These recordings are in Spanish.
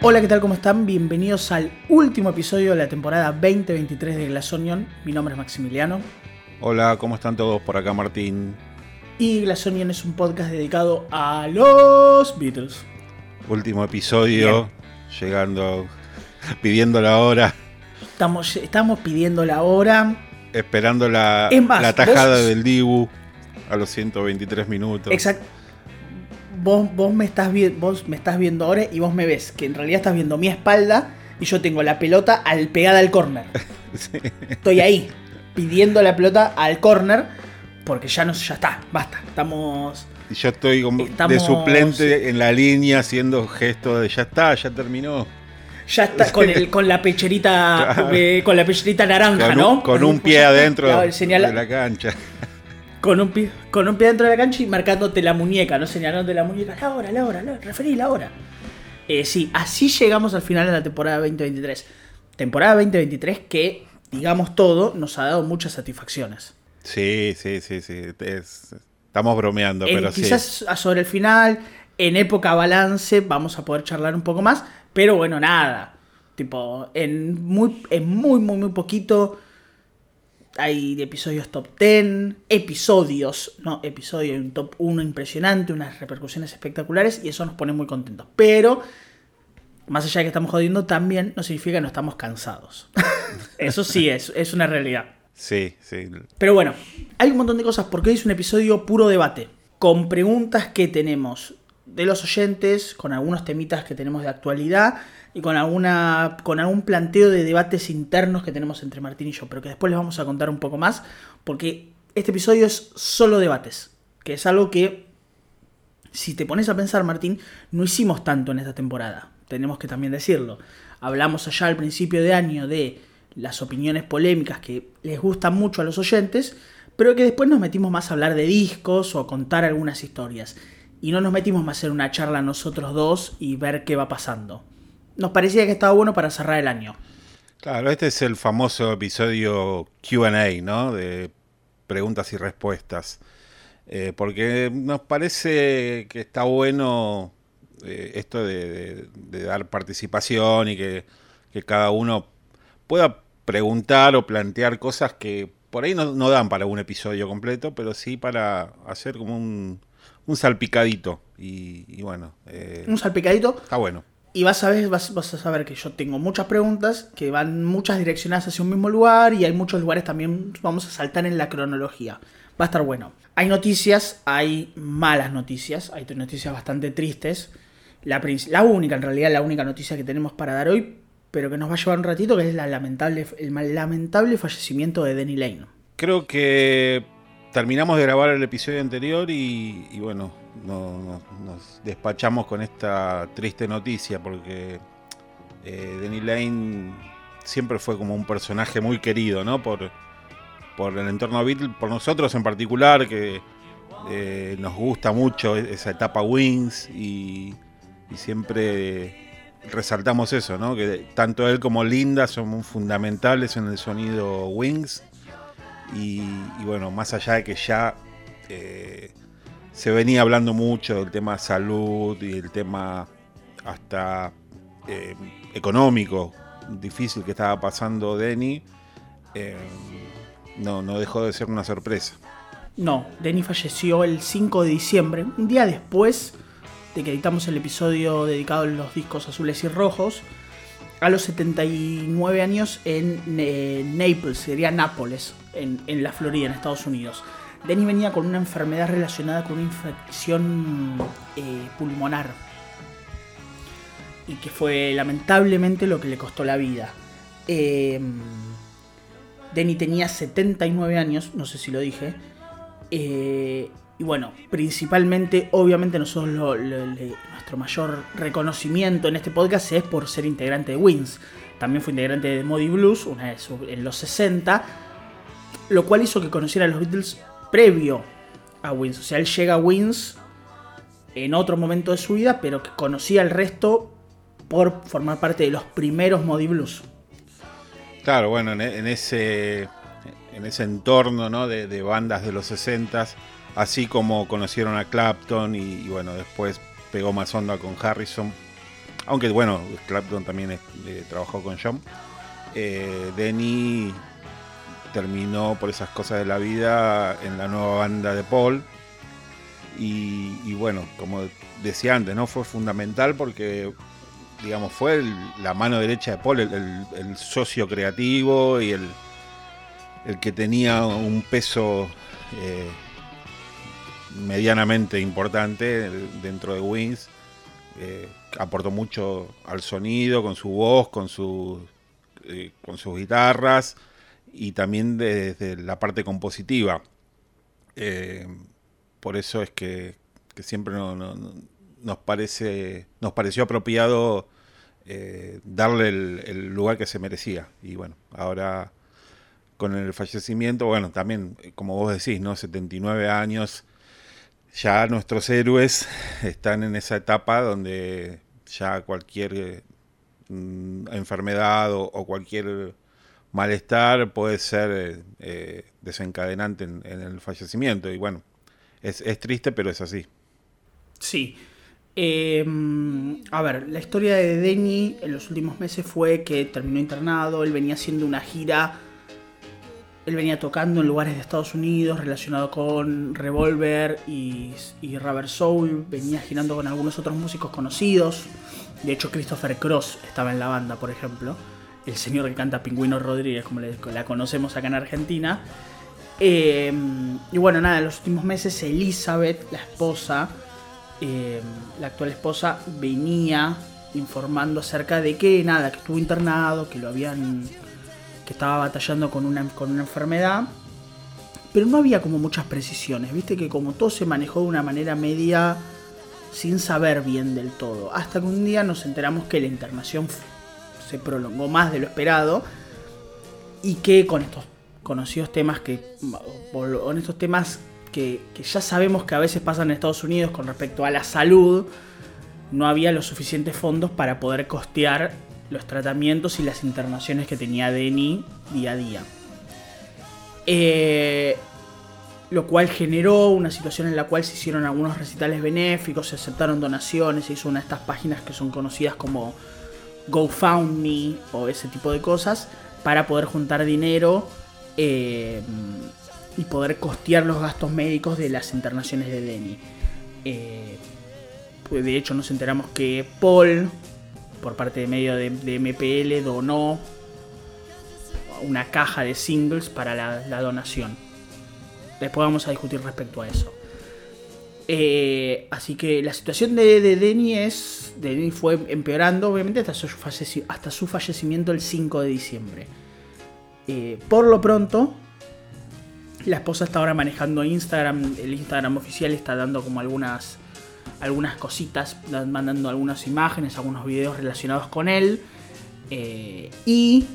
Hola, ¿qué tal? ¿Cómo están? Bienvenidos al último episodio de la temporada 2023 de Glass Onion. Mi nombre es Maximiliano. Hola, ¿cómo están todos por acá, Martín? Y Glass Onion es un podcast dedicado a los Beatles. Último episodio, llegando, pidiendo la hora, Estamos, estamos pidiendo la hora. esperando la, Es más, la tajada vos- del Dibu a los 123 minutos. Exacto. Vos, vos, me estás vos me estás viendo ahora y vos me ves que en realidad estás viendo mi espalda y yo tengo la pelota al, pegada al córner. Sí. Estoy ahí pidiendo la pelota al córner porque ya no ya está, basta. Estamos Y yo estoy como de suplente en la línea haciendo gestos de ya está, ya terminó. ya está con el con la pecherita Claro. eh, con la pecherita naranja, Con, ¿no? con un pie adentro Claro, de la cancha. Con un pie con un pie dentro de la cancha y marcándote la muñeca, no señalándote la muñeca, la hora, la hora, la hora, referí la hora. Eh, sí, así llegamos al final de la temporada 2023. Temporada 2023 que, digamos todo, nos ha dado muchas satisfacciones. Sí, sí, sí, sí. es- estamos bromeando, En- pero sí. quizás sobre el final, en época balance, vamos a poder charlar un poco más, pero bueno, nada. Tipo, en muy, en muy, muy, muy poquito hay episodios top 10, episodios, no, episodio, un top 1 impresionante, unas repercusiones espectaculares y eso nos pone muy contentos. Pero, más allá de que estamos jodiendo, también no significa que no estamos cansados. eso sí es, es una realidad. Sí, sí. Pero bueno, hay un montón de cosas porque hoy es un episodio puro debate, con preguntas que tenemos de los oyentes, con algunos temitas que tenemos de actualidad y con, alguna, con algún planteo de debates internos que tenemos entre Martín y yo, pero que después les vamos a contar un poco más, porque este episodio es solo debates, que es algo que, si te pones a pensar, Martín, no hicimos tanto en esta temporada, tenemos que también decirlo. Hablamos allá al principio de año de las opiniones polémicas que les gustan mucho a los oyentes, pero que después nos metimos más a hablar de discos o a contar algunas historias. Y no nos metimos más hacer una charla nosotros dos y ver qué va pasando. Nos parecía que estaba bueno para cerrar el año. Claro, este es el famoso episodio QA, ¿no? De preguntas y respuestas. Eh, porque nos parece que está bueno eh, esto de, de- de dar participación y que, que cada uno pueda preguntar o plantear cosas que por ahí no, no dan para un episodio completo, pero sí para hacer como un, un salpicadito. Y, y bueno, eh, Un salpicadito está bueno. Y vas a, ver, vas, vas a saber que yo tengo muchas preguntas que van muchas direccionadas hacia un mismo lugar y hay muchos lugares también vamos a saltar en la cronología. Va a estar bueno. Hay noticias, hay malas noticias, hay noticias bastante tristes. La, única, en realidad, la única noticia que tenemos para dar hoy, pero que nos va a llevar un ratito, que es la lamentable, el lamentable fallecimiento de Denny Lane. Creo que terminamos de grabar el episodio anterior y, y bueno, no- no- nos despachamos con esta triste noticia porque eh, Denny Lane siempre fue como un personaje muy querido, ¿no? Por, por el entorno Beatle, por nosotros en particular, que eh, nos gusta mucho esa etapa Wings y, siempre resaltamos eso, ¿no? Que tanto él como Linda son fundamentales en el sonido Wings. Y, y bueno, más allá de que ya eh, se venía hablando mucho del tema salud y el tema hasta eh, económico difícil que estaba pasando Denny, eh, no, no dejó de ser una sorpresa. No, Denny falleció el 5 de diciembre, un día después de que editamos el episodio dedicado a los discos azules y rojos, a los 79 años en eh, Naples, sería Nápoles, en, en la Florida, en Estados Unidos. Denny venía con una enfermedad relacionada con una infección eh, pulmonar y que fue lamentablemente lo que le costó la vida. Eh, Denny tenía 79 años, no sé si lo dije. Eh, y bueno, principalmente, obviamente, nosotros nuestro mayor reconocimiento en este podcast es por ser integrante de Wings. También fue integrante de Modi Blues una vez en los 60, lo cual hizo que conociera a los Beatles previo a Wings. O sea, él llega a Wings en otro momento de su vida, pero que conocía al resto por formar parte de los primeros Modi Blues. Claro, bueno, en, en ese, en ese entorno ¿no? de, bandas de los 60 así como conocieron a Clapton y, y bueno, después pegó más onda con Harrison. Aunque bueno, Clapton también eh, trabajó con John. Eh, Denny terminó por esas cosas de la vida en la nueva banda de Paul. Y, bueno, como decía antes, ¿no? Fue fundamental porque, digamos, fue la mano derecha de Paul, el, socio creativo y el, que tenía un peso eh, medianamente importante dentro de Wings. Eh, aportó mucho al sonido, con su voz, con, su, eh, con sus guitarras y también desde la parte compositiva. Eh, por eso es que, siempre nos, parece, nos pareció apropiado darle el, lugar que se merecía. Y bueno, ahora con el fallecimiento, bueno, también, como vos decís, ¿no? 79 años ya nuestros héroes están en esa etapa donde ya cualquier mm, enfermedad o, cualquier malestar puede ser eh, desencadenante en, el fallecimiento. Y bueno, es, triste, pero es así. Sí. Em, a ver, la historia de Denny en los últimos meses fue que terminó internado, él venía haciendo una gira él venía tocando en lugares de Estados Unidos relacionado con Revolver y, Rubber Soul, venía girando con algunos otros músicos conocidos. De hecho, Christopher Cross estaba en la banda, por ejemplo. El señor que canta Pingüino Rodríguez, como la conocemos acá en Argentina. Eh, y bueno, nada, en los últimos meses Elizabeth, la esposa, eh, la actual esposa, venía informando acerca de que nada, que estuvo internado, que lo habían que estaba batallando con una, con una enfermedad, pero no había como muchas precisiones, viste que como todo se manejó de una manera media sin saber bien del todo, hasta que un día nos enteramos que la internación se prolongó más de lo esperado y que con estos conocidos temas que, con estos temas que, que ya sabemos que a veces pasan en Estados Unidos con respecto a la salud, no había los suficientes fondos para poder costear los tratamientos y las internaciones que tenía Denny día a día. Eh, lo cual generó una situación en la cual se hicieron algunos recitales benéficos, se aceptaron donaciones, se hizo una de estas páginas que son conocidas como GoFundMe o ese tipo de cosas para poder juntar dinero eh, y poder costear los gastos médicos de las internaciones de Denny. Eh, pues de hecho nos enteramos que Paul por parte de medio de, MPL donó una caja de singles para la, donación. Después vamos a discutir respecto a eso. Eh, así que la situación de, de Denny es. Denny fue empeorando, obviamente, hasta su, fallecimiento el 5 de diciembre. Eh, por lo pronto, la esposa está ahora manejando Instagram. El Instagram oficial está dando como algunas algunas cositas, mandando algunas imágenes, algunos videos relacionados con él. Eh, y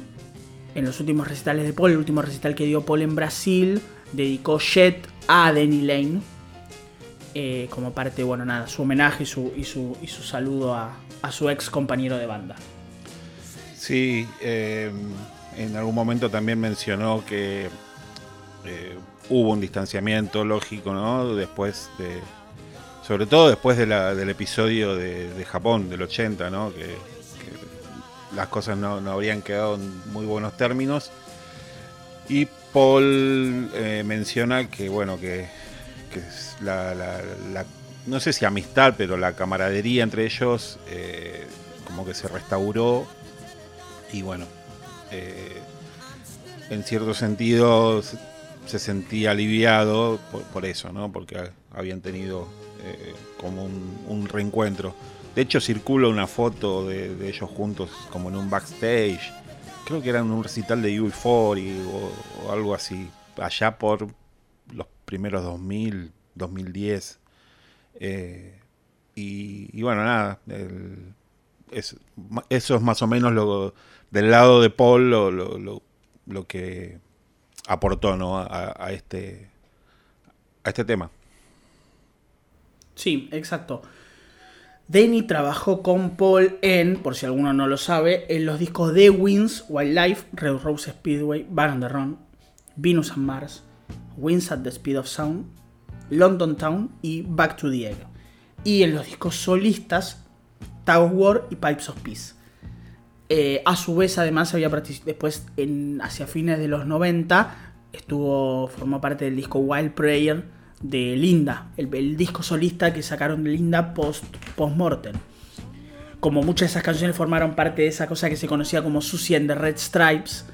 en los últimos recitales de Paul, el último recital que dio Paul en Brasil, dedicó Jet a Danny Lane. Eh, como parte, bueno, nada, su homenaje y su, y su, y su saludo a, su ex compañero de banda. Sí, eh, en algún momento también mencionó que hubo un distanciamiento lógico, ¿no? Después de, sobre todo después del episodio de, Japón del 80, ¿no? Que, las cosas no, habrían quedado en muy buenos términos. Y Paul eh, menciona que, bueno, que, la, no sé si amistad, pero la camaradería entre ellos eh, como que se restauró. Y bueno, eh, en cierto sentido se sentía aliviado por, eso, ¿no? Porque habían tenido eh, como un, reencuentro. De hecho, circula una foto de, ellos juntos como en un backstage. Creo que era en un recital de ui o, algo así. Allá por primeros 2000, 2010. Eh, y, bueno, nada. eso es más o menos lo del lado de Paul lo, que aportó ¿no? a, este, a este tema. Sí, exacto. Denny trabajó con Paul en, por si alguno no lo sabe, en los discos The Wins, Wildlife, Red Rose Speedway, Bar on the Run, Venus and Mars, Wins at the Speed of Sound, London Town y Back to the Egg. Y en los discos solistas Tag of War y Pipes of Peace. Eh, a su vez, además, había después, hacia fines de los 90, estuvo formó parte del disco Wild Prayer de Linda, el, disco solista que sacaron de Linda post, post mortem. Como muchas de esas canciones formaron parte de esa cosa que se conocía como Susie and the Red Stripes,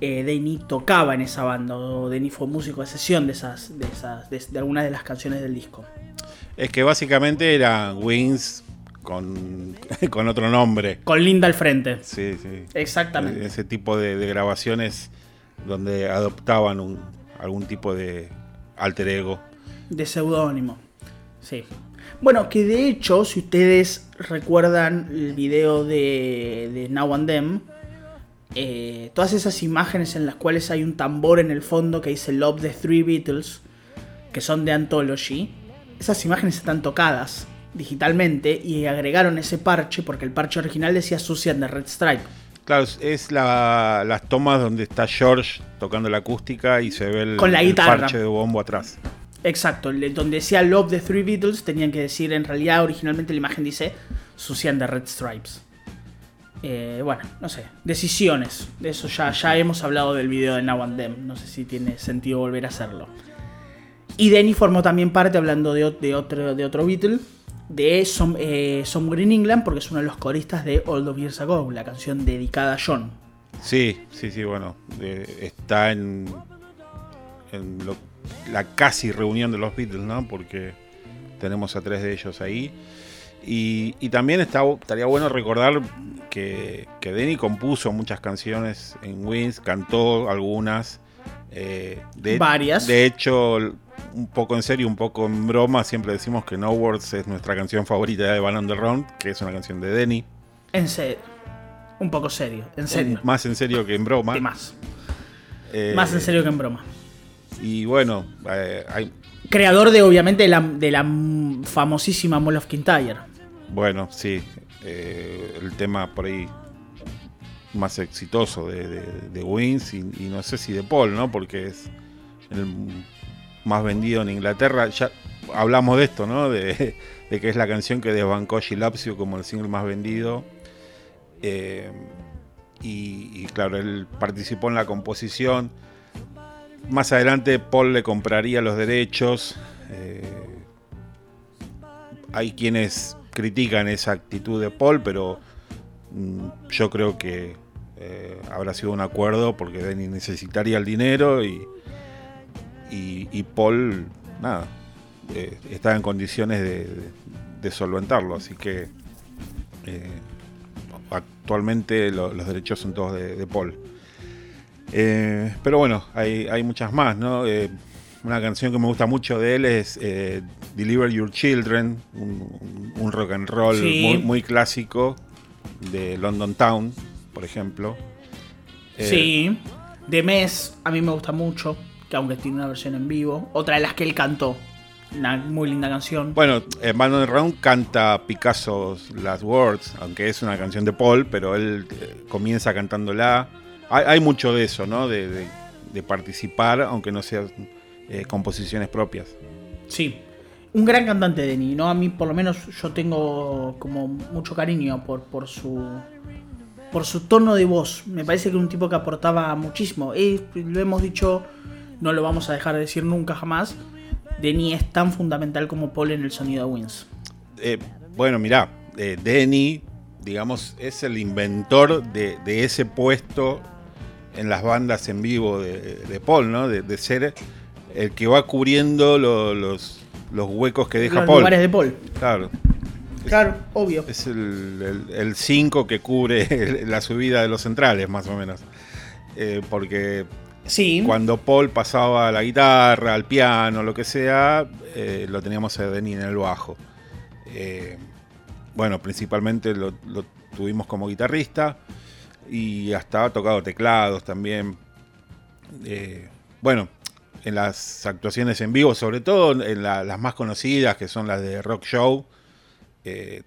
eh, tocaba en esa banda, o Denny fue músico de sesión de esas, de esas, de, algunas de las canciones del disco. Es que básicamente era Wings con, con otro nombre. Con Linda al frente. Sí, sí. Exactamente. Ese tipo de, grabaciones donde adoptaban un, algún tipo de alter ego. De seudónimo. Sí. Bueno, que de hecho, si ustedes recuerdan el video de, de Now and Them, eh, todas esas imágenes en las cuales hay un tambor en el fondo que dice Love the Three Beatles, que son de Anthology, esas imágenes están tocadas digitalmente y agregaron ese parche porque el parche original decía Susan de Red Stripe. Claro, es las tomas donde está George tocando la acústica y se ve el, Con la parche de bombo atrás. Exacto, donde decía Love the Three Beatles tenían que decir, en realidad originalmente la imagen dice Susan de Red Stripes. Eh, bueno, no sé, decisiones. De eso ya, ya hemos hablado del video de Now and. No sé si tiene sentido volver a hacerlo. Y Denny formó también parte, hablando de, otro, de otro Beatle, de Some, eh, Somewhere in England, porque es uno de los coristas de All of Years Ago, la canción dedicada a John. Sí, sí, sí, bueno, está en, la casi reunión de los Beatles, ¿no? Porque tenemos a tres de ellos ahí. Y, también estaría bueno recordar que, que Denny compuso muchas canciones en Wings, cantó algunas. Eh, de, Varias. De hecho, un poco en serio, un poco en broma, siempre decimos que No Words es nuestra canción favorita de Van Round, que es una canción de Denny. En serio. Un poco serio, en serio. más en serio que en broma. más. Eh, más en serio que en broma. Y bueno, eh, hay... Creador de, obviamente, de la, de la famosísima Mall of Kintyre. Bueno, sí. Eh, el tema por ahí más exitoso de, de, Wins y, no sé si de Paul, ¿no? Porque es el más vendido en Inglaterra. Ya hablamos de esto, ¿no? De, que es la canción que desbancó Gilapsio como el single más vendido. Eh, y, claro, él participó en la composición. Más adelante Paul le compraría los derechos. Eh, hay quienes critican esa actitud de Paul, pero mm, yo creo que eh, habrá sido un acuerdo porque Denny necesitaría el dinero y, y, Paul, nada, eh, estaba en condiciones de, solventarlo, así que eh, actualmente los derechos son todos de, Paul. pero bueno, hay, hay, muchas más, ¿no? una canción que me gusta mucho de él es eh, Deliver Your Children, un, rock and roll muy, clásico de London Town, por ejemplo. Eh, sí, de Mes a mí me gusta mucho, que aunque tiene una versión en vivo, otra de las que él cantó. Una muy linda canción. Bueno, en Band Round canta Picasso's Last Words, aunque es una canción de Paul, pero él eh, comienza cantándola. Hay, mucho de eso, ¿no? de participar, aunque no sea eh, composiciones propias. Sí, un gran cantante Denny, ¿no? A mí por lo menos yo tengo como mucho cariño por, por su por su tono de voz. Me parece que es un tipo que aportaba muchísimo. lo hemos dicho, no lo vamos a dejar de decir nunca jamás. Denny es tan fundamental como Paul en el sonido de Wins. Eh, bueno, mirá, eh, Denny, digamos, es el inventor de, ese puesto en las bandas en vivo de, Paul, ¿no? De ser el que va cubriendo los, los huecos que deja los Paul. lugares de Paul. Claro. Claro, obvio. Es el 5 que cubre la subida de los centrales, más o menos. Eh, porque sí. cuando Paul pasaba a la guitarra, al piano, lo que sea, eh, lo teníamos a Denny en el bajo. Eh, bueno, principalmente lo, lo, tuvimos como guitarrista y hasta ha tocado teclados también. bueno, en las actuaciones en vivo, sobre todo en las más conocidas, que son las de Rock Show, eh,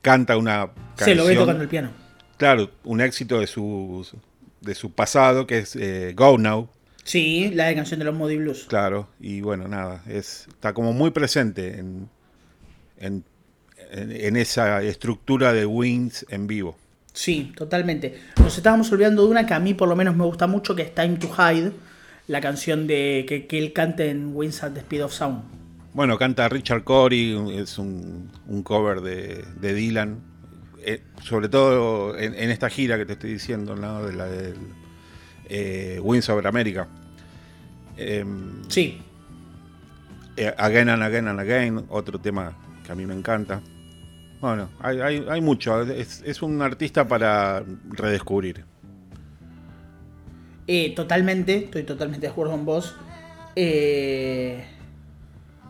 canta una canción. Se lo ve tocando el piano. Claro, un éxito de su, de su pasado, que es eh, Go Now. Sí, la de canción de los Moody Blues. Claro, y bueno, nada, es, está como muy presente en, en, esa estructura de Wings en vivo. Sí, totalmente. Nos estábamos olvidando de una que a mí por lo menos me gusta mucho, que es Time to Hide, la canción de que, él canta en Wings at the Speed of Sound. Bueno, canta Richard Corey, es un, cover de, Dylan, eh, sobre todo en, esta gira que te estoy diciendo, ¿no? de la del eh, Wings over America. Em, sí. Eh, again and Again and Again, otro tema que a mí me encanta. Bueno, hay, hay, mucho. Es, un artista para redescubrir. Eh, totalmente, estoy totalmente de acuerdo con vos. Eh,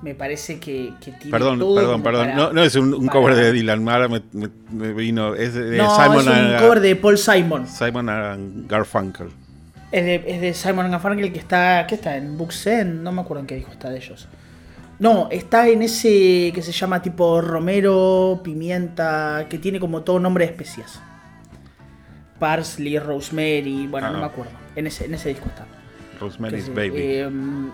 me parece que, tiene Perdón, perdón, perdón. no, es un, cover de Dylan. Ahora me, vino. Es de no, Simon es un cover de Paul Simon. Simon and Garfunkel. Es de, es de Simon Garfunkel que está. ¿Qué está? En Buxen. No me acuerdo en qué dijo está de ellos. No, está en ese que se llama tipo romero, pimienta, que tiene como todo nombre de especias. Parsley, rosemary, bueno, no ah. me acuerdo. En ese, en ese disco está. Rosemary's Baby. Em,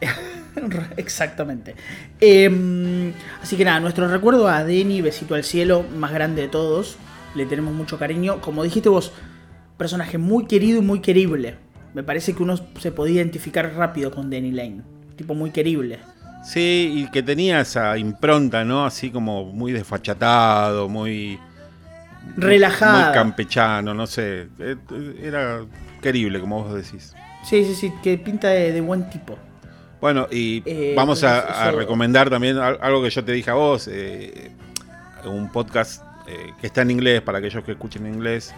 exactamente. Em, así que nada, nuestro recuerdo a Denny, besito al cielo, más grande de todos. Le tenemos mucho cariño. Como dijiste vos, personaje muy querido y muy querible. Me parece que uno se podía identificar rápido con Denny Lane tipo muy querible. Sí, y que tenía esa impronta, ¿no? Así como muy desfachatado, muy... Relajado. Muy campechano, no sé. Eh, era querible, como vos decís. Sí, sí, sí, que pinta de, buen tipo. Bueno, y eh, vamos a, recomendar también algo que yo te dije a vos, eh, un podcast que está en inglés para aquellos que escuchen inglés,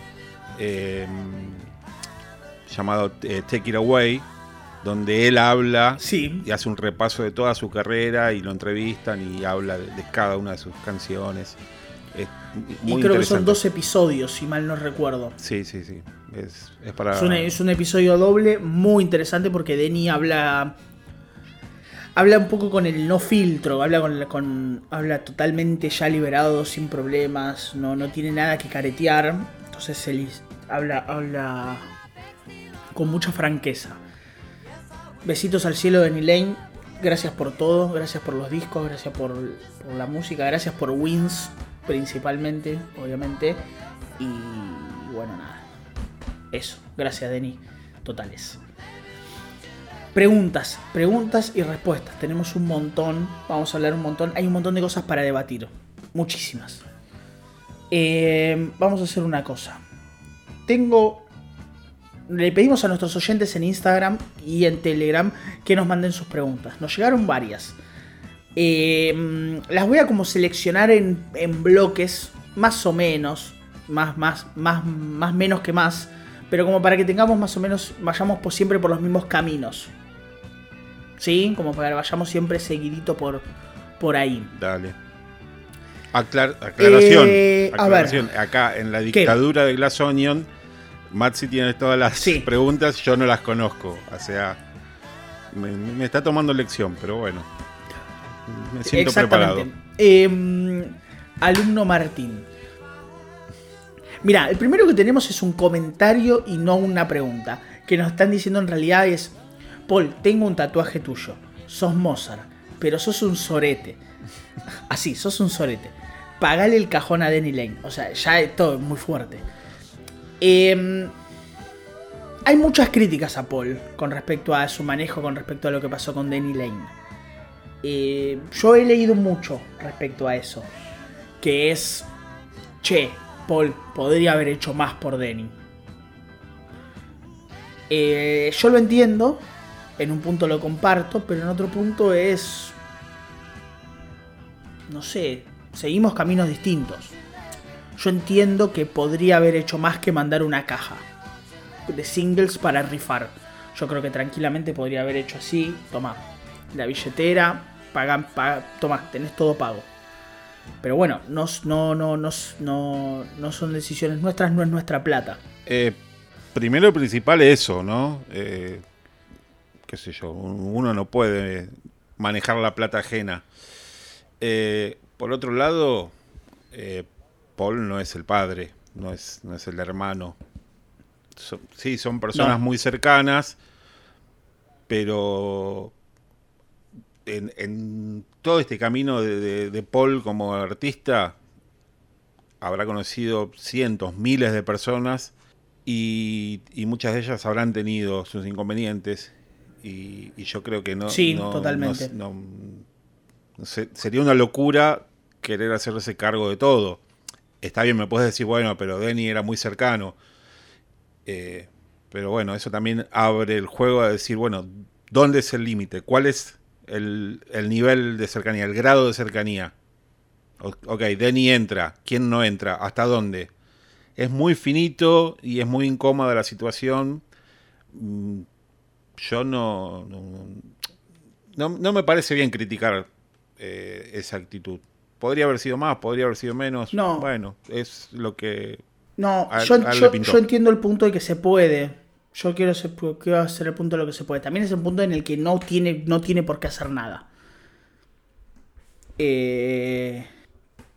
llamado Take It Away, donde él habla y hace un repaso de toda su carrera y lo entrevistan y habla de, cada una de sus canciones. Y creo que son dos episodios, si mal no recuerdo. Sí, sí, sí. Es, para... es, un, episodio doble muy interesante porque Denny habla habla un poco con el no filtro, habla con, habla totalmente ya liberado, sin problemas, no, no tiene nada que caretear. Entonces él habla, habla con mucha franqueza. Besitos al cielo de Lane. Gracias por todo, gracias por los discos, gracias por, la música, gracias por Wins principalmente, obviamente. Y bueno, nada. Eso, gracias Denny. Totales. Preguntas, preguntas y respuestas. Tenemos un montón, vamos a hablar un montón. Hay un montón de cosas para debatir. Muchísimas. Eh, vamos a hacer una cosa. Tengo le pedimos a nuestros oyentes en Instagram y en Telegram que nos manden sus preguntas. Nos llegaron varias. Eh, las voy a como seleccionar en, bloques, más o menos, más, más, más, más menos que más, pero como para que tengamos más o menos, vayamos por siempre por los mismos caminos. ¿Sí? Como para que vayamos siempre seguidito por, por ahí. Dale. aclaración. Eh, aclaración. Acá en la dictadura de Glass Onion Matsi tiene todas las preguntas, yo no las conozco. O sea, me, está tomando lección, pero bueno. Me siento preparado. Em, alumno Martín. Mira, el primero que tenemos es un comentario y no una pregunta. Que nos están diciendo en realidad es: Paul, tengo un tatuaje tuyo. Sos Mozart, pero sos un sorete. Así, sos un sorete. Pagale el cajón a Denny Lane. O sea, ya es todo muy fuerte. Em, hay muchas críticas a Paul con respecto a su manejo, con respecto a lo que pasó con Danny Lane. Eh, yo he leído mucho respecto a eso. Que es, che, Paul podría haber hecho más por Danny. Eh, yo lo entiendo, en un punto lo comparto, pero en otro punto es, no sé, seguimos caminos distintos yo entiendo que podría haber hecho más que mandar una caja de singles para rifar. Yo creo que tranquilamente podría haber hecho así. Toma, la billetera, pagan, toma, tenés todo pago. Pero bueno, no, no, no, no, no son decisiones nuestras, no es nuestra plata. Eh, primero y principal eso, ¿no? Eh, qué sé yo, uno no puede manejar la plata ajena. Eh, por otro lado, Paul no es el padre, no es, no es el hermano. sí, son personas muy cercanas, pero en, todo este camino de, Paul como artista, habrá conocido cientos, miles de personas y, muchas de ellas habrán tenido sus inconvenientes y, yo creo que no... Sí, totalmente. sería una locura querer hacerse cargo de todo. Está bien, me puedes decir, bueno, pero Denny era muy cercano. Eh, pero bueno, eso también abre el juego a decir, bueno, ¿dónde es el límite? ¿Cuál es el, nivel de cercanía, el grado de cercanía? Ok, Denny entra, ¿quién no entra? ¿Hasta dónde? Es muy finito y es muy incómoda la situación. Mm, yo no, no, no, me parece bien criticar eh, esa actitud. Podría haber sido más, podría haber sido menos. No. Bueno, es lo que no, yo, entiendo el punto de que se puede. Yo quiero, hacer el punto de lo que se puede. También es el punto en el que no tiene, no tiene por qué hacer nada. Eh,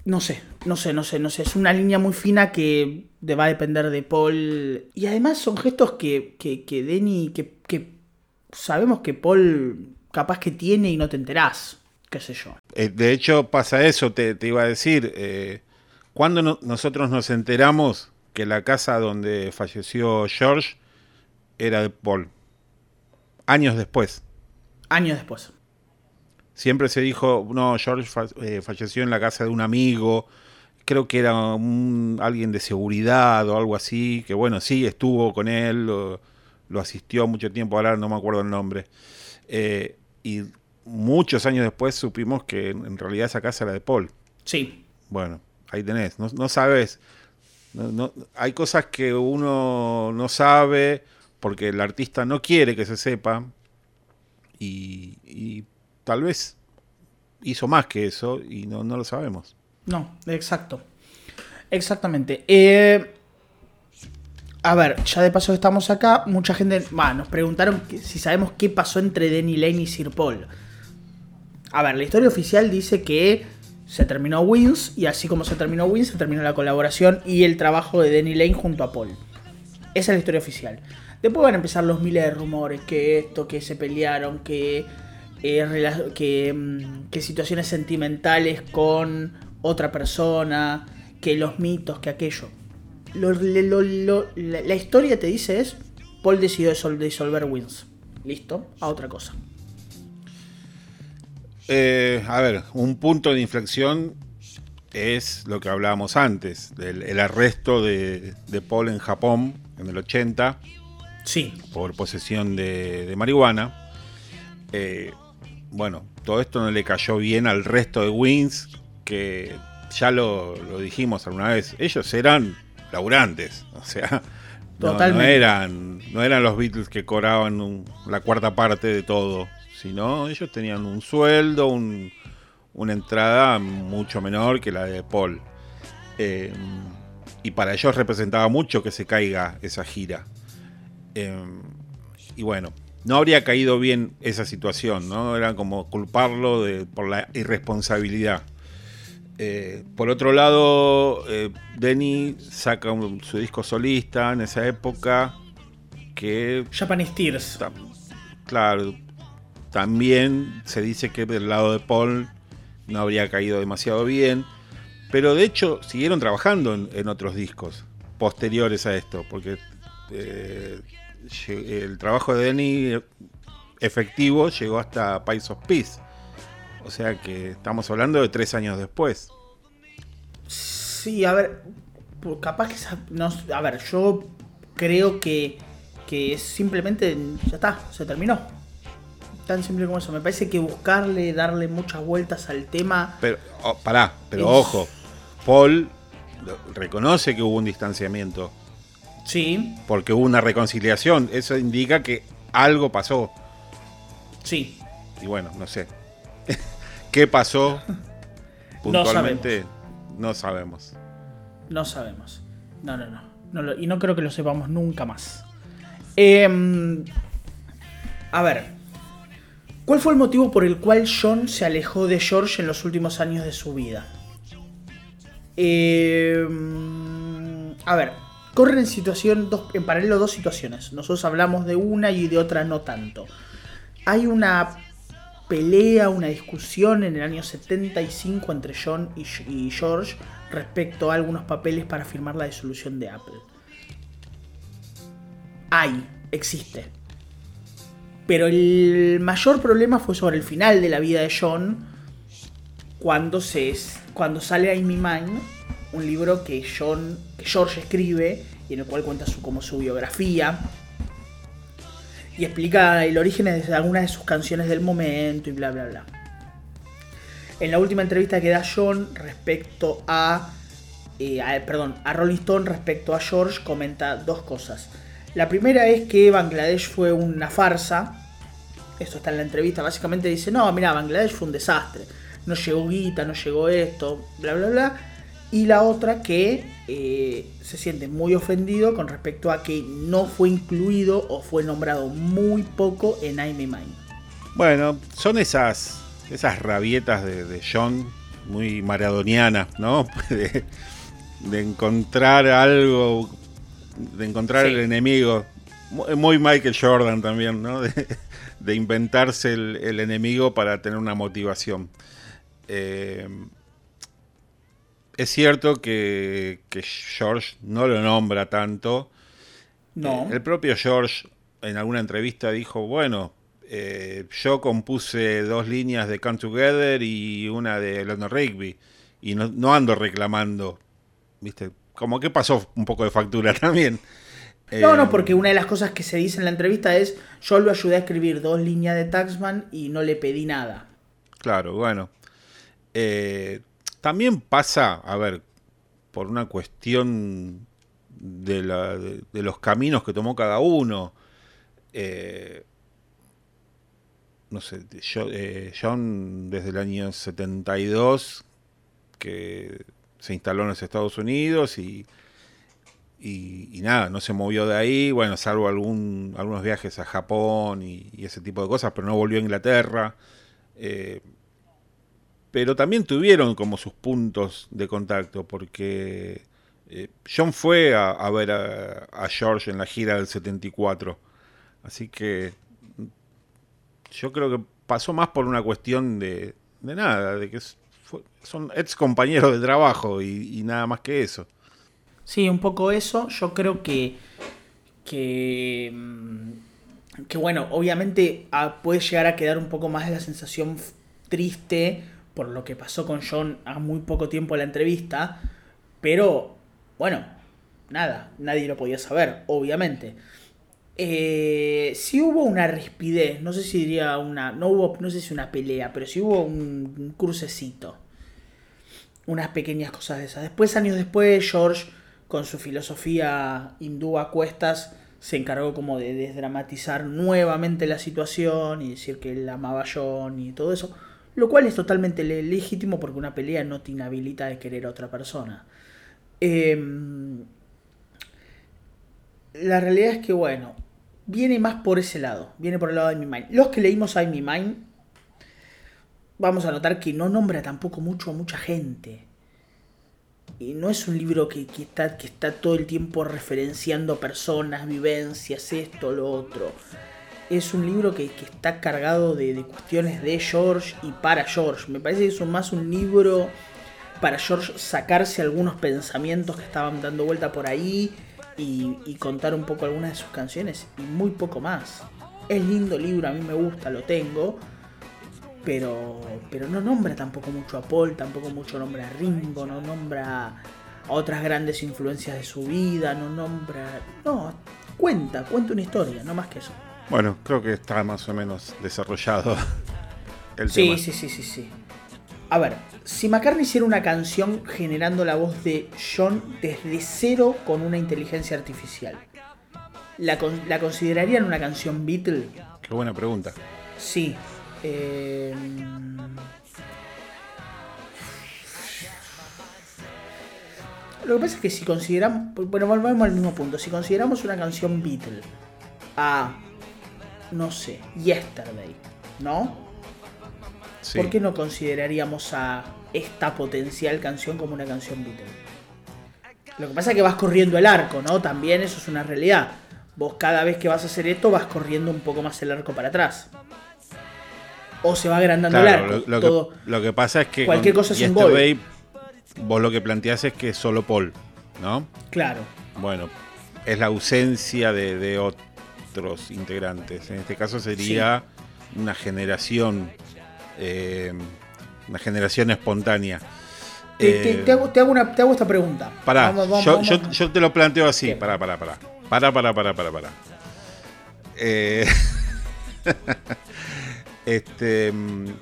no sé, no sé, no sé, no sé. Es una línea muy fina que va a depender de Paul. Y además son gestos que, que, que Denny, que, que sabemos que Paul capaz que tiene y no te enterás. Qué sé yo. Eh, de hecho, pasa eso, te, iba a decir. Eh, cuando nosotros nos enteramos que la casa donde falleció George era de Paul. Años después. Años después. Siempre se dijo, no, George eh, falleció en la casa de un amigo, creo que era un, alguien de seguridad o algo así, que bueno, sí, estuvo con él, lo, asistió mucho tiempo, ahora no me acuerdo el nombre. Eh, y muchos años después supimos que en realidad esa casa era de Paul. Sí. Bueno, ahí tenés, no, no sabes no, hay cosas que uno no sabe porque el artista no quiere que se sepa y, tal vez hizo más que eso y no, lo sabemos. No, exacto. Exactamente. Eh, a ver, ya de paso estamos acá, mucha gente nos preguntaron si sabemos qué pasó entre Denny Lane y Sir Paul. A ver, la historia oficial dice que se terminó Wins y así como se terminó Wins, se terminó la colaboración y el trabajo de Danny Lane junto a Paul. Esa es la historia oficial. Después van a empezar los miles de rumores, que esto, que se pelearon, que, eh, mm, situaciones sentimentales con otra persona, que los mitos, que aquello. la, historia te dice es, Paul decidió disolver Wins. Listo, a otra cosa. Eh, a ver, un punto de inflexión es lo que hablábamos antes, el arresto de, Paul en Japón en el 80. Sí. Por posesión de, marihuana. Eh, bueno, todo esto no le cayó bien al resto de Wings, que ya lo, dijimos alguna vez, ellos eran laburantes, o sea, no, eran, no eran los Beatles que cobraban la cuarta parte de todo sino ellos tenían un sueldo, una entrada mucho menor que la de Paul. Eh, y para ellos representaba mucho que se caiga esa gira. Eh, y bueno, no habría caído bien esa situación, ¿no? Era como culparlo por la irresponsabilidad. Eh, por otro lado, Denny saca su disco solista en esa época que... Japanese Tears. Claro, también se dice que del lado de Paul no habría caído demasiado bien. Pero de hecho siguieron trabajando en, otros discos posteriores a esto, porque eh, el trabajo de Denny efectivo llegó hasta Pies of Peace. O sea que estamos hablando de tres años después. Sí, a ver, capaz que... No, a ver, yo creo que, que simplemente ya está, se terminó tan simple como eso. Me parece que buscarle, darle muchas vueltas al tema. Pero, oh, pará, pero ojo. Paul reconoce que hubo un distanciamiento. Sí. Porque hubo una reconciliación. Eso indica que algo pasó. Sí. Y bueno, no sé. ¿Qué pasó? Puntualmente no sabemos. No sabemos. No, no, no. y no creo que lo sepamos nunca más. Em, a ver, ¿Cuál fue el motivo por el cual John se alejó de George en los últimos años de su vida? Eh, a ver, corren en situación en paralelo dos situaciones. Nosotros hablamos de una y de otra no tanto. Hay una pelea, una discusión en el año 75 entre John y, George respecto a algunos papeles para firmar la disolución de Apple. Hay, existe. Pero el mayor problema fue sobre el final de la vida de John, cuando, se, cuando sale I'm Mine, un libro que, John, que George escribe y en el cual cuenta su, como su biografía y explica el origen de algunas de sus canciones del momento y bla bla bla. En la última entrevista que da John respecto a, eh, a, perdón, a Rolling Stone respecto a George comenta dos cosas. La primera es que Bangladesh fue una farsa. Esto está en la entrevista. Básicamente dice, no, mira, Bangladesh fue un desastre. No llegó guita, no llegó esto, bla, bla, bla. Y la otra que eh, se siente muy ofendido con respecto a que no fue incluido o fue nombrado muy poco en I'm Mine. Bueno, son esas, esas rabietas de, John muy maradonianas, ¿no? De, encontrar algo de encontrar el enemigo. Muy Michael Jordan también, ¿no? De, inventarse el, enemigo para tener una motivación. Eh, es cierto que, George no lo nombra tanto. No. Eh, el propio George en alguna entrevista dijo, bueno, eh, yo compuse dos líneas de Come Together y una de London Rigby. Y no, no ando reclamando, ¿viste? Como que pasó un poco de factura también. No, no, eh, porque una de las cosas que se dice en la entrevista es, yo lo ayudé a escribir dos líneas de Taxman y no le pedí nada. Claro, bueno. Eh, también pasa, a ver, por una cuestión de, la, de, los caminos que tomó cada uno. Eh, no sé, yo, John desde el año 72, que se instaló en los Estados Unidos y y, nada, no se movió de ahí, bueno, salvo algún, algunos viajes a Japón y, ese tipo de cosas, pero no volvió a Inglaterra. Eh, pero también tuvieron como sus puntos de contacto, porque eh, John fue a, ver a, George en la gira del 74. Así que yo creo que pasó más por una cuestión de, de nada, de que son ex compañeros de trabajo y nada más que eso. Sí, un poco eso. Yo creo que. que. Bueno, obviamente ah, puede llegar a quedar un poco más de la sensación triste por lo que pasó con John a muy poco tiempo de la entrevista. Pero, bueno, nada, nadie lo podía saber, obviamente. Eh, sí hubo una rispidez, no sé si diría una, no hubo, no sé si una pelea, pero sí hubo un crucecito. Unas pequeñas cosas de esas. Después, años después, George con su filosofía hindú a cuestas, se encargó como de desdramatizar nuevamente la situación y decir que él amaba John y todo eso, lo cual es totalmente legítimo porque una pelea no te inhabilita de querer a otra persona. Em, la realidad es que, bueno, viene más por ese lado, viene por el lado de mi mind. Los que leímos I Mi Mind, vamos a notar que no nombra tampoco mucho a mucha gente y no es un libro que, está, que está todo el tiempo referenciando personas, vivencias, esto, lo otro. Es un libro que, está cargado de, cuestiones de George y para George. Me parece que es más un libro para George sacarse algunos pensamientos que estaban dando vuelta por ahí y, y contar un poco algunas de sus canciones y muy poco más. Es lindo libro, a mí me gusta, lo tengo pero, pero no nombra tampoco mucho a Paul, tampoco mucho nombra a Ringo, no nombra a otras grandes influencias de su vida, no nombra... No, cuenta, cuenta una historia, no más que eso. Bueno, creo que está más o menos desarrollado el sí, tema. Sí, sí, sí, sí. A ver, si McCartney hiciera una canción generando la voz de John desde cero con una inteligencia artificial, ¿la, la considerarían una canción Beatle? Qué buena pregunta. Sí, eh, lo que pasa es que si consideramos. Bueno, volvemos al mismo punto. Si consideramos una canción Beatle a. No sé, Yesterday, ¿no? ¿Por qué no consideraríamos a esta potencial canción como una canción Beatle? Lo que pasa es que vas corriendo el arco, ¿no? También eso es una realidad. Vos cada vez que vas a hacer esto vas corriendo un poco más el arco para atrás. o se va agrandando el arco. lo, lo todo. que, lo que pasa es que Cualquier cosa es un Yesterday, vos lo que planteás es que es solo Paul, ¿no? Claro. Bueno, es la ausencia de, de otros integrantes. En este caso sería una generación, eh, una generación espontánea. Te, te- Eh, te hago, te hago una, te hago esta pregunta. Pará, Vamos, vamos, yo, vamos. yo- yo te lo planteo así. ¿Qué? Pará, pará, pará. Pará, pará, pará, pará, pará. Eh, este,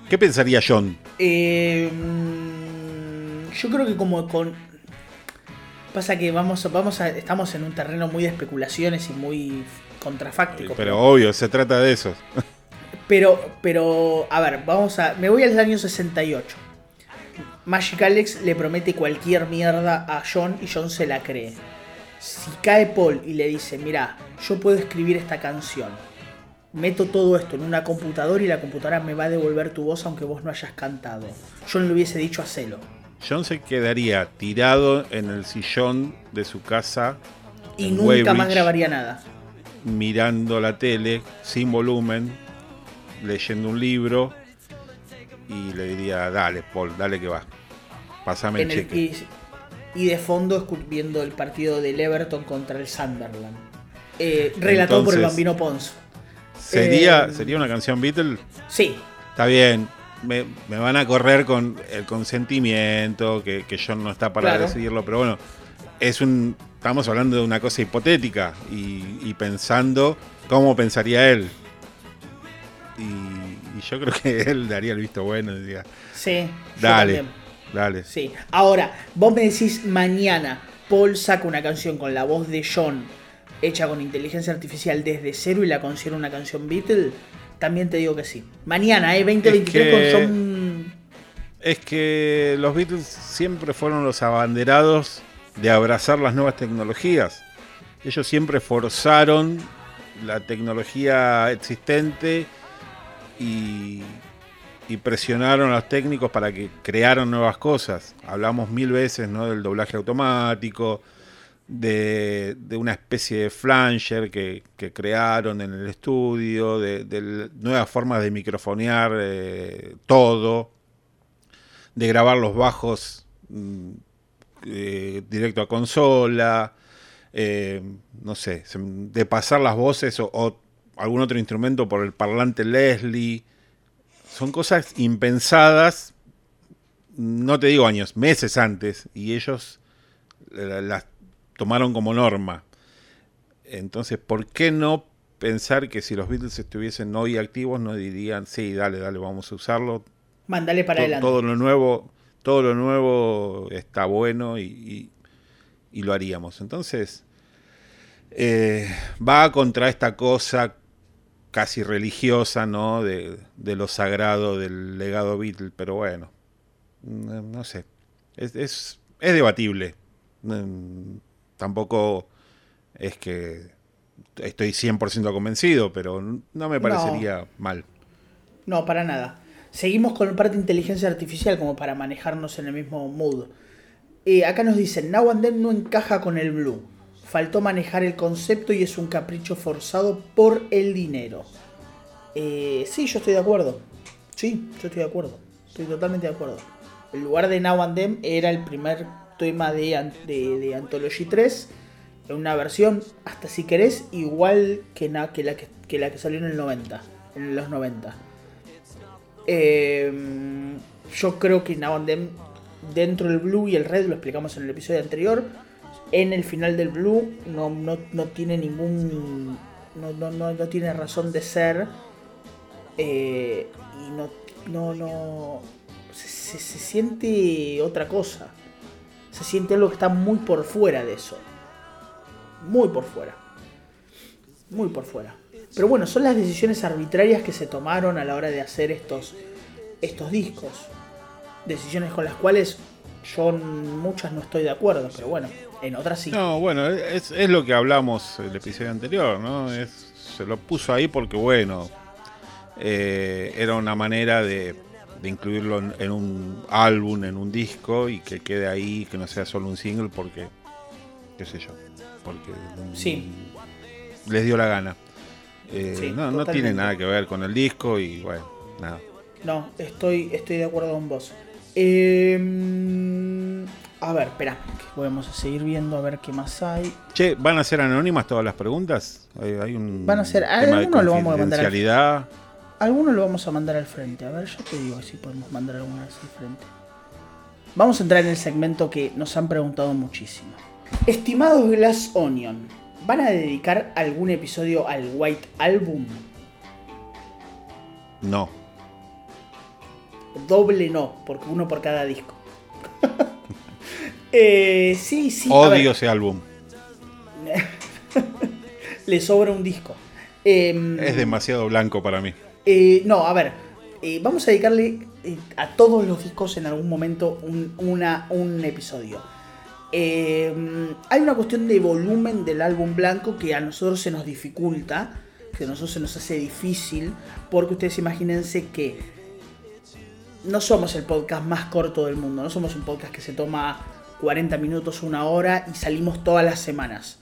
¿Qué pensaría John? Eh, mm, yo creo que como con. Pasa que vamos, vamos a, estamos en un terreno muy de especulaciones y muy contrafáctico. Pero obvio, se trata de eso. Pero, pero, a ver, vamos a. Me voy al año 68. Magic Alex le promete cualquier mierda a John y John se la cree. Si cae Paul y le dice, mira, yo puedo escribir esta canción. Meto todo esto en una computadora y la computadora me va a devolver tu voz aunque vos no hayas cantado. John le hubiese dicho hacelo. John se quedaría tirado en el sillón de su casa Y nunca más grabaría nada. Mirando la tele sin volumen, leyendo un libro y le diría, dale, Paul, dale que va. Pásame el cheque. y, y de fondo viendo el partido del Everton contra el Sunderland. Eh, relatado por el bambino Pons. ¿Sería, eh, ¿Sería una canción Beatle? Sí, Está bien. Me, me van a correr con el consentimiento, que, que John no está para Claro. decidirlo, pero bueno, es un. Estamos hablando de una cosa hipotética y, y pensando cómo pensaría él. Y, y yo creo que él daría el visto bueno diría, sí. dale, dale. Sí. Ahora, vos me decís mañana, Paul saca una canción con la voz de John, hecha con inteligencia artificial desde cero y la considera una canción Beatle, también te digo que sí. Mañana, eh, 2023 que- con John. Es que los Beatles siempre fueron los abanderados de abrazar las nuevas tecnologías. Ellos siempre forzaron la tecnología existente y, y presionaron a los técnicos para que crearan nuevas cosas. Hablamos mil veces ¿no? del doblaje automático, de, de una especie de flanger que, que crearon en el estudio, de, nuevas formas de microfonear eh, todo, de grabar los bajos mm, eh, directo a consola, eh, no sé, de pasar las voces o, o algún otro instrumento por el parlante Leslie. Son cosas impensadas, no te digo años, meses antes, y ellos la- las tomaron como norma. Entonces, ¿por qué no pensar que si los Beatles estuviesen hoy activos no dirían, sí, dale, dale, vamos a usarlo, Mandale para adelante. todo lo nuevo, todo lo nuevo está bueno y, y- y lo haríamos. Entonces, eh, va contra esta cosa casi religiosa, ¿no? De, de lo sagrado del legado Beatle, pero bueno, no, no sé, es, es, es debatible. Mm, Tampoco es que estoy 100% convencido, pero no me parecería mal. No, para nada. Seguimos con parte de inteligencia artificial como para manejarnos en el mismo mood. Eh, acá nos dicen, Now no encaja con el blue. Faltó manejar el concepto y es un capricho forzado por el dinero. Eh, sí, yo estoy de acuerdo. Sí, yo estoy de acuerdo. Estoy totalmente de acuerdo. El lugar de Now era el primer tema de, de, de Anthology 3. En una versión, hasta si querés, igual que, que, la, que, que la que salió en el 90. En los 90. Eh, yo creo que Now and Then, dentro del Blue y el Red, lo explicamos en el episodio anterior, en el final del Blue no, no, no tiene ningún... No, no, no, no tiene razón de ser. eh, y no... No, no... Se, se- se siente otra cosa. Se siente algo que está muy por fuera de eso. Muy por fuera. Muy por fuera. Pero bueno, son las decisiones arbitrarias que se tomaron a la hora de hacer estos, estos discos. Decisiones con las cuales yo muchas no estoy de acuerdo, pero bueno, en otras sí. No, bueno, es, es lo que hablamos el episodio anterior, ¿no? Es, se lo puso ahí porque, bueno, eh, era una manera de, de incluirlo en, en un álbum, en un disco y que quede ahí, que no sea solo un single porque, qué sé yo, porque Sí. les dio la gana. Eh, Sí, no, no tiene nada que ver con el disco y, bueno, nada. no, estoy, estoy de acuerdo con vos. Em, a ver, espera, a seguir viendo a ver qué más hay. Che, ¿van a ser anónimas todas las preguntas? Hay, un Van a ser, algunos lo vamos a mandar al, algunos lo vamos a mandar al frente. A ver, yo te digo si podemos mandar algunas al frente. Vamos a entrar en el segmento que nos han preguntado muchísimo. Estimados Glass Onion, ¿van a dedicar algún episodio al White Album? No. Doble no, porque uno por cada disco. eh, sí, sí. Odio ese álbum. Le sobra un disco. Em, es demasiado blanco para mí. Eh, no, a ver. Eh, vamos a dedicarle eh, a todos los discos en algún momento un, una, un episodio. Hay una cuestión de volumen del álbum blanco que a nosotros se nos dificulta, que a nosotros se nos hace difícil, porque ustedes imagínense que no somos el podcast más corto del mundo, no somos un podcast que se toma 40 minutos, una hora y salimos todas las semanas.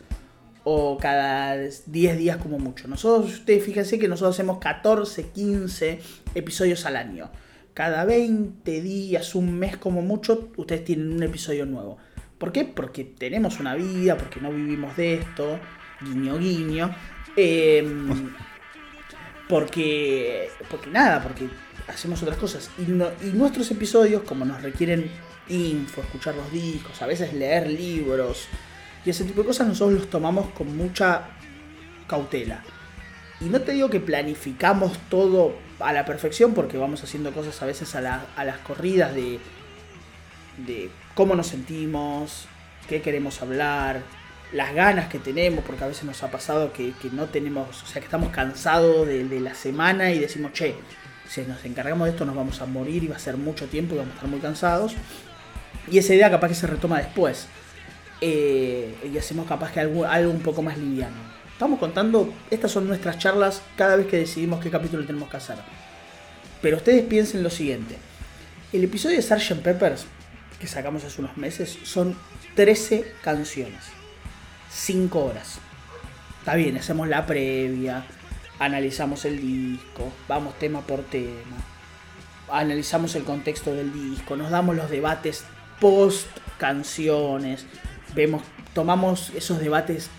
O cada 10 días como mucho. Nosotros, ustedes fíjense que nosotros hacemos 14, 15 episodios al año. Cada 20 días, un mes como mucho, ustedes tienen un episodio nuevo. ¿Por qué? Porque tenemos una vida, porque no vivimos de esto. Guiño, guiño. Em, porque, porque nada, porque hacemos otras cosas. Y, nuestros episodios, como nos requieren info, escuchar los discos, a veces leer libros y ese tipo de cosas, nosotros los tomamos con mucha cautela. Y no te digo que planificamos todo a la perfección, porque vamos haciendo cosas a veces a, las corridas de, de cómo nos sentimos, qué queremos hablar, las ganas que tenemos, porque a veces nos ha pasado que, no tenemos, o sea, que estamos cansados de, la semana y decimos, che, si nos encargamos de esto nos vamos a morir y va a ser mucho tiempo y vamos a estar muy cansados. Y esa idea capaz que se retoma después. Eh, y hacemos capaz que algo, algo un poco más liviano. Estamos contando, estas son nuestras charlas cada vez que decidimos qué capítulo tenemos que hacer. Pero ustedes piensen lo siguiente. El episodio de Sgt. Peppers, que sacamos hace unos meses, son 13 canciones. 5 horas. Está bien, hacemos la previa, analizamos el disco, vamos tema por tema, analizamos el contexto del disco, nos damos los debates post canciones, vemos, tomamos esos debates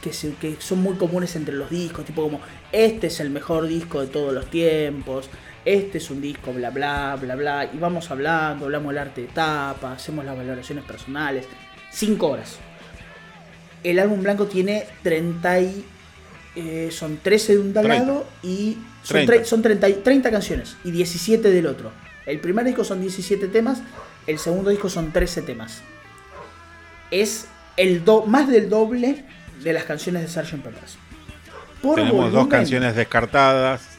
que, que son muy comunes entre los discos, tipo como este es el mejor disco de todos los tiempos, este es un disco, bla bla, bla bla, y vamos hablando, hablamos del arte de tapa, hacemos las valoraciones personales, 5 horas. El álbum blanco tiene 30 eh, son 13 de un lado y son, 30, 30, canciones y 17 del otro. El primer disco son 17 temas, el segundo disco son 13 temas. Es el do, más del doble de las canciones de Sgt. Peppers. tenemos dos canciones descartadas,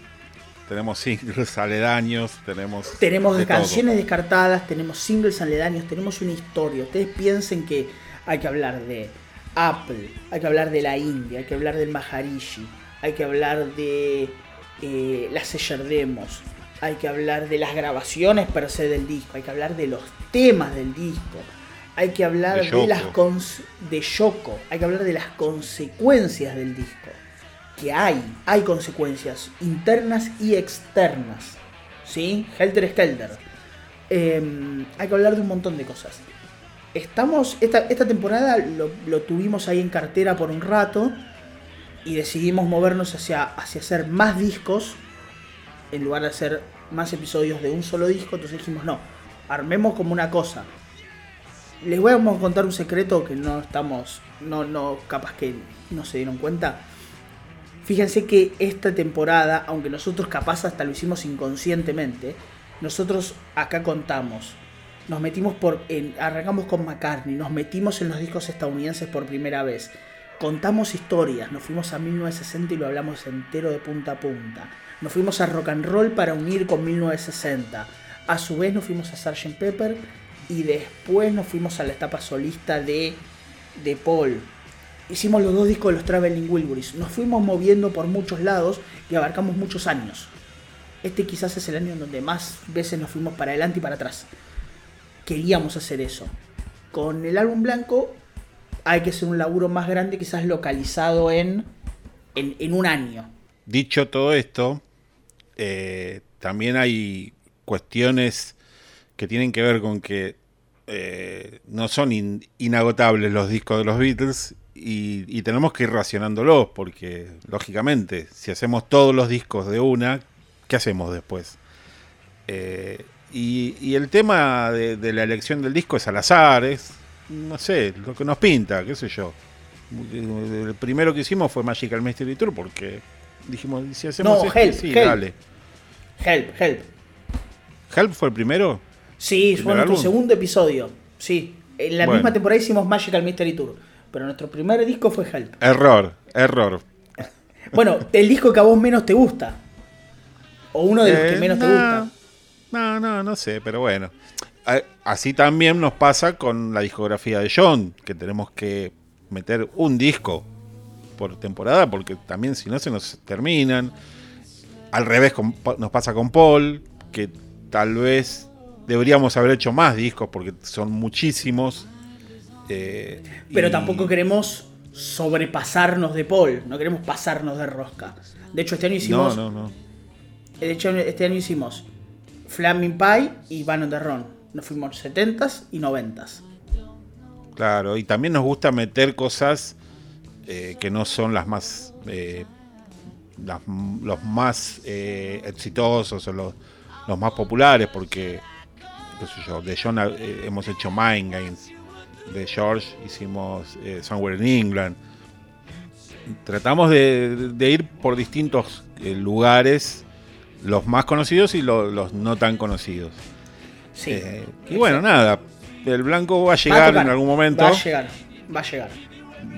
tenemos singles aledaños, tenemos... Tenemos canciones descartadas, tenemos singles aledaños, tenemos una historia. Ustedes piensen que hay que hablar de Apple, hay que hablar de la India, hay que hablar del Maharishi, hay que hablar de eh, las Seller Demos, hay que hablar de las grabaciones per se del disco, hay que hablar de los temas del disco, hay que hablar de, las de Yoko, hay que hablar de las consecuencias del disco. Que hay, hay consecuencias internas y externas. ¿Sí? Helter Skelter. Em, hay que hablar de un montón de cosas estamos, esta, esta temporada lo, tuvimos ahí en cartera por un rato y decidimos movernos hacia, hacia hacer más discos en lugar de hacer más episodios de un solo disco. Entonces dijimos, no, armemos como una cosa. Les voy a contar un secreto que no estamos, no, no, capaz que no se dieron cuenta. Fíjense que esta temporada, aunque nosotros capaz hasta lo hicimos inconscientemente, nosotros acá contamos nos metimos por. arrancamos con McCartney, nos metimos en los discos estadounidenses por primera vez. Contamos historias, nos fuimos a 1960 y lo hablamos entero de punta a punta. Nos fuimos a rock and roll para unir con 1960. A su vez nos fuimos a Sgt. Pepper y después nos fuimos a la etapa solista de, de Paul. Hicimos los dos discos de los Traveling Wilburys. Nos fuimos moviendo por muchos lados y abarcamos muchos años. Este quizás es el año en donde más veces nos fuimos para adelante y para atrás queríamos hacer eso. Con el álbum blanco hay que hacer un laburo más grande, quizás localizado en, en, un año. Dicho todo esto, eh, también hay cuestiones que tienen que ver con que eh, no son inagotables los discos de los Beatles y, tenemos que ir racionándolos porque, lógicamente, si hacemos todos los discos de una, ¿qué hacemos después? Eh, y, el tema de, la elección del disco es al azar, es, no sé, lo que nos pinta, qué sé yo. El primero que hicimos fue Magical Mystery Tour porque dijimos, si hacemos no, help, sí, dale. Help, help. ¿Help fue el primero? Sí, fue nuestro segundo episodio. Sí. En la misma temporada hicimos Magical Mystery Tour. Pero nuestro primer disco fue Help. Error, error. Bueno, el disco que a vos menos te gusta. O uno de los que eh, menos te gusta. No, no, no sé, pero bueno. Así también nos pasa con la discografía de John, que tenemos que meter un disco por temporada, porque también si no se nos terminan. Al revés nos pasa con Paul, que tal vez Deberíamos haber hecho más discos porque son muchísimos. Eh, Pero tampoco queremos sobrepasarnos de Paul, no queremos pasarnos de rosca. De hecho, este año hicimos. No, no, no. De hecho, este año hicimos Flaming Pie y Van on the Run. Nos fuimos 70s y 90s. Claro, y también nos gusta meter cosas eh, que no son las más. Eh, los más exitosos o los, los más populares, porque de John eh, hemos hecho Mind Games, de George hicimos eh, Somewhere in England. Tratamos de, ir por distintos eh, lugares, los más conocidos y los no tan conocidos. Sí. y bueno, nada, el blanco va a llegar en algún momento. Va a llegar, va a llegar.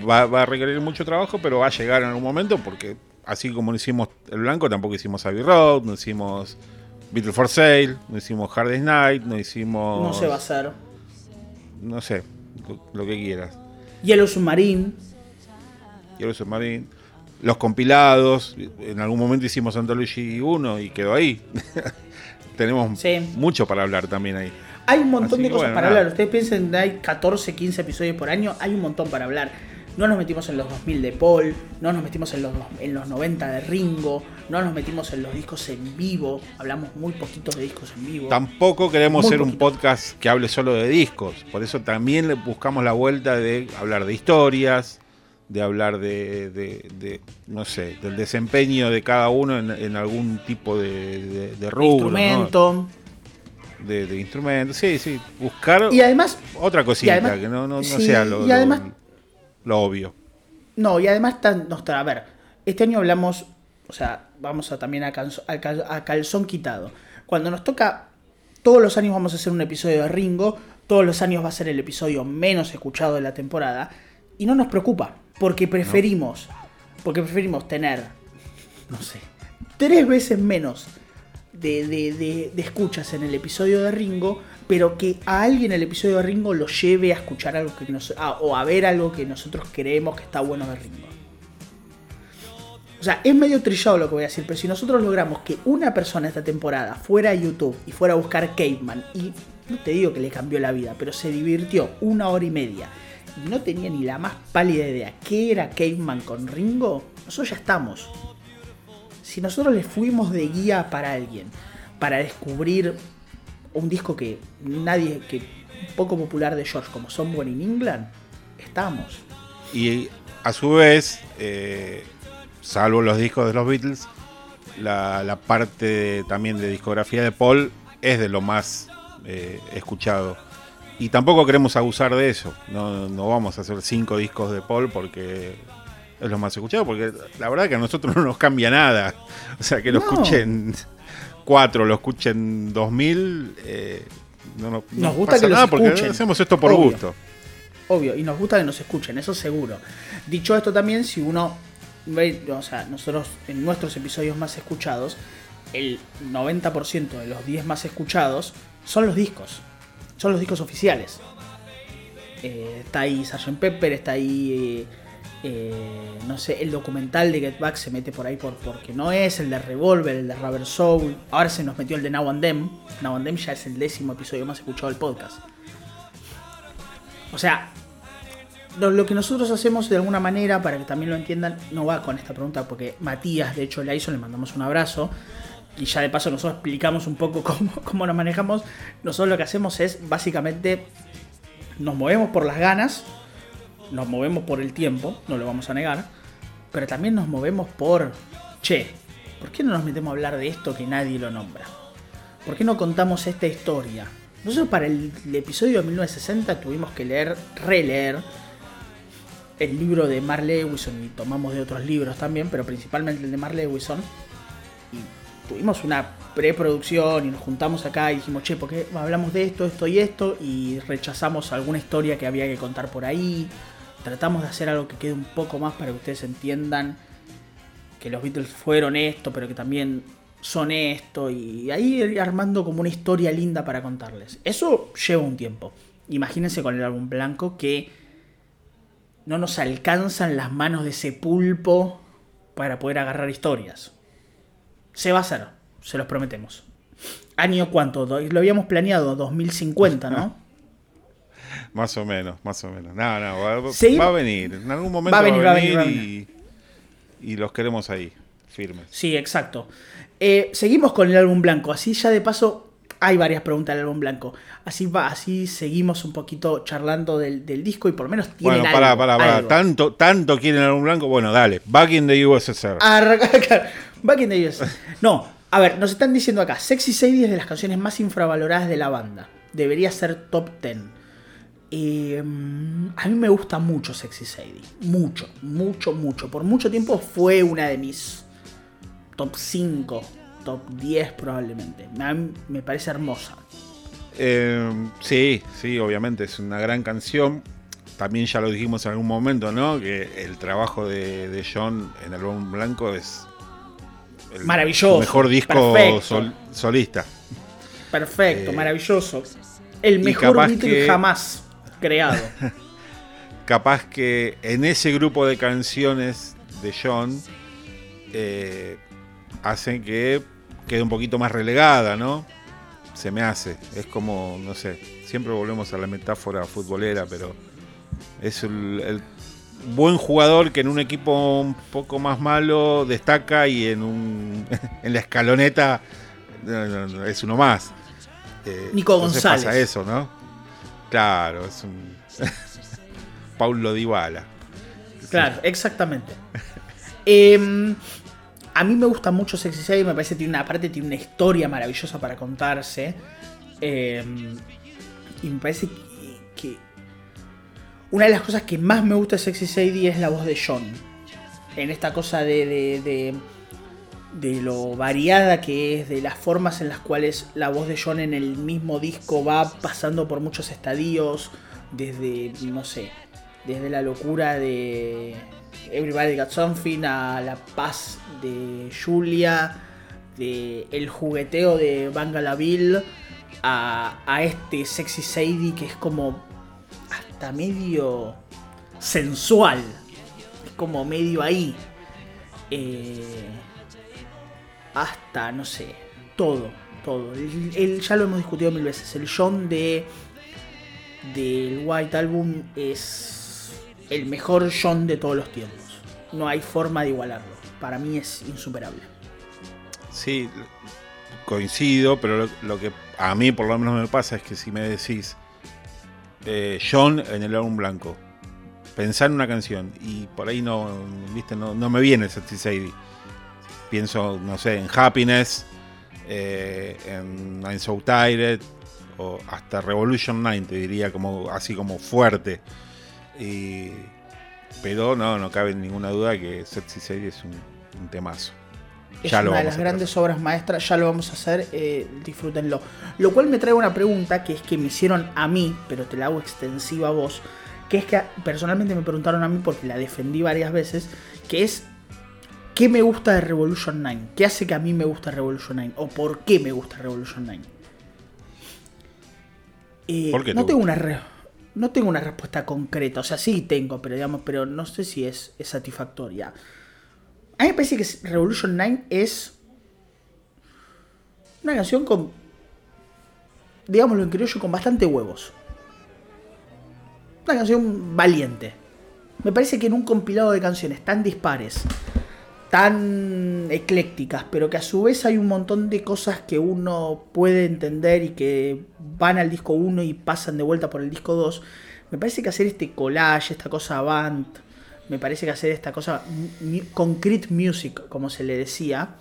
Va, a requerir mucho trabajo, pero va a llegar en algún momento porque así como no hicimimos el blanco, tampoco hicimos Abbey Road, no hicimos Beatles for Sale, no hicimos Hard Night, no hicimos. No se va a hacer. No sé, lo, que quieras. Yellow Submarine. Yellow Submarine. Los compilados. En algún momento hicimos Anthology 1 y quedó ahí. Tenemos mucho para hablar también ahí. Hay un montón de cosas para hablar. Ustedes piensen, hay 14, 15 episodios por año. Hay un montón para hablar. No nos metimos en los 2000 de Paul, no nos metimos en los, en los 90 de Ringo, no nos metimos en los discos en vivo, hablamos muy poquitos de discos en vivo. Tampoco queremos ser un podcast que hable solo de discos, por eso también le buscamos la vuelta de hablar de historias, de hablar de, no sé, del desempeño de cada uno en, algún tipo de, de, rubro. Instrumento. De, de instrumento, sí, sí, buscar y además, otra cosita que no, no, sea lo, y además, lo obvio. No, y además, está, a ver, este año hablamos, o sea, vamos a también a, calzón quitado. Cuando nos toca, todos los años vamos a hacer un episodio de Ringo, todos los años va a ser el episodio menos escuchado de la temporada, y no nos preocupa, porque preferimos, porque preferimos tener, no sé, tres veces menos de, de, de escuchas en el episodio de Ringo pero que a alguien el episodio de Ringo lo lleve a escuchar algo que nos, o a ver algo que nosotros creemos que está bueno de Ringo. O sea, es medio trillado lo que voy a decir, pero si nosotros logramos que una persona esta temporada fuera a YouTube y fuera a buscar Caveman, y no te digo que le cambió la vida, pero se divirtió una hora y media y no tenía ni la más pálida idea qué era Caveman con Ringo, nosotros ya estamos. Si nosotros le fuimos de guía para alguien, para descubrir un disco que nadie, que poco popular de George como Somewhere in England, estamos. Y a su vez, eh, salvo los discos de los Beatles, la, parte también de discografía de Paul es de lo más eh, escuchado. Y tampoco queremos abusar de eso. No, no, vamos a hacer cinco discos de Paul porque es lo más escuchado. Porque la verdad que a nosotros no nos cambia nada. O sea, que lo escuchen 4 lo escuchen 2000, eh, no, nos gusta que nada porque hacemos esto por gusto. Obvio, y nos gusta que nos escuchen, eso seguro. Dicho esto también, si uno o sea, nosotros en nuestros episodios más escuchados, el 90% de los 10 más escuchados son los discos, son los discos oficiales. Eh, está ahí Sgt. Pepper, está ahí... Eh, eh, no sé, el documental de Get Back se mete por ahí por, porque no es, el de Revolver, el de Rubber Soul. Ahora se nos metió el de Now and Them. Now and Them ya es el décimo episodio más escuchado del podcast. O sea, lo, que nosotros hacemos de alguna manera, para que también lo entiendan, no va con esta pregunta, porque Matías, de hecho, la hizo, le mandamos un abrazo. y ya de paso nosotros explicamos un poco cómo, cómo nos manejamos, nosotros lo que hacemos es básicamente nos movemos por las ganas, nos movemos por el tiempo, no lo vamos a negar, pero también nos movemos por, che, ¿por qué no nos metemos a hablar de esto que nadie lo nombra? ¿Por qué no contamos esta historia? Nosotros para el, episodio de 1960 tuvimos que leer, releer el libro de Mark Lewison y tomamos de otros libros también, pero principalmente el de Mark Lewison. Y tuvimos una preproducción y nos juntamos acá y dijimos, che, ¿por qué hablamos de esto, esto y esto? Y rechazamos alguna historia que había que contar por ahí. Tratamos de hacer algo que quede un poco más para que ustedes entiendan que los Beatles fueron esto, pero que también son esto. Y ahí armando como una historia linda para contarles. Eso lleva un tiempo. Imagínense con el álbum blanco que no nos alcanzan las manos de ese pulpo para poder agarrar historias. Se va a hacer, se los prometemos. ¿Año cuánto? Lo habíamos planeado, 2050, ¿no? más o menos, más o menos. No, no, va, a venir. En algún momento va a venir, y, y, los queremos ahí, firmes. Sí, exacto. Eh, seguimos con el álbum blanco. Así ya de paso hay varias preguntas del álbum blanco. Así va, así seguimos un poquito charlando del, disco y por lo menos tienen Bueno, para, para, para. Tanto, tanto quieren el álbum blanco. Bueno, dale. Back in the USSR. Back in the USSR. No, a ver, nos están diciendo acá. Sexy Sadie es de las canciones más infravaloradas de la banda. Debería ser top 10. Em, a mí me gusta mucho Sexy Sadie. Mucho, mucho, mucho. Por mucho tiempo fue una de mis top 5 top 10 probablemente. me parece hermosa. Eh, sí, sí, obviamente es una gran canción. También ya lo dijimos en algún momento, ¿no? Que el trabajo de, John en el álbum blanco es el maravilloso. mejor disco solista. Perfecto, eh, maravilloso. El mejor Beatle jamás creado. capaz que en ese grupo de canciones de John eh, hacen que quede un poquito más relegada, ¿no? Se me hace. Es como, no sé, siempre volvemos a la metáfora futbolera, pero es el, buen jugador que en un equipo un poco más malo destaca y en, un, en la escaloneta es uno más. Eh, Nico González. pasa eso, ¿no? Claro, es un Paulo Dybala. Claro, exactamente. eh, a mí me gusta mucho Sexy Sadie, me parece que tiene una parte, tiene una historia maravillosa para contarse. Eh, y me parece que, una de las cosas que más me gusta de Sexy Sadie es la voz de John. En esta cosa de, de, de, lo variada que es, de las formas en las cuales la voz de John en el mismo disco va pasando por muchos estadios. Desde, no sé, desde la locura de Everybody Got Something, a La Paz de Julia, de el jugueteo de Bangalaville, a, a este Sexy Sadie que es como hasta medio sensual, es como medio ahí. Eh, hasta, no sé, todo, todo. El, ya lo hemos discutido mil veces. El John de del White Album es el mejor John de todos los tiempos. No hay forma de igualarlo. Para mí es insuperable. Sí, coincido, pero lo, que a mí por lo menos me pasa es que si me decís eh, John en el álbum blanco, pensar en una canción y por ahí no, viste, no, me viene Sexy Sadie. Pienso, no sé, en Happiness, eh, en I'm So Tired, o hasta Revolution 9, te diría como así como fuerte pero no, no cabe ninguna duda que Sexy Sadie es un, temazo. Es una de las grandes obras maestras, ya lo vamos a hacer, eh, disfrútenlo. Lo cual me trae una pregunta que es que me hicieron a mí, pero te la hago extensiva a vos, que es que personalmente me preguntaron a mí porque la defendí varias veces, que es ¿qué me gusta de Revolution 9? ¿Qué hace que a mí me gusta Revolution 9? ¿O por qué me gusta Revolution 9? Eh, no tengo una no tengo una respuesta concreta, o sea, sí tengo, pero digamos, pero no sé si es, satisfactoria. A mí me parece que Revolution 9 es una canción con, digámoslo en criollo, con bastante huevos. Una canción valiente. Me parece que en un compilado de canciones tan dispares, tan eclécticas, pero que a su vez hay un montón de cosas que uno puede entender y que van al disco 1 y pasan de vuelta por el disco 2. Me parece que hacer este collage, esta cosa avant, me parece que hacer esta cosa concrete music, como se le decía,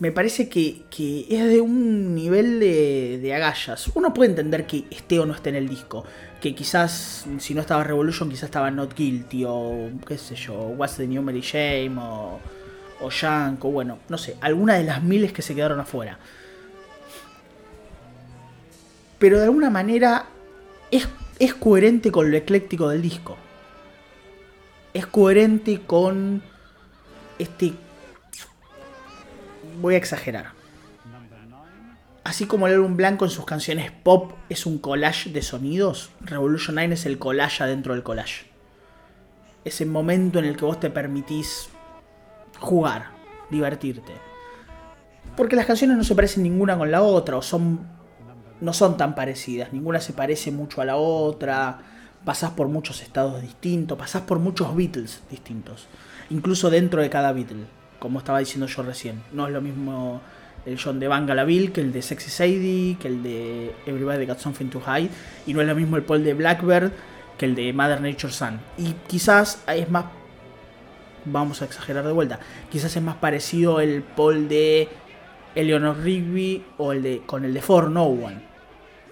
me parece que, es de un nivel de, agallas. Uno puede entender que esté o no esté en el disco. Que quizás, si no estaba Revolution, quizás estaba Not Guilty o qué sé yo, What's the New Mary Shame o, o o bueno, no sé, alguna de las miles que se quedaron afuera. Pero de alguna manera es coherente con lo ecléctico del disco. Es coherente con este voy a exagerar. Así como el álbum blanco en sus canciones pop es un collage de sonidos, Revolution 9 es el collage adentro del collage. Es el momento en el que vos te permitís jugar, divertirte. Porque las canciones no se parecen ninguna con la otra, o son. no son tan parecidas, ninguna se parece mucho a la otra. Pasás por muchos estados distintos, pasás por muchos Beatles distintos, incluso dentro de cada Beatle como estaba diciendo yo recién. No es lo mismo el John de Bangalaville que el de Sexy Sadie, que el de Everybody Got Something to Hide, y no es lo mismo el Paul de Blackbird que el de Mother Nature Sun. Y quizás es más, vamos a exagerar de vuelta, quizás es más parecido el Paul de Eleanor Rigby o el de con el de For No One,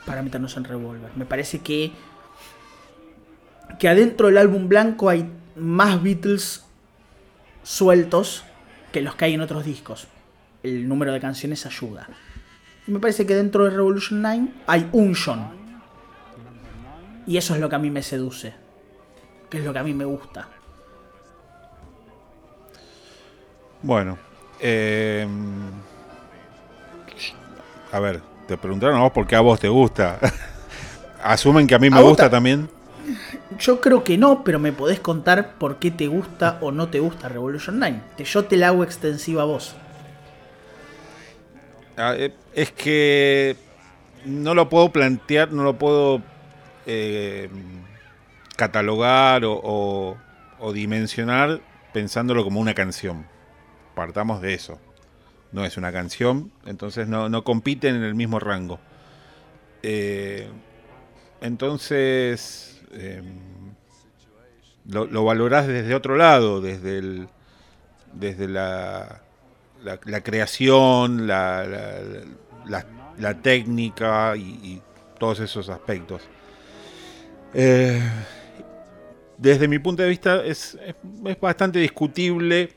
para meternos en Revolver. Me parece que que adentro del álbum blanco hay más Beatles sueltos que los que hay en otros discos. El número de canciones ayuda. Y me parece que dentro de Revolution 9 hay un John. Y eso es lo que a mí me seduce. Que es lo que a mí me gusta. Bueno. Eh, a ver, te preguntaron a vos por qué a vos te gusta. ¿Asumen que a mí me gusta también? Yo creo que no, pero me podés contar por qué te gusta o no te gusta Revolution 9. Yo te la hago extensiva a vos. Ah, eh, es que no lo puedo plantear, no lo puedo eh, catalogar o, dimensionar pensándolo como una canción. Partamos de eso. No es una canción, entonces no, no compiten en el mismo rango. Eh, entonces Em, lo, lo, valorás desde otro lado, desde, desde la, la, creación, la, la, técnica y, todos esos aspectos. Eh, desde mi punto de vista es, es, bastante discutible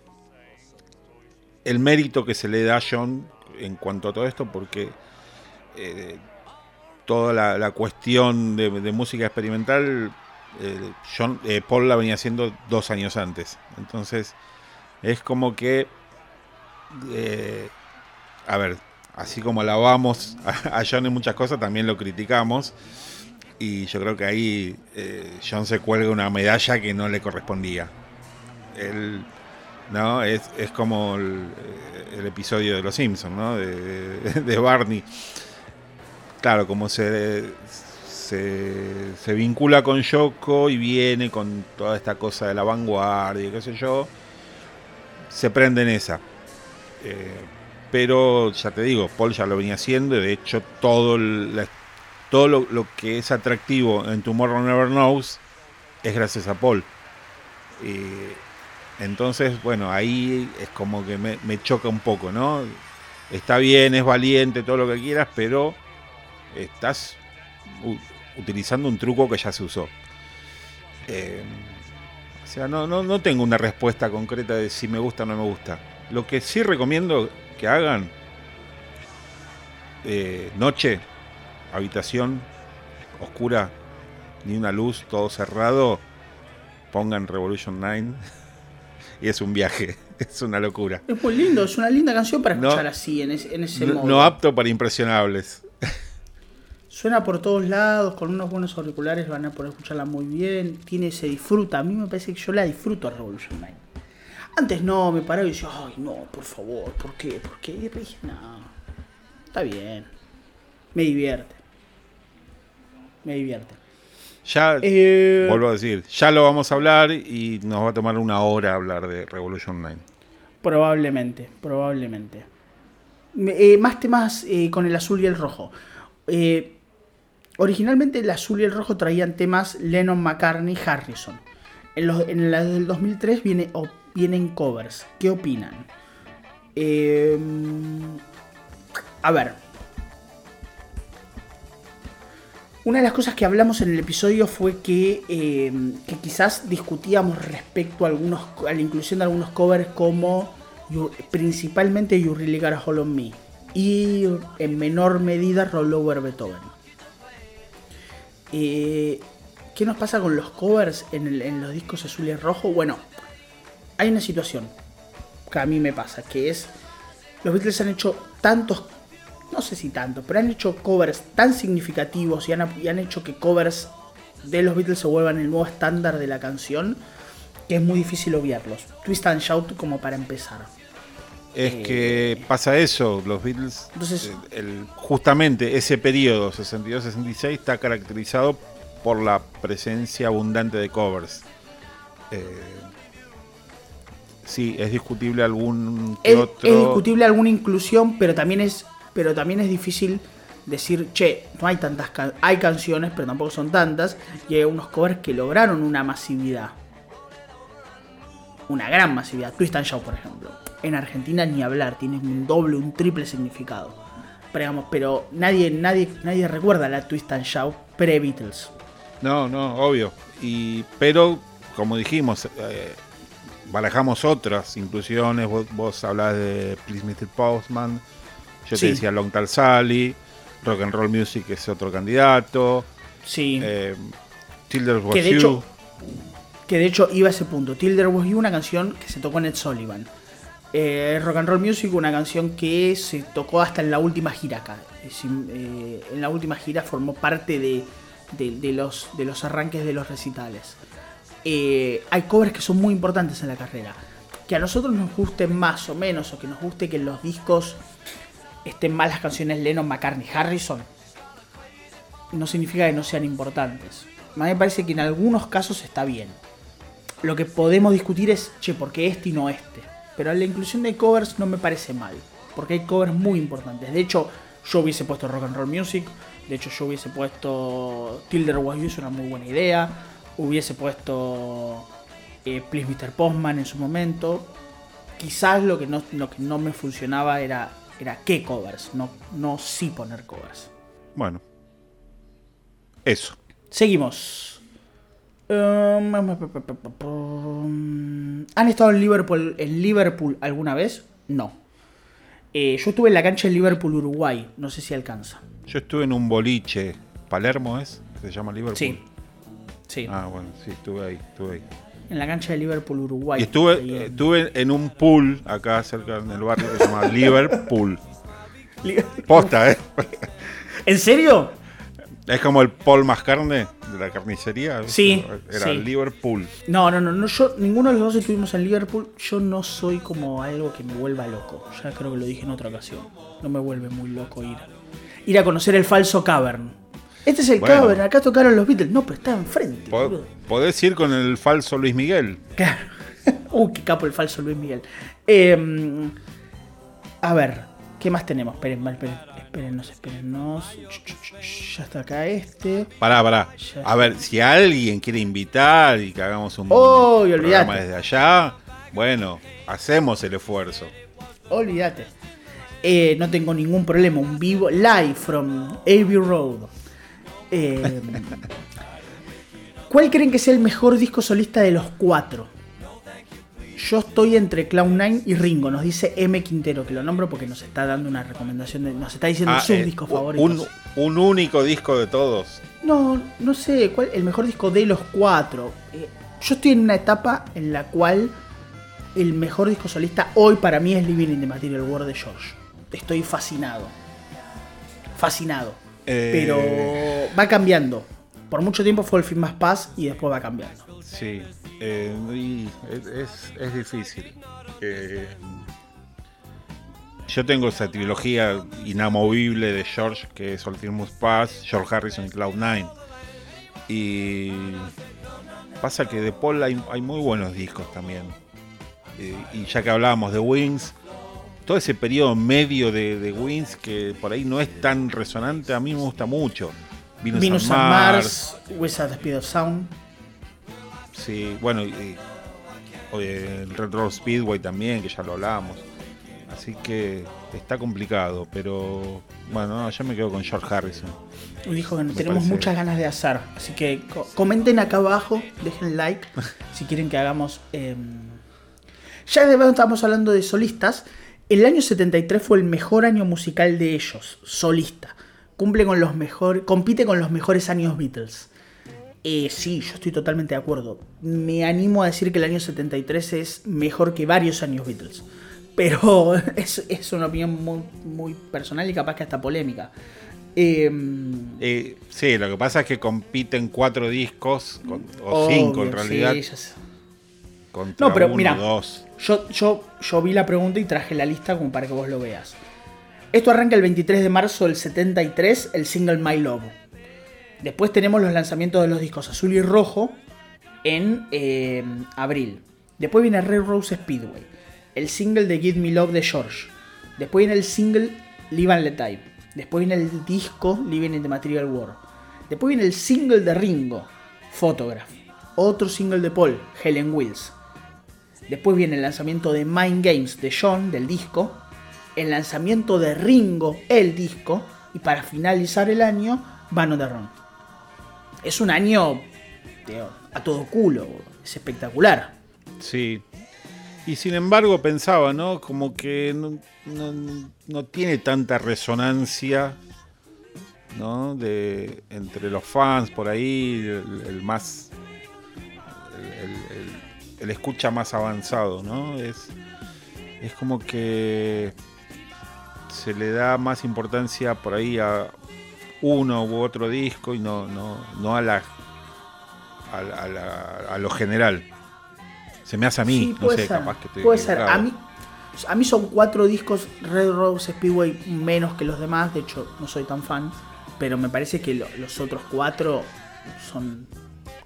el mérito que se le da a John en cuanto a todo esto, porque eh, toda la, cuestión de, música experimental, eh, John, eh, Paul la venía haciendo dos años antes. Entonces, es como que, eh, a ver, así como alabamos a, John en muchas cosas, también lo criticamos. Y yo creo que ahí John se cuelga una medalla que no le correspondía. Él, ¿no? Es, es como el, episodio de Los Simpsons, ¿no? de Barney claro, como se, se, vincula con Yoko y viene con toda esta cosa de la vanguardia y qué sé yo, se prende en esa. Eh, pero ya te digo, Paul ya lo venía haciendo y de hecho todo, todo lo, que es atractivo en Tomorrow Never Knows es gracias a Paul. entonces, bueno, ahí es como que me, me choca un poco, ¿no? Está bien, es valiente, todo lo que quieras, pero estás utilizando un truco que ya se usó. Eh, o sea, no, no, tengo una respuesta concreta de si me gusta o no me gusta. Lo que sí recomiendo que hagan, eh, noche, habitación oscura, ni una luz, todo cerrado, pongan Revolution 9 y es un viaje, es una locura. Es muy lindo, es una linda canción para escuchar así, en ese, en ese modo. No apto para impresionables. Suena por todos lados, con unos buenos auriculares van a poder escucharla muy bien. Tiene, se disfruta. A mí me parece que yo la disfruto a Revolution 9. Antes no, me paraba y decía, ay no, por favor, ¿por qué? ¿Por qué? Y dije, no, está bien. Me divierte. Me divierte. Ya, Eh, vuelvo a decir, ya lo vamos a hablar y nos va a tomar una hora hablar de Revolution 9. Probablemente, probablemente. Eh, más temas eh, con el azul y el rojo. Eh, originalmente el azul y el rojo traían temas Lennon, McCartney, Harrison. En, los, en la del 2003 viene, o- vienen covers. ¿Qué opinan? Eh, a ver. Una de las cosas que hablamos en el episodio fue que, eh, que quizás discutíamos respecto a, algunos, a la inclusión de algunos covers como principalmente You Really Got a Hold Me y en menor medida Roll Over Beethoven. Eh, ¿Qué nos pasa con los covers en, el- en los discos azul y rojo? Bueno, hay una situación que a mí me pasa, que es los Beatles han hecho tantos, no sé si tanto, pero han hecho covers tan significativos y han, y han hecho que covers de los Beatles se vuelvan el nuevo estándar de la canción, que es muy difícil obviarlos. Twist and Shout como para empezar. Es que pasa eso, los Beatles, Entonces- eh, el- justamente ese periodo 62-66 está caracterizado por la presencia abundante de covers. Eh, sí, es discutible algún que Es, otro. es discutible alguna inclusión, pero también es, pero también es difícil decir, che, no hay tantas can- hay canciones, pero tampoco son tantas, y hay unos covers que lograron una masividad. Una gran masividad. Twist and Shout, por ejemplo. En Argentina ni hablar, tiene un doble, un triple significado. Pero, digamos, pero nadie, nadie, nadie recuerda la Twist and Shout pre-Beatles. No, no, obvio. Y, pero, como dijimos, eh, barajamos otras inclusiones. Vos, vos hablás de Please Mr. Postman. Yo Sí. te decía Long Tall Sally. Rock and Roll Music es otro candidato. Sí. Eh, Tilder Was Que de You. hecho- que de hecho iba a ese punto. Tilder Was You, una canción que se tocó en Ed Sullivan. Eh, Rock and Roll Music, una canción que se tocó hasta en la última gira acá. Eh, en la última gira formó parte de los arranques de los recitales. Eh, hay covers que son muy importantes en la carrera. Que a nosotros nos gusten más o menos, o que nos guste que en los discos estén más las canciones Lennon, McCartney, Harrison, no significa que no sean importantes. A mí me parece que en algunos casos está bien. Lo que podemos discutir es, che, ¿por qué este y no este? Pero la inclusión de covers no me parece mal, porque hay covers muy importantes. De hecho, yo hubiese puesto Rock and Roll Music, de hecho yo hubiese puesto Tilder Was You, es una muy buena idea. Hubiese puesto eh, Please Mr. Postman en su momento. Quizás lo que no, lo que no me funcionaba era, era qué covers, no, no sí poner covers. Bueno. Eso. Seguimos. Um, ¿Han estado en Liverpool, en Liverpool alguna vez? No. Eh, yo estuve en la cancha de Liverpool, Uruguay. No sé si alcanza. Yo estuve en un boliche. ¿Palermo es? ¿Que se llama Liverpool? Sí. Sí. Ah, bueno, sí, estuve ahí, estuve ahí. En la cancha de Liverpool, Uruguay. Y estuve, Ahí en- eh, estuve en un pool acá cerca en el barrio que se llama Liverpool. Li- Posta, ¿eh? ¿En serio? Es como el Paul más carne de la carnicería. Sí, Era sí. Liverpool. No, no, no, no, yo, ninguno de los dos estuvimos en Liverpool. Yo no soy como algo que me vuelva loco. Ya creo que lo dije en otra ocasión. No me vuelve muy loco ir. Ir a conocer el falso cavern. Este es el Bueno. cavern, acá tocaron los Beatles. No, pero está enfrente. Podés ir con el falso Luis Miguel. Claro. Uy, qué capo el falso Luis Miguel. Eh, a ver, ¿qué más tenemos? Esperen, esperen, espérennos, espérennos. Ya está acá este. Pará, pará. Ya. A ver, si alguien quiere invitar y que hagamos un Oh, y programa desde allá, bueno, hacemos el esfuerzo. Olvídate. Eh, no tengo ningún problema. Un vivo live from Abbey Road. Eh, ¿Cuál creen que sea el mejor disco solista de los cuatro? Yo estoy entre Cloud9 y Ringo. Nos dice M. Quintero, que lo nombro porque nos está dando una recomendación. De, nos está diciendo Ah, sus eh, discos un- favoritos. Un, un único disco de todos. No, no sé, ¿cuál el mejor disco de los cuatro? Eh, yo estoy en una etapa en la cual el mejor disco solista hoy para mí es Living in the Material World de George. Estoy fascinado. Fascinado. Eh, Pero va cambiando. Por mucho tiempo fue el Film Más Paz y después va cambiando. Sí, eh, y es, es- difícil. Eh, yo tengo esa trilogía inamovible de George, que es Must Pass, George Harrison y Cloud9. Y pasa que de Paul hay, hay muy buenos discos también. Eh, y ya que hablábamos de Wings, todo ese periodo medio de, de, Wings que por ahí no es tan resonante, a mí me gusta mucho. Venus, Venus and Mars, Mars Wizard Speed of Sound. Sí, bueno, y, el Red Road Speedway también, que ya lo hablábamos. Así que está complicado, pero bueno, ya me quedo con George Harrison. Dijo que tenemos muchas ganas de hacer, así que comenten acá abajo, dejen like si quieren que hagamos... Eh... Ya estamos hablando de solistas. El año 73 fue el mejor año musical de ellos, solista. Cumple con los mejores, compite con los mejores años Beatles. Eh, sí, yo estoy totalmente de acuerdo. Me animo a decir que el año 73 es mejor que varios años Beatles. Pero es, una opinión muy, personal y capaz que hasta polémica. Em, eh, sí, lo que pasa es que compiten cuatro discos, o cinco en realidad. no, pero mira, Yo, yo, yo vi la pregunta y traje la lista como para que vos lo veas. Esto arranca el 23 de marzo del 73, el single My Love. Después tenemos los lanzamientos de los discos azul y rojo en eh, abril. Después viene Red Rose Speedway. El single de Give Me Love de George. Después viene el single Live and Let Die. Después viene el disco Living in the Material World. Después viene el single de Ringo, Photograph. Otro single de Paul, Helen Wills. Después viene el lanzamiento de Mind Games de John, del disco. El lanzamiento de Ringo, el disco. Y para finalizar el año, Van the Run es un año a todo culo, es espectacular. Sí. Y sin embargo pensaba, ¿no? Como que no, tiene tanta resonancia, ¿no? De, entre los fans por ahí, el, más... El, escucha más avanzado, ¿no? Es, es como que se le da más importancia por ahí a uno u otro disco y no, no, no a, la, a, lo general. Se me hace a mí, no sé, capaz que estoy Puede ser, a mí, a mí son cuatro discos Red Rose Speedway menos que los demás, de hecho no soy tan fan, pero me parece que los otros cuatro son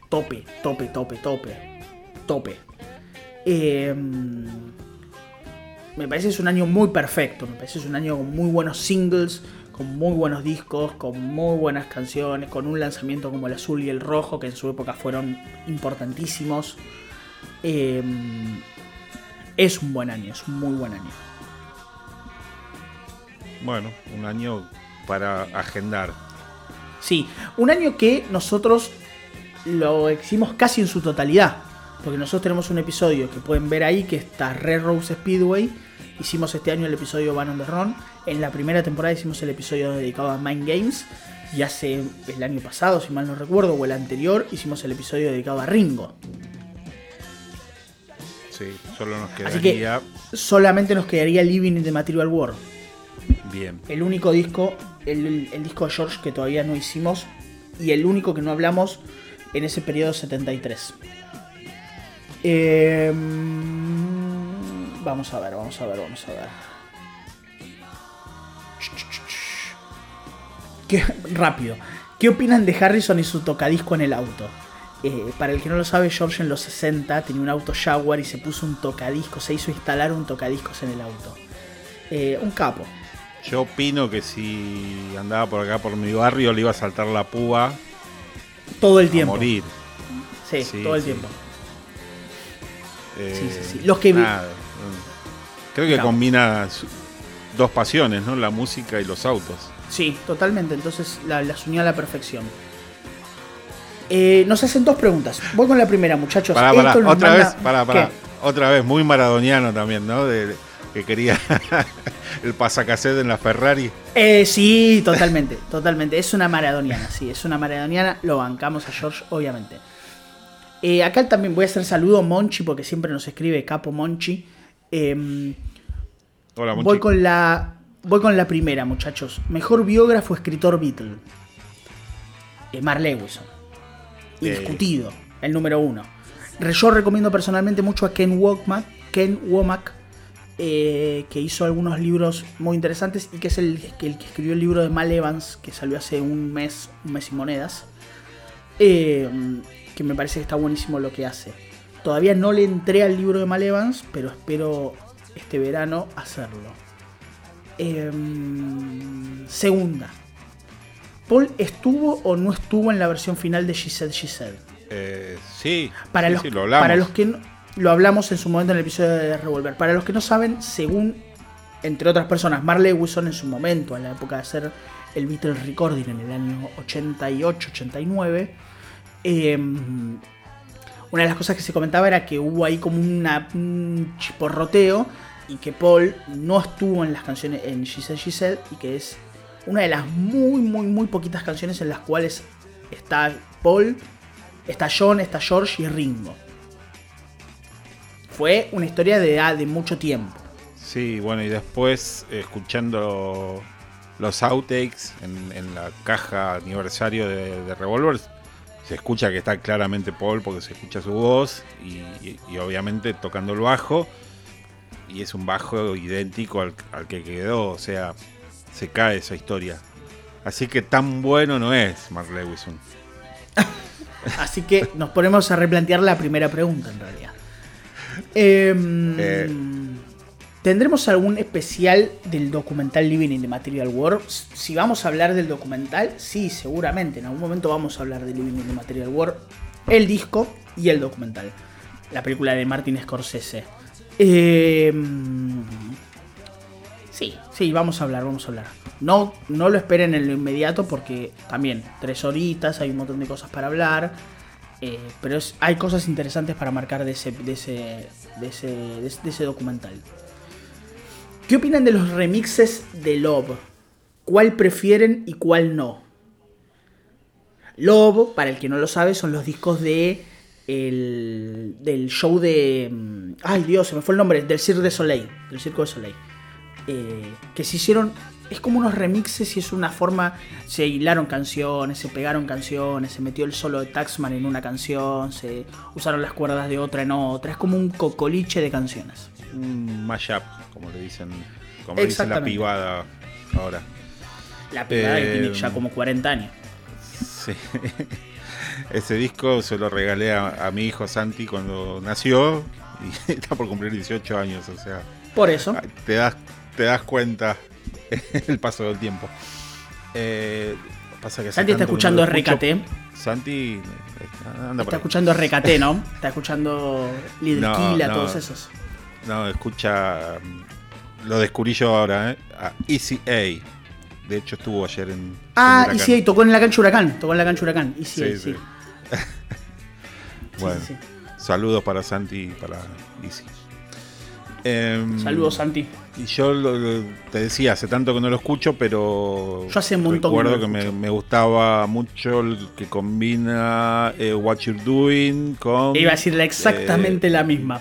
tope, tope, tope, tope, tope. Em, me parece que es un año muy perfecto, me parece que es un año con muy buenos singles, con muy buenos discos, con muy buenas canciones, con un lanzamiento como el azul y el rojo, que en su época fueron importantísimos. Em, es un buen año, es un muy buen año. Bueno, un año para agendar. Sí, un año que nosotros lo hicimos casi en su totalidad. Porque nosotros tenemos un episodio que pueden ver ahí que está Red Rose Speedway Hicimos este año el episodio Van on the Run. En la primera temporada hicimos el episodio dedicado a Mind Games. Y hace el año pasado, si mal no recuerdo, o el anterior, hicimos el episodio dedicado a Ringo. Sí, solo nos quedaría. solamente nos quedaría Living in the Material World. Bien. El único disco, el, el, disco de George que todavía no hicimos. Y el único que no hablamos en ese periodo 73. Eh, Vamos a ver, vamos a ver, vamos a ver. Qué rápido. ¿Qué opinan de Harrison y su tocadisco en el auto? Eh, para el que no lo sabe, George en los 60 tenía un auto Jaguar y se puso un tocadisco, se hizo instalar un tocadiscos en el auto. Eh, un capo. Yo opino que si andaba por acá por mi barrio le iba a saltar la púa. Todo el tiempo. morir. Sí, todo el tiempo. sí, sí, sí. Los que vi Creo que combina dos pasiones, ¿no? La música y los autos. Sí, totalmente. Entonces las unió a la perfección. Eh, nos hacen dos preguntas. Voy con la primera, muchachos. Otra vez, para, Otra vez, muy maradoniano también, ¿no? De, que quería el pasacacet en la Ferrari. Eh, sí, totalmente, totalmente. Es una maradoniana, sí, es una maradoniana. Lo bancamos a George, obviamente. Eh, acá también voy a hacer saludo a Monchi, porque siempre nos escribe Capo Monchi. Em, voy con la voy con la primera, muchachos. Mejor biógrafo escritor Beatle. Eh, Mark Lewison. Indiscutido. El número uno. Yo recomiendo personalmente mucho a Ken Womack, Ken Womack eh, que hizo algunos libros muy interesantes y que es el, el, que escribió el libro de Mal Evans, que salió hace un mes, un mes y monedas. eh, que me parece que está buenísimo lo que hace. Todavía no le entré al libro de Malevans, pero espero este verano hacerlo. Em, segunda. ¿Paul estuvo o no estuvo en la versión final de She Said? Eh, sí, Para, sí, los, sí, lo hablamos. para los que no- lo hablamos en su momento en el episodio de Revolver. Para los que no saben, según, entre otras personas, Marley Wilson en su momento, en la época de hacer el Beatles Recording en el año 88-89, eh, una de las cosas que se comentaba era que hubo ahí como un chiporroteo y que Paul no estuvo en las canciones en She Said y que es una de las muy, muy, muy poquitas canciones en las cuales está Paul, está John, está George y Ringo. Fue una historia de, de mucho tiempo. Sí, bueno, y después escuchando los outtakes en, la caja aniversario de, de Revolver, se escucha que está claramente Paul porque se escucha su voz y, y- y obviamente tocando el bajo. Y es un bajo idéntico al, al que quedó, o sea, se cae esa historia. Así que tan bueno no es Mark Lewison. Así que nos ponemos a replantear la primera pregunta en realidad. Em, Eh. ¿Tendremos algún especial del documental Living in the Material World? Si vamos a hablar del documental, sí, seguramente. En algún momento vamos a hablar de Living in the Material World. El disco y el documental. La película de Martin Scorsese. Em, sí, sí, vamos a hablar, vamos a hablar. No, no lo esperen en lo inmediato porque también tres horitas, hay un montón de cosas para hablar. eh, pero hay cosas interesantes para marcar de ese, de ese, de ese- de ese documental. ¿Qué opinan de los remixes de Love? ¿Cuál prefieren y cuál no? Love, para el que no lo sabe, son los discos de el, del show de... mm, Ay Dios, se me fue el nombre, del Cirque de Soleil. Del Circo de Soleil. Eh, que se hicieron... Es como unos remixes y es una forma... Se hilaron canciones, se pegaron canciones, se metió el solo de Taxman en una canción, se usaron las cuerdas de otra en otra. Es como un cocoliche de canciones. Un mashup, como le dicen, como le dice la pibada ahora. La pegada que Eh, tiene ya como 40 años. Sí. Ese disco se lo regalé a, a mi hijo Santi cuando nació y está por cumplir 18 años, o sea, Por eso. te das, te das cuenta el paso del tiempo. Eh, pasa que Santi está escuchando no. RKT. Santi eh, anda por Está ahí. escuchando RKT, ¿no? Está escuchando Lidl No, Kila, no. todos esos. No, escucha. Lo descubrí yo ahora, ¿eh? A Easy A. De hecho, estuvo ayer en. Ah, en y Huracán. sí, tocó en la cancha Huracán. Tocó en la cancha Huracán. Y sí, Sí, sí. sí. Sí, Bueno, sí, saludos para Santi y para Easy. Em, Saludos, Santi. Y yo lo- lo- te decía, hace tanto que no lo escucho, pero. Yo hace un montón que Recuerdo no que me, escucho. me gustaba mucho el que combina eh, What You're Doing con. Iba a decirle eh, exactamente la misma.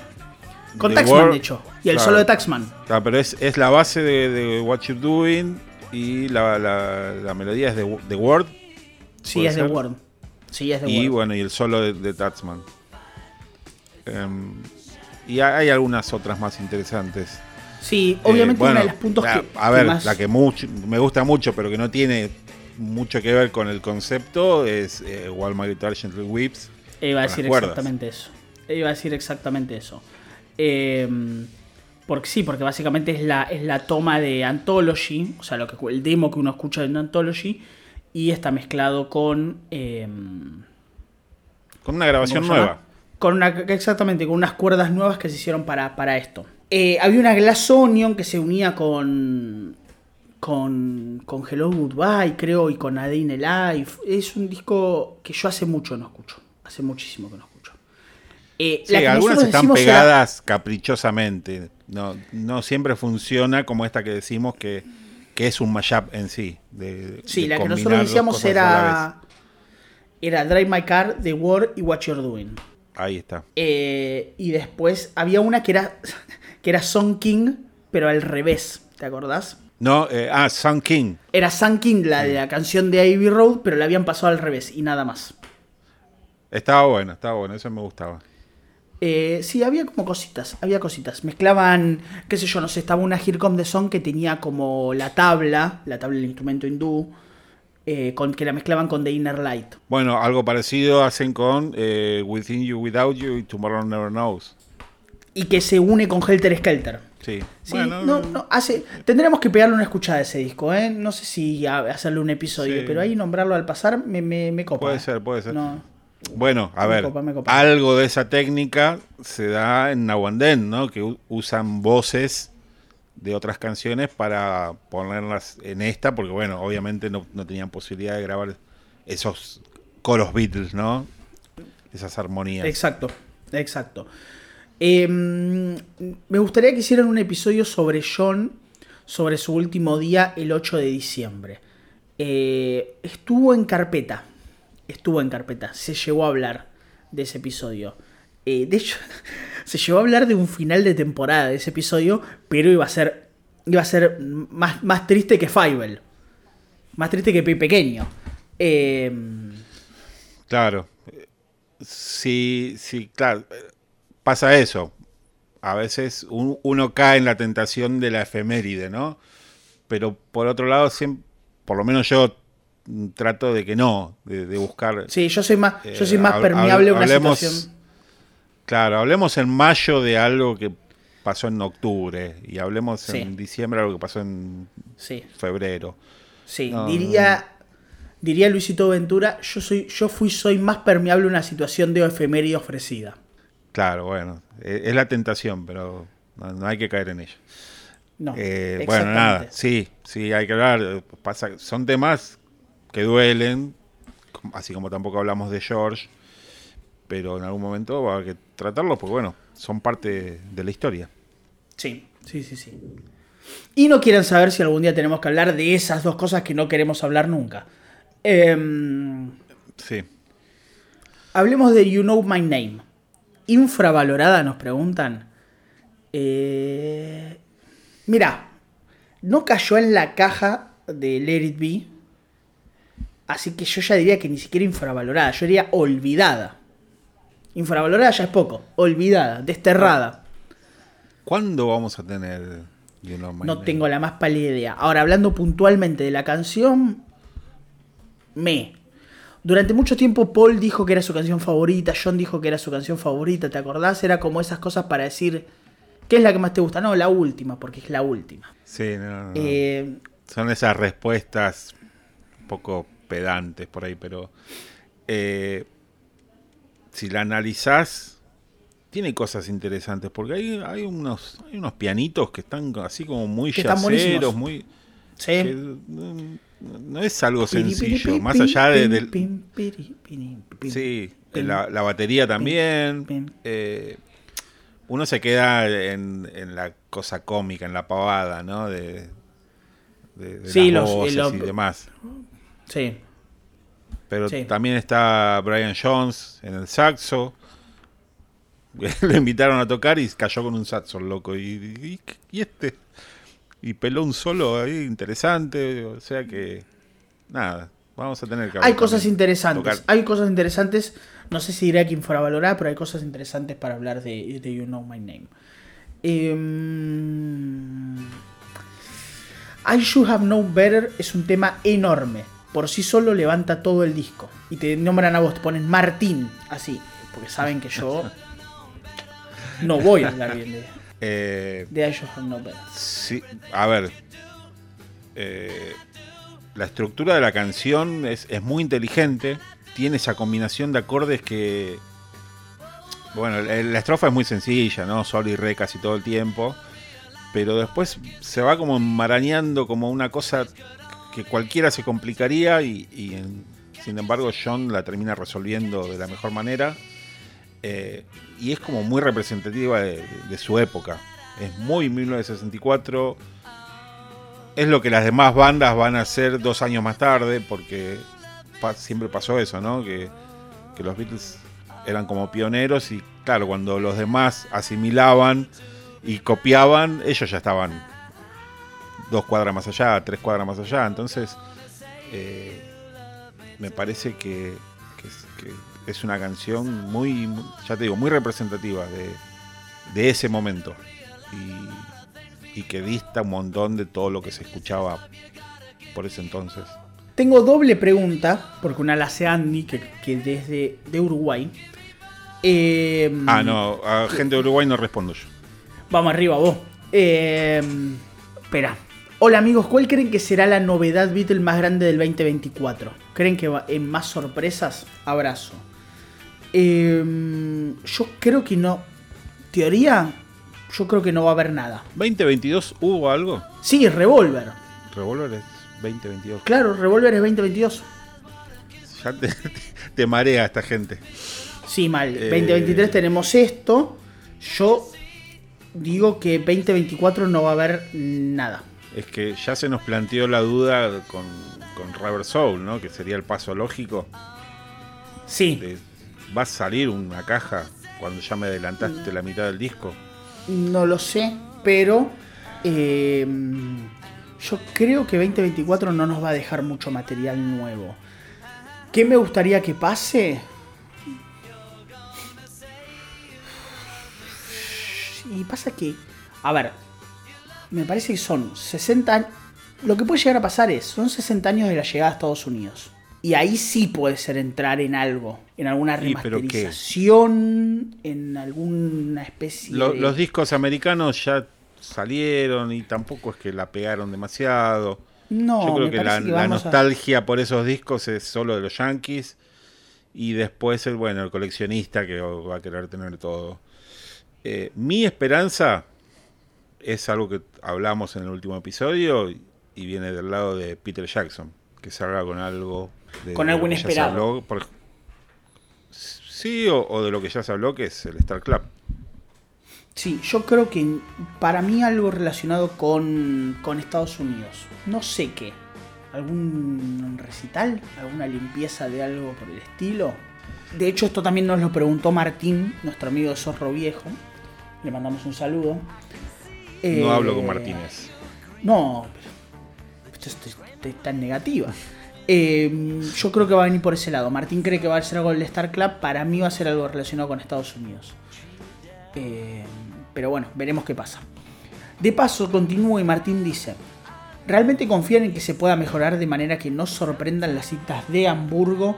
Con The Taxman, Word- de hecho. Y el claro. solo de Taxman. Ah, pero es, es la base de, de What You're Doing y la, la- la melodía es de The Word. Sí, ¿Puede es de? Word. Sí, es de Y Word. bueno, y el solo de, de Tatsman. Em, y hay, algunas otras más interesantes. Sí, Eh, obviamente bueno, uno de los puntos la- que. A que ver, más- la que mucho, me gusta mucho, pero que no tiene mucho que ver con el concepto es eh, While My Guitar Gently Weeps. Iba a decir las exactamente eso. Iba a decir exactamente eso. Eh, porque sí, porque básicamente es la, es la toma de Anthology, o sea, lo que, el demo que uno escucha en Anthology, y está mezclado con. eh, Con una grabación nueva. Con una, exactamente, con unas cuerdas nuevas que se hicieron para, para esto. Eh, había una Glass Onion que se unía con, con, con Hello Goodbye, creo, y con A Day in the Life. Es un disco que yo hace mucho no escucho. Hace muchísimo que no escucho. Eh, Sí, que algunas están era- pegadas caprichosamente. No, no siempre funciona como esta que decimos que, que es un mashup en sí. de- sí, de la que nosotros decíamos era, era Drive My Car, The War y What You're Doing. Ahí está. Eh, y después había una que era, que era Song King, pero al revés. ¿Te acordás? No, eh, ah, Sun King. Era Sun King, la de la canción de Ivy Road, pero la habían pasado al revés y nada más. Estaba bueno, estaba bueno, eso me gustaba. Eh, sí, había como cositas, había cositas. Mezclaban, qué sé yo, no sé, estaba una Here Come the Song que tenía como la tabla, la tabla del instrumento hindú, eh, con, que la mezclaban con The Inner Light. Bueno, algo parecido hacen con eh, Within You, Without You y Tomorrow Never Knows. Y que se une con Helter Skelter. Sí. Sí, bueno, no, no, hace, tendremos que pegarle una escuchada a ese disco, ¿eh? No sé si hacerle un episodio, Sí. pero ahí nombrarlo al pasar me, me, me copa. Puede ¿eh? ser, puede ser. No. Bueno, a Me ver, copa, me copa. algo de esa técnica se da en Nawanden, ¿no? Que usan voces de otras canciones para ponerlas en esta, porque bueno, obviamente no, no tenían posibilidad de grabar esos coros Beatles, ¿no? Esas armonías. Exacto, exacto. Eh, me gustaría que hicieran un episodio sobre John, sobre su último día, el 8 de diciembre. Eh, estuvo en carpeta, estuvo en carpeta, se llegó a hablar de ese episodio. Eh, de hecho, se llegó a hablar de un final de temporada de ese episodio, pero iba a ser, iba a ser más, más triste que Fievel. Más triste que Pequeño. Eh, Claro. Sí, sí, claro. Pasa eso. A veces un- uno cae en la tentación de la efeméride, ¿no? Pero por otro lado, siem- por lo menos yo trato de que no, de, de buscar. sí, yo soy más, yo soy Eh, más permeable a una hablemos- situación. Claro, hablemos en mayo de algo que pasó en octubre y hablemos Sí. en diciembre de algo que pasó en Sí, febrero. sí. No, diría, diría Luisito Ventura, yo soy, yo fui, soy más permeable a una situación de efeméride ofrecida. Claro, bueno, eh, es la tentación, pero no, no hay que caer en ella. No, Eh, bueno, nada, sí, sí, hay que hablar. Pasa, son temas que duelen, así como tampoco hablamos de George, pero en algún momento va a haber que tratarlos porque, bueno, son parte de la historia. Sí, sí, sí, sí. Y no quieran saber si algún día tenemos que hablar de esas dos cosas que no queremos hablar nunca. Em, Sí, hablemos de You Know My Name. Infravalorada, nos preguntan. Eh, mira, no cayó en la caja de Let It Be. Así que yo ya diría que ni siquiera infravalorada. Yo diría olvidada. Infravalorada ya es poco. Olvidada, desterrada. ¿cuándo vamos a tener You Know My No Name? tengo la más pálida idea. Ahora, hablando puntualmente de la canción, me. Durante mucho tiempo Paul dijo que era su canción favorita, John dijo que era su canción favorita, ¿te acordás? Era como esas cosas para decir, ¿qué es la que más te gusta? No, la última, porque es la última. Sí, no, no, no. Eh, Son esas respuestas un poco pedantes por ahí, pero eh, si la analizás, tiene cosas interesantes, porque hay, hay, unos, hay unos pianitos que están así como muy yaceros, muy... sí. que no, es algo sencillo, más allá de, del... Sí, la, la batería también. eh, uno se queda en, en la cosa cómica, en la pavada, ¿no? De, de, de Sí, las los- voces los- y demás. Sí. Pero Sí. también está Brian Jones en el saxo. Lo invitaron a tocar y cayó con un saxo loco. Y, y, y este. Y peló un solo ahí interesante. O sea que. Nada. Vamos a tener que Hay cosas interesantes. tocar. Hay cosas interesantes. No sé si dirá que infravalorada, pero hay cosas interesantes para hablar de, de You Know My Name. Em, I Should Have Known Better es un tema enorme. Por sí solo levanta todo el disco. Y te nombran a vos, te ponen Martín, así. Porque saben que yo no voy a hablar bien de, Eh, de Known Better. Sí, a ver. eh, la estructura de la canción es, es muy inteligente. Tiene esa combinación de acordes que. Bueno, la estrofa es muy sencilla, ¿no? Sol y re casi todo el tiempo. Pero después se va como enmarañando como una cosa que cualquiera se complicaría y, sin embargo John la termina resolviendo de la mejor manera. Eh, y es como muy representativa de, su época. Es muy 1964. Es lo que las demás bandas van a hacer dos años más tarde, porque siempre pasó eso, ¿no? Que, que los Beatles eran como pioneros y claro, cuando los demás asimilaban y copiaban, ellos ya estaban dos cuadras más allá, tres cuadras más allá. Entonces, eh, me parece que, que es, que es una canción muy, muy- ya te digo, muy representativa de, de ese momento. Y, y que dista un montón de todo lo que se escuchaba por ese entonces. Tengo doble pregunta, porque una la hace Andy, que, que desde de Uruguay. Eh, Ah, no, a gente de Uruguay no respondo yo. Vamos arriba, vos. Eh, espera. Hola amigos, ¿cuál creen que será la novedad Beatle más grande del 2024? ¿Creen que va en más sorpresas? Abrazo. Eh, yo creo que no. Teoría, yo creo que no va a haber nada. ¿2022 hubo algo? Sí, Revolver. Revolver es 2022. Claro, Revolver es 2022. Ya te, te marea esta gente. Sí, mal. Eh. 2023 tenemos esto. Yo digo que 2024 no va a haber nada. Es que ya se nos planteó la duda con, con Rubber Soul, ¿no? Que sería el paso lógico. Sí, de- ¿Va a salir una caja cuando ya me adelantaste la mitad del disco? no lo sé, pero eh, yo creo que 2024 no nos va a dejar mucho material nuevo. ¿Qué me gustaría que pase? Y pasa que, a ver, me parece que son 60 años. Lo que puede llegar a pasar es, son 60 años de la llegada a Estados Unidos. Y ahí sí puede ser entrar en algo, en alguna remasterización, en alguna especie Lo- de... los discos americanos ya salieron y tampoco es que la pegaron demasiado. No, Yo creo que la, parece que la vamos a- nostalgia por esos discos es solo de los Yankees. Y después el bueno, el coleccionista que va a querer tener todo. Eh, mi esperanza es algo que hablamos en el último episodio y y viene del lado de Peter Jackson, que salga con algo de Con de algo inesperado. habló, por- sí, o, o de lo que ya se habló, que es el Star Club. Sí, yo creo que para mí algo relacionado con, con Estados Unidos. No sé qué. ¿Algún recital? ¿Alguna limpieza de algo por el estilo? De hecho, esto también nos lo preguntó Martín, nuestro amigo de Zorro Viejo. Le mandamos un saludo. Eh, No hablo con Martínez. No, pero esto es, esto es tan negativa. Eh, yo creo que va a venir por ese lado. Martín cree que va a ser algo del Star Club. Para mí va a ser algo relacionado con Estados Unidos. Eh, pero bueno, veremos qué pasa. De paso, continúo y Martín dice: ¿Realmente confían en que se pueda mejorar de manera que no sorprendan las citas de Hamburgo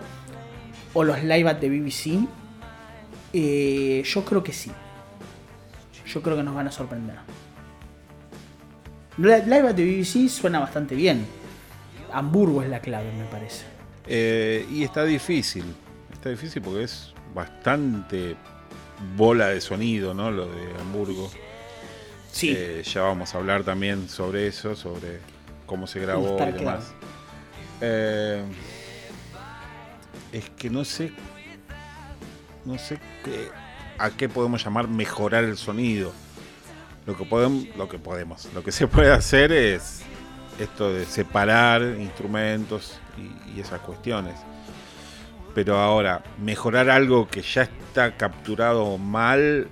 o los live at de BBC? Eh, yo creo que sí. Yo creo que nos van a sorprender. Li- Live at the BBC suena bastante bien. Hamburgo es la clave, me parece. Eh, y está difícil. Está difícil porque es bastante bola de sonido, ¿no? Lo de Hamburgo. Sí. Eh, ya vamos a hablar también sobre eso, sobre cómo se grabó y demás. Eh, es que no sé. No sé qué- a qué podemos llamar mejorar el sonido. Lo que podemos, lo que podemos, lo que se puede hacer es esto de separar instrumentos y, y esas cuestiones. Pero ahora, mejorar algo que ya está capturado mal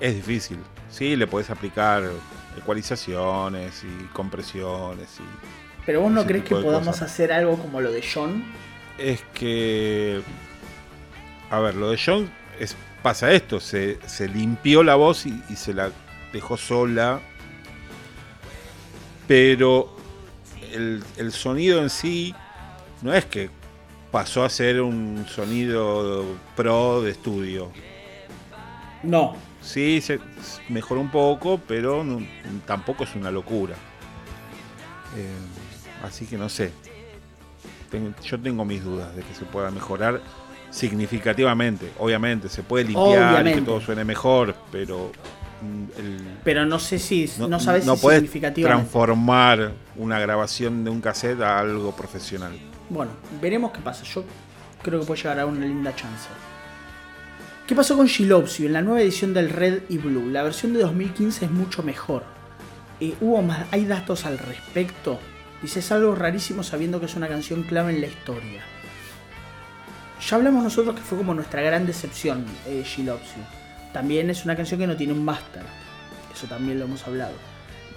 es difícil. Sí, le puedes aplicar ecualizaciones y compresiones y Pero vos no crees que podamos cosas. hacer algo como lo de John? es que. A ver, lo de John es, pasa esto: se, se limpió la voz y, y se la dejó sola. Pero el, el sonido en sí no es que pasó a ser un sonido pro de estudio. No. Sí, se mejoró un poco, pero no- tampoco es una locura. Eh, así que no sé. Tengo- yo tengo mis dudas de que se pueda mejorar significativamente. Obviamente, se puede limpiar y que todo suene mejor, pero el- Pero no sé si. No, sabes no si puedes transformar una grabación de un cassette a algo profesional. Bueno, veremos qué pasa. Yo creo que puede llegar a una linda chance. ¿Qué pasó con You en la nueva edición del Red y Blue? La versión de 2015 es mucho mejor. Eh, hubo más, hay datos al respecto. Dice es algo rarísimo sabiendo que es una canción clave en la historia. Ya hablamos nosotros que fue como nuestra gran decepción, eh. También es una canción que no tiene un máster. Eso también lo hemos hablado.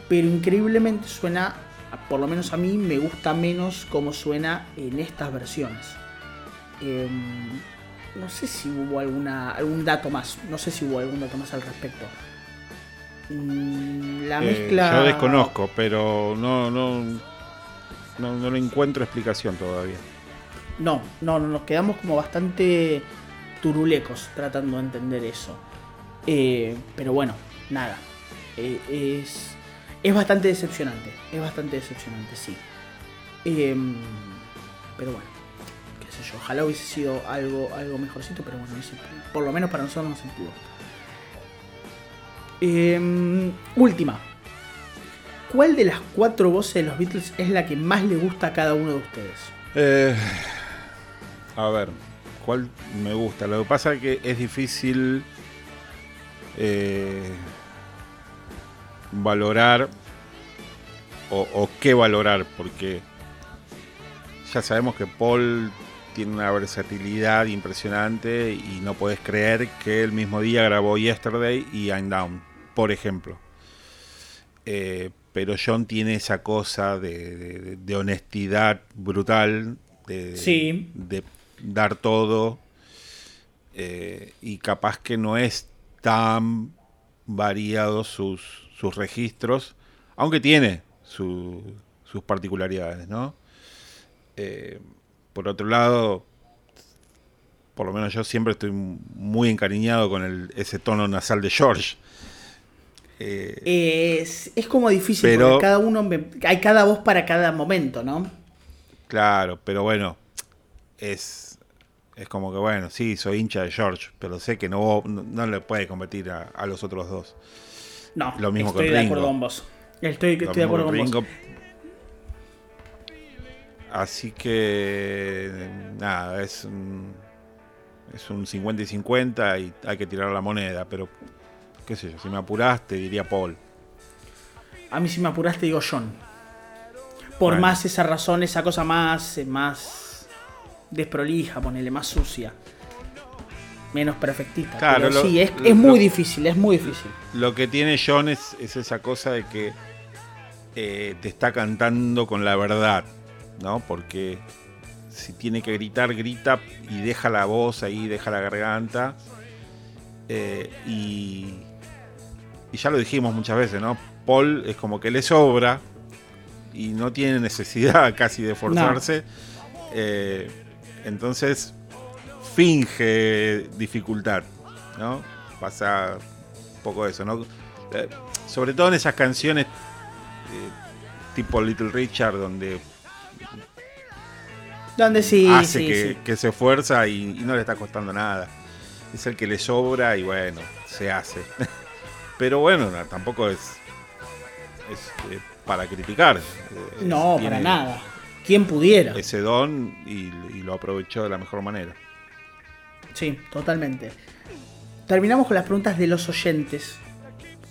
Pero increíblemente suena, por lo menos a mí, me gusta menos cómo suena en estas versiones. Em, no sé si hubo alguna, algún dato más. No sé si hubo algún dato más al respecto. Mm, La Eh, mezcla. yo desconozco, pero no, no, no, no le encuentro explicación todavía. No, no, no, nos quedamos como bastante turulecos tratando de entender eso. Eh, pero bueno, nada. Eh, es, es bastante decepcionante. Es bastante decepcionante, sí. Em, pero bueno, qué sé yo. Ojalá hubiese sido algo, algo mejorcito, pero bueno, por lo menos para nosotros no se pudo. Em, última. ¿Cuál de las cuatro voces de los Beatles es la que más le gusta a cada uno de ustedes? Eh, a ver, ¿cuál me gusta? Lo que pasa es que es difícil eh, valorar o, qué valorar, porque ya sabemos que Paul tiene una versatilidad impresionante y no puedes creer que el mismo día grabó Yesterday y I'm Down, por ejemplo. Eh, pero John tiene esa cosa de, honestidad brutal, de, de dar todo, eh, y capaz que no es tan variado sus, sus registros, aunque tiene sus particularidades, ¿no? Eh, por otro lado, por lo menos yo siempre estoy muy encariñado con el, ese tono nasal de George. Eh, es, es, como difícil, pero, porque cada uno, hay cada voz para cada momento, ¿no? Claro, pero bueno, es, es como que bueno, sí, soy hincha de George, pero sé que no, no, le puede competir a, los otros dos. No, lo mismo estoy de acuerdo con vos. Estoy, estoy de acuerdo con, vos. Así que nada, es un, es un 50 y 50 y hay que tirar la moneda, pero qué sé yo, si me apuraste diría Paul. A mí si me apuraste digo John. Por más esa razón, esa cosa más, más desprolija, ponele, más sucia. Menos perfectita. Claro, sí, es, muy difícil, es muy difícil. Lo que tiene John es, esa cosa de que eh, te está cantando con la verdad, ¿no? Porque si tiene que gritar, grita y deja la voz ahí, deja la garganta. Eh, y, y ya lo dijimos muchas veces, ¿no? Paul es como que le sobra y no tiene necesidad casi de forzarse. Eh, entonces finge dificultad, ¿no? Pasa un poco eso, ¿no? Eh, sobre todo en esas canciones eh, tipo Little Richard, donde donde sí hace que, se esfuerza y, no le está costando nada. Es el que le sobra y bueno, se hace. Pero bueno, tampoco es, es eh, para criticar. No, para nada. ¿Quién pudiera? Ese don y, lo aprovechó de la mejor manera. Sí, totalmente. Terminamos con las preguntas de los oyentes,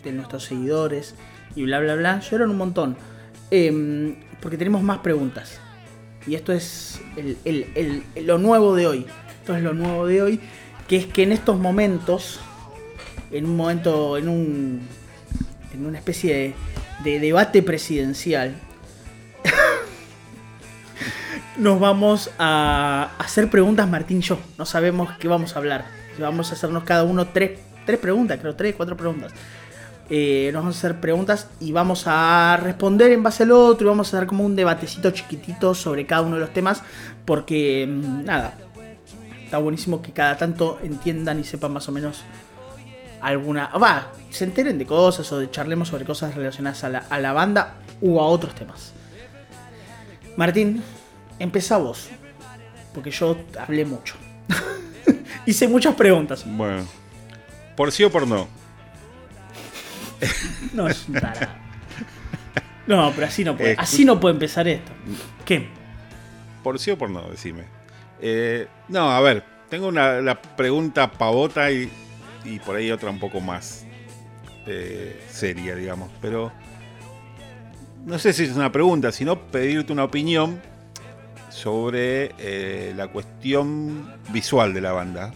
de nuestros seguidores y bla, bla, bla. Lloran un montón. Em, porque tenemos más preguntas. Y esto es lo nuevo de hoy. Esto es lo nuevo de hoy. Que es que en estos momentos, en un momento, en un. en una especie de, de debate presidencial, nos vamos a hacer preguntas Martín y yo. No sabemos qué vamos a hablar. Vamos a hacernos cada uno tres, tres preguntas, creo, tres, cuatro preguntas. Eh, nos vamos a hacer preguntas y vamos a responder en base al otro y vamos a hacer como un debatecito chiquitito sobre cada uno de los temas porque mm, nada, está buenísimo que cada tanto entiendan y sepan más o menos alguna, va, se enteren de cosas o de charlemos sobre cosas relacionadas a la, a la banda u a otros temas. Martín, Empezá vos. Porque yo hablé mucho. Hice muchas preguntas. Bueno. ¿Por sí o por no? no, es un No, pero así no puede. así no puede empezar esto. ¿Qué? ¿Por sí o por no? Decime. Eh, no, a ver. Tengo una la pregunta pavota y, y por ahí otra un poco más eh, seria, digamos. Pero no sé si es una pregunta, sino pedirte una opinión sobre eh, la cuestión visual de la banda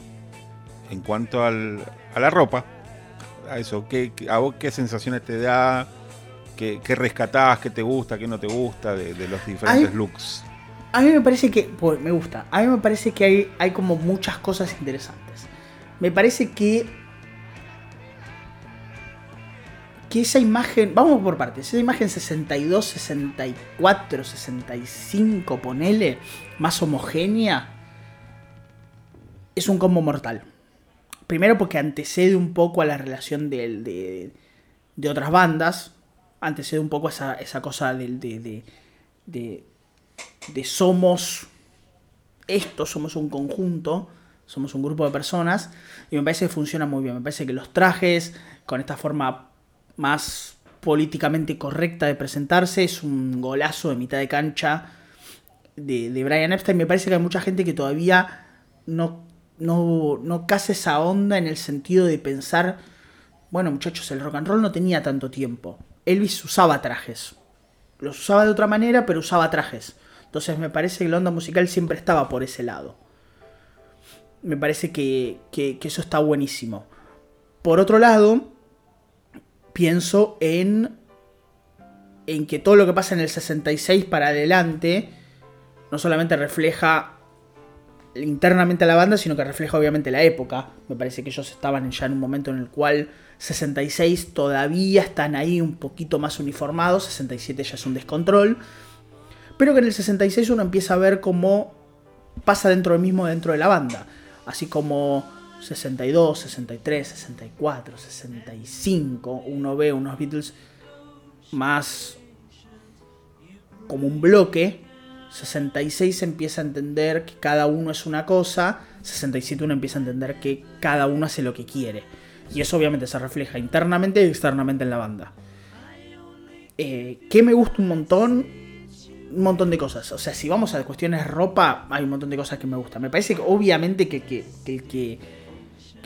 en cuanto al, a la ropa. A eso, ¿qué, ¿a vos qué sensaciones te da? ¿Qué, qué rescatás? ¿Qué te gusta? ¿Qué no te gusta de, los diferentes looks? A mí me parece que, pues, me gusta, a mí me parece que hay, hay como muchas cosas interesantes. Me parece que que esa imagen, vamos por partes, esa imagen 62, 64, 65, ponele, más homogénea, es un combo mortal. Primero porque antecede un poco a la relación de, de, otras bandas, antecede un poco a esa, esa cosa del, de, de, de somos esto, somos un conjunto, somos un grupo de personas, y me parece que funciona muy bien. Me parece que los trajes, con esta forma más políticamente correcta de presentarse, es un golazo de mitad de cancha de, de Brian Epstein. Me parece que hay mucha gente que todavía no, no, no casa esa onda en el sentido de pensar, bueno muchachos, el rock and roll no tenía tanto tiempo. Elvis usaba trajes. Los usaba de otra manera, pero usaba trajes. Entonces me parece que la onda musical siempre estaba por ese lado. Me parece que, que, que eso está buenísimo. Por otro lado, pienso en, en que todo lo que pasa en el 66 para adelante no solamente refleja internamente a la banda, sino que refleja obviamente la época. Me parece que ellos estaban ya en un momento en el cual 66 todavía están ahí un poquito más uniformados, 67 ya es un descontrol, pero que en el 66 uno empieza a ver cómo pasa dentro del mismo dentro de la banda, así como 62, 63, 64, 65, uno ve unos Beatles más como un bloque. 66 empieza a entender que cada uno es una cosa, 67 uno empieza a entender que cada uno hace lo que quiere. Y eso obviamente se refleja internamente y externamente en la banda. Eh, ¿Qué me gusta un montón? Un montón de cosas. O sea, si vamos a cuestiones ropa, hay un montón de cosas que me gustan. Me parece que obviamente que, que, que que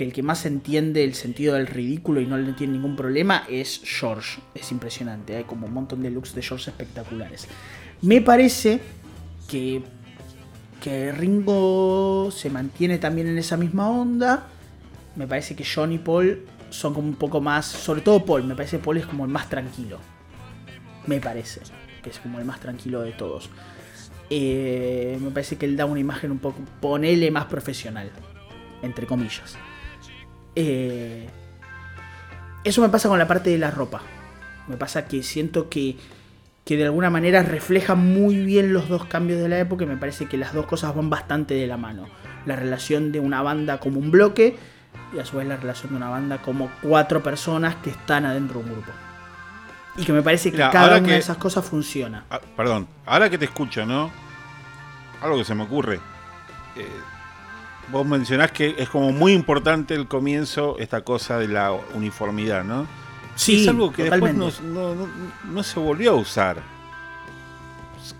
el que más entiende el sentido del ridículo y no le tiene ningún problema es George. Es impresionante, hay como un montón de looks de George espectaculares. Me parece que, que Ringo se mantiene también en esa misma onda. Me parece que John y Paul son como un poco más, sobre todo Paul, me parece que Paul es como el más tranquilo. Me parece, que es como el más tranquilo de todos. Eh, me parece que él da una imagen un poco, ponele más profesional, entre comillas. Eh, eso me pasa con la parte de la ropa. Me pasa que siento que, que de alguna manera refleja muy bien los dos cambios de la época y me parece que las dos cosas van bastante de la mano. La relación de una banda como un bloque y a su vez la relación de una banda como cuatro personas que están adentro de un grupo. Y que me parece que cada una de esas cosas funciona. Ah, perdón, ahora que te escucho, ¿no? Algo que se me ocurre. Eh, vos mencionás que es como muy importante el comienzo, esta cosa de la uniformidad, ¿no? Sí, es algo que después no, se volvió a usar.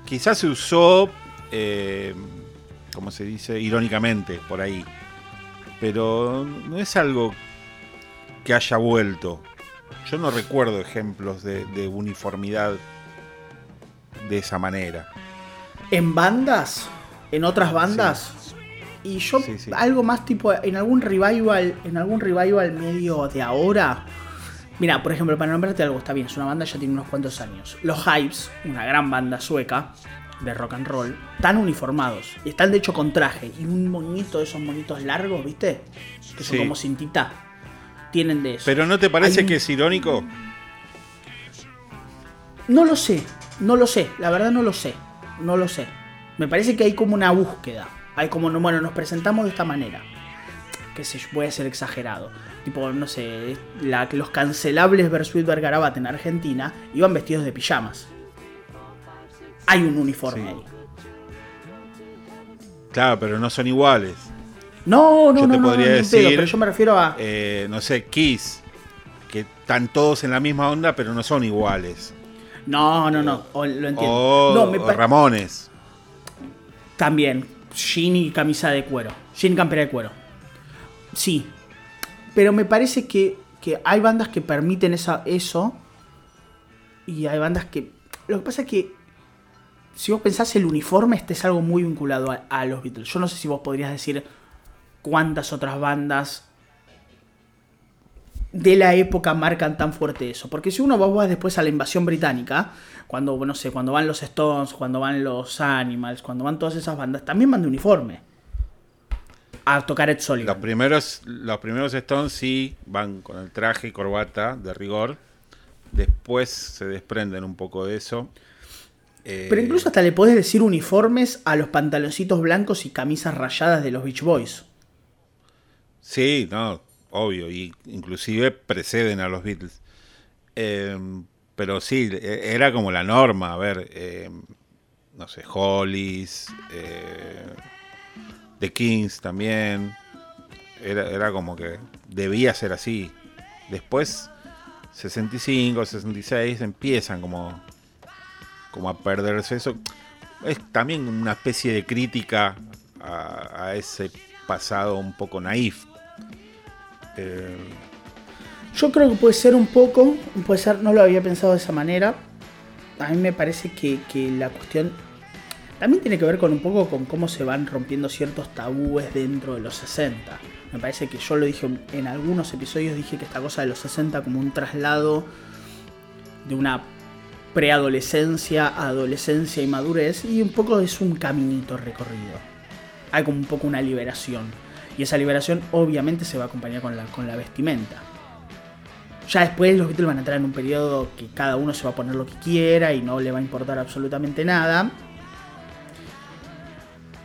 Quizás se usó, eh, como se dice, irónicamente, por ahí. Pero no es algo que haya vuelto. Yo no recuerdo ejemplos de, uniformidad de esa manera. ¿En bandas? ¿En otras bandas? Y yo, algo más tipo, en algún revival, en algún revival medio de ahora. Mira, por ejemplo, para nombrarte algo, está bien, es una banda ya tiene unos cuantos años. Los Hypes, una gran banda sueca de rock and roll, están uniformados. Y están de hecho con traje. Y un monito de esos monitos largos, ¿viste? Que son como cintita. Tienen de eso. Pero ¿no te parece que es irónico? No lo sé, no lo sé, la verdad no lo sé, no lo sé. Me parece que hay como una búsqueda. Hay como, bueno, nos presentamos de esta manera. Que se puede ser exagerado. Tipo, no sé, la, los cancelables Versuit Vergarabat en Argentina iban vestidos de pijamas. Hay un uniforme ahí. Claro, pero no son iguales. No, no, yo no, te podría decir, pero yo me refiero a. Eh, no sé, Kiss. Que están todos en la misma onda, pero no son iguales. No, no, no. lo entiendo. O, Ramones. También. Jean y camisa de cuero. Jean campera de cuero. Sí. Pero me parece que, hay bandas que permiten esa, eso. Y hay bandas que. Lo que pasa es que. Si vos pensás el uniforme, este es algo muy vinculado a, los Beatles. Yo no sé si vos podrías decir cuántas otras bandas de la época marcan tan fuerte eso. Porque si uno va después a la invasión británica, cuando, no sé, cuando van los Stones, cuando van los Animals, cuando van todas esas bandas, también van de uniforme. A tocar Ed Sullivan. Los primeros, los primeros Stones sí van con el traje y corbata de rigor. Después se desprenden un poco de eso. Pero incluso hasta le podés decir uniformes a los pantaloncitos blancos y camisas rayadas de los Beach Boys. Sí, no, obvio, y inclusive preceden a los Beatles. Em, pero sí, e, era como la norma, a ver, em, no sé, Hollies, eh, The Kings también. Era, era como que debía ser así. Después, 65, 66, empiezan como, como a perderse eso. Es también una especie de crítica a, a ese pasado un poco naif eh, Yo creo que puede ser un poco, puede ser, no lo había pensado de esa manera. A mí me parece que, la cuestión también tiene que ver con un poco con cómo se van rompiendo ciertos tabúes dentro de los 60. Me parece que yo lo dije en algunos episodios, dije que esta cosa de los 60 como un traslado de una preadolescencia, adolescencia y madurez, y un poco es un caminito recorrido. Hay como un poco una liberación. Y esa liberación obviamente se va a acompañar con la, con la vestimenta. Ya después los Beatles van a entrar en un periodo que cada uno se va a poner lo que quiera y no le va a importar absolutamente nada.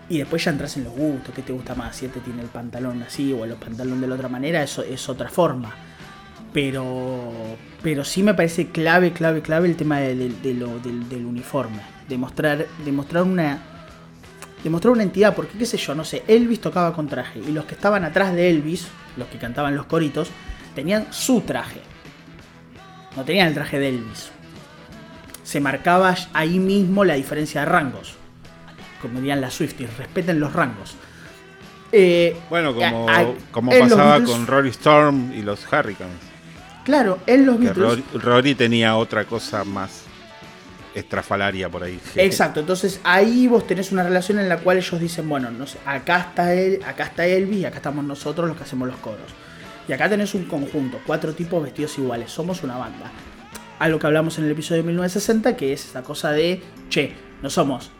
Y después ya entras en los gustos, qué te gusta más, si este tiene el pantalón así o el pantalón de la otra manera, eso es otra forma. Pero, pero sí me parece clave, clave, clave el tema del, del, uniforme. Demostrar, demostrar una, demostrar una entidad, porque qué sé yo, no sé, Elvis tocaba con traje y los que estaban atrás de Elvis, los que cantaban los coritos, tenían su traje. No tenían el traje de Elvis. Se marcaba ahí mismo la diferencia de rangos. Como dirían las Swifties, respeten los rangos. Eh, bueno, como, como pasaba con Rory Storm y los Hurricanes. Claro, en los Beatles. Rory tenía otra cosa más estrafalaria por ahí. Exacto, entonces ahí vos tenés una relación en la cual ellos dicen, bueno, no sé, acá está él, acá está Elvis acá estamos nosotros los que hacemos los coros. Y acá tenés un conjunto, cuatro tipos vestidos iguales, somos una banda. Algo que hablamos en el episodio de 1960, que es esa cosa de, che, no somos,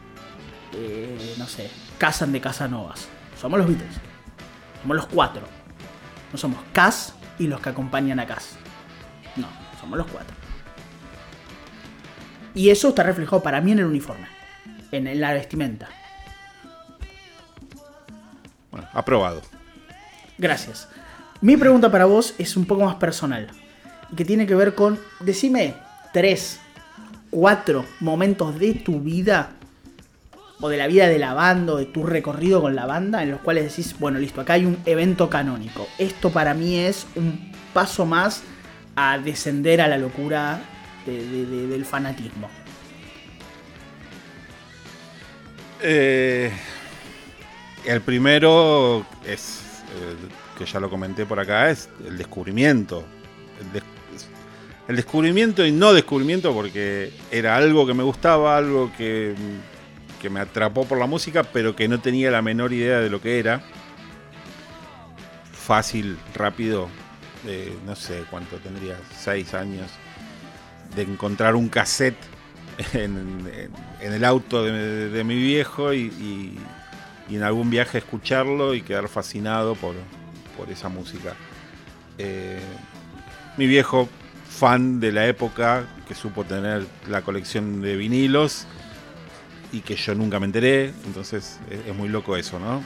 eh, no sé, Casan de Casanovas, somos los Beatles, somos los cuatro. No somos Cas y los que acompañan a Cas. No, somos los cuatro. Y eso está reflejado para mí en el uniforme, en la vestimenta. Bueno, aprobado. Gracias. Mi pregunta para vos es un poco más personal. Y que tiene que ver con, decime, tres, cuatro momentos de tu vida o de la vida de la banda o de tu recorrido con la banda en los cuales decís, bueno, listo, acá hay un evento canónico. Esto para mí es un paso más a descender a la locura del fanatismo? Eh, el primero es, eh, que ya lo comenté por acá, es el descubrimiento. El, descubrimiento y no descubrimiento porque era algo que me gustaba, algo que, que me atrapó por la música, pero que no tenía la menor idea de lo que era. Fácil, rápido, no sé cuánto tendría, seis años, de encontrar un cassette en, el auto de, mi viejo y, en algún viaje escucharlo y quedar fascinado por, esa música. Eh, mi viejo, fan de la época, que supo tener la colección de vinilos y que yo nunca me enteré, entonces es, muy loco eso, ¿no?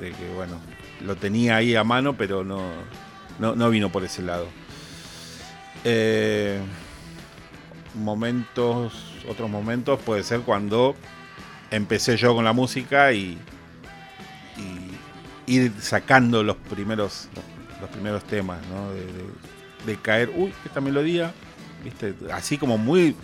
De que, bueno, lo tenía ahí a mano, pero no, no, vino por ese lado. Eh, momentos, otros momentos puede ser cuando empecé yo con la música y, ir sacando los primeros los, primeros temas, ¿no? De, caer, uy, esta melodía, ¿viste? así como muy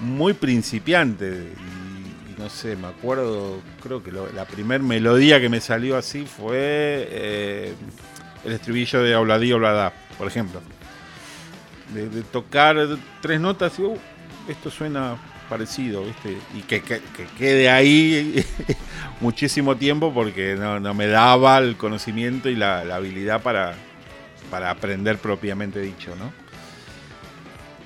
muy principiante y, no sé, me acuerdo, creo que la primera melodía que me salió así fue eh, el estribillo de Obladí Obladá, por ejemplo. De, tocar tres notas y uh, esto suena parecido, ¿viste? Y que, quede ahí muchísimo tiempo porque no, me daba el conocimiento y la, habilidad para, para, aprender propiamente dicho, ¿no?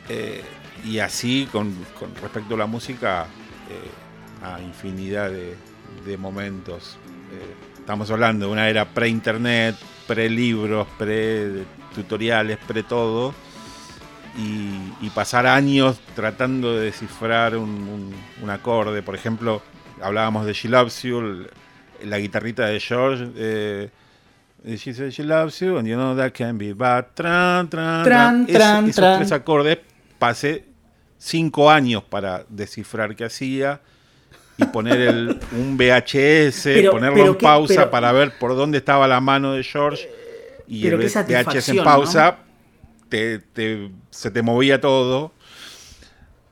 Eh, y así con, respecto a la música, eh, a infinidad de, momentos. Eh, estamos hablando de una era pre-internet, pre-libros, pre-tutoriales, pre-todo y, pasar años tratando de descifrar un, acorde. Por ejemplo, hablábamos de She Loves You, la guitarrita de George. Eh, She says she loves you and you know that can be bad. Tran, tran, tran. tran, esos tres acordes pasé cinco años para descifrar qué hacía y poner el, un VHS, ponerlo en pausa para ver por dónde estaba la mano de George y el VHS en pausa se te movía todo.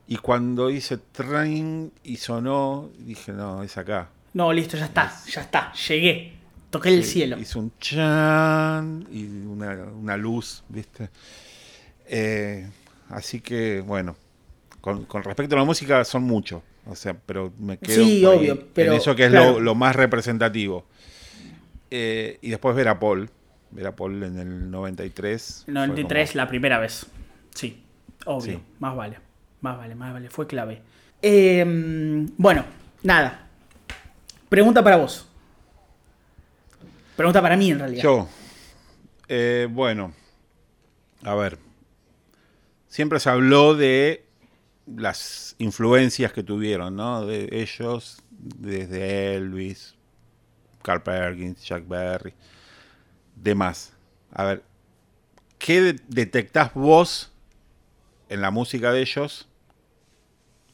Y cuando hice train y sonó, dije, no, es acá. No, listo, ya está, ya está, llegué. Toqué el cielo. Hizo un chan y una, luz, ¿viste? Eh, así que, bueno, con, respecto a la música son muchos. O sea, pero me quedo sí, obvio, pero, en eso que es lo, más representativo. Eh, y después ver a Paul. Ver a Paul en el 93. 93 la primera vez. Sí, obvio. Más vale. Más vale, más vale. Fue clave. Em, bueno, nada. Pregunta para vos. Pregunta para mí en realidad. Yo. Eh, bueno. A ver. Siempre se habló de las influencias que tuvieron, ¿no? De ellos, desde Elvis, Carl Perkins, Jack Berry, demás. A ver, ¿qué detectás vos en la música de ellos?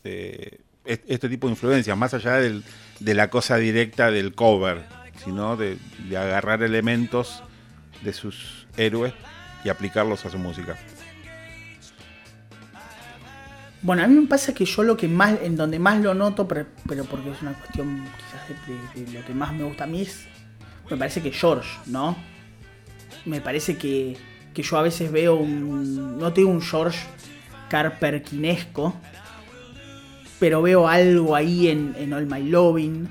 este tipo de influencias, más allá de la cosa directa del cover, sino de agarrar elementos de sus héroes y aplicarlos a su música. Bueno, a mí me pasa que yo lo que más, en donde más lo noto, pero, porque es una cuestión quizás de, lo que más me gusta a mí es, me parece que George, ¿no? Me parece que, que yo a veces veo un, no tengo un George Carperkinesco, pero veo algo ahí en, en All My Loving,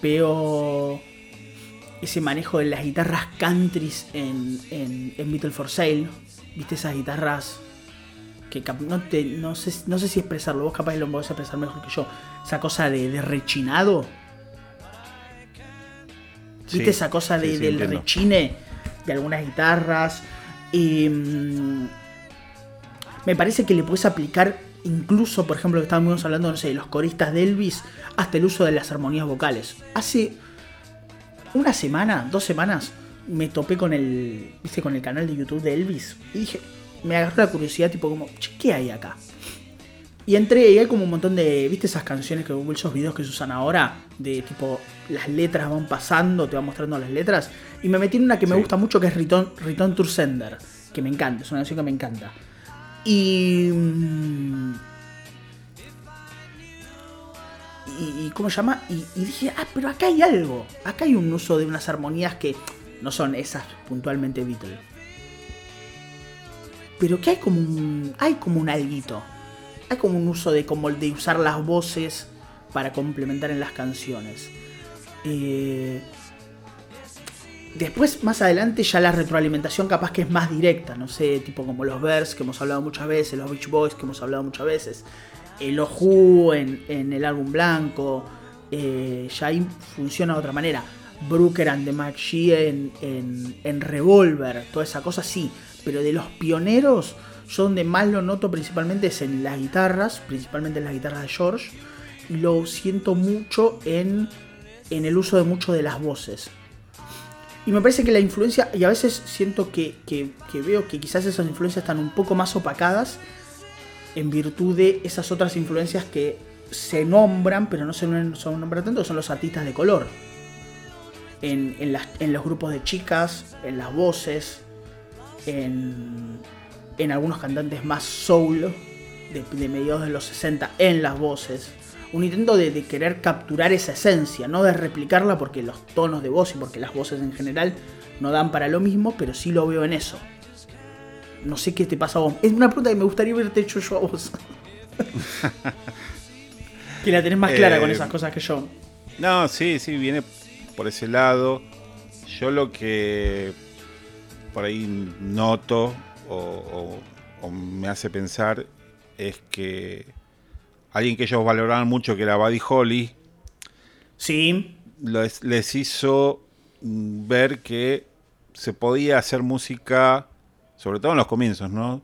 veo ese manejo de las guitarras countries en, en, en Beatle for Sale, viste esas guitarras que no, te, no, sé, no sé si expresarlo, vos capaz lo podés expresar mejor que yo, esa cosa de, rechinado. ¿Viste esa cosa de, del rechine de algunas guitarras? Mm, me parece que le puedes aplicar incluso, por ejemplo, que estábamos hablando, no sé, de los coristas de Elvis, hasta el uso de las armonías vocales. Hace una semana, dos semanas, me topé con el, ¿viste? con el canal de YouTube de Elvis y dije, me agarró la curiosidad, tipo como, ¿qué hay acá? Y entré y hay como un montón de, ¿viste esas canciones que esos videos que se usan ahora? De tipo, las letras van pasando, te va mostrando las letras. Y me metí en una que me gusta mucho que es Return, Return to Sender, que me encanta, es una canción que me encanta. Y... Y, ¿cómo se llama? Y, y, dije, ah, pero acá hay algo. Acá hay un uso de unas armonías que no son esas puntualmente Beatles pero que hay como un, hay como un alguito. Hay como un uso de, como de usar las voces para complementar en las canciones. Eh, después, más adelante, ya la retroalimentación capaz que es más directa, no sé, tipo como los Bears que hemos hablado muchas veces, los Beach Boys que hemos hablado muchas veces, el Oju en, en el álbum blanco, eh, ya ahí funciona de otra manera. Brooker and the Machine en, en, en Revolver, toda esa cosa sí, pero de los pioneros, yo donde más lo noto principalmente es en las guitarras, principalmente en las guitarras de George. Lo siento mucho en, en el uso de mucho de las voces. Y me parece que la influencia, y a veces siento que, que, veo que quizás esas influencias están un poco más opacadas en virtud de esas otras influencias que se nombran, pero no se nombran tanto, son los artistas de color. En, en los grupos de chicas, en las voces, en, en algunos cantantes más soul de, mediados de los 60 en las voces. Un intento de, querer capturar esa esencia, no de replicarla porque los tonos de voz y porque las voces en general no dan para lo mismo, pero sí lo veo en eso. No sé qué te pasa a vos. Es una pregunta que me gustaría haberte hecho yo a vos. que la tenés más clara con eh, esas cosas que yo. No, sí, sí, viene por ese lado. Yo lo que por ahí noto o, me hace pensar es que alguien que ellos valoraban mucho, que era Buddy Holly, sí. les, hizo ver que se podía hacer música, sobre todo en los comienzos, ¿no?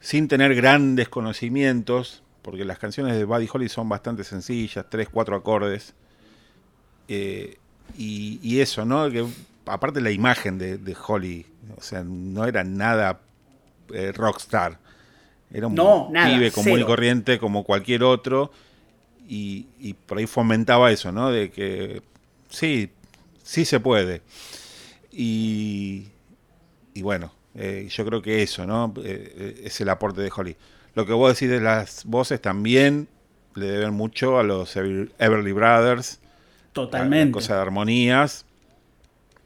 sin tener grandes conocimientos, porque las canciones de Buddy Holly son bastante sencillas, tres, cuatro acordes. Eh, y, eso, ¿no? Que aparte la imagen de, Holly, o sea, no era nada eh, rockstar. Era un pibe común y corriente como cualquier otro. Y, y, por ahí fomentaba eso, ¿no? De que sí, sí se puede. Y, y bueno, eh, yo creo que eso, ¿no? Eh, es el aporte de Holly. Lo que vos decís de las voces también le deben mucho a los Everly Brothers. Totalmente. Cosa de armonías.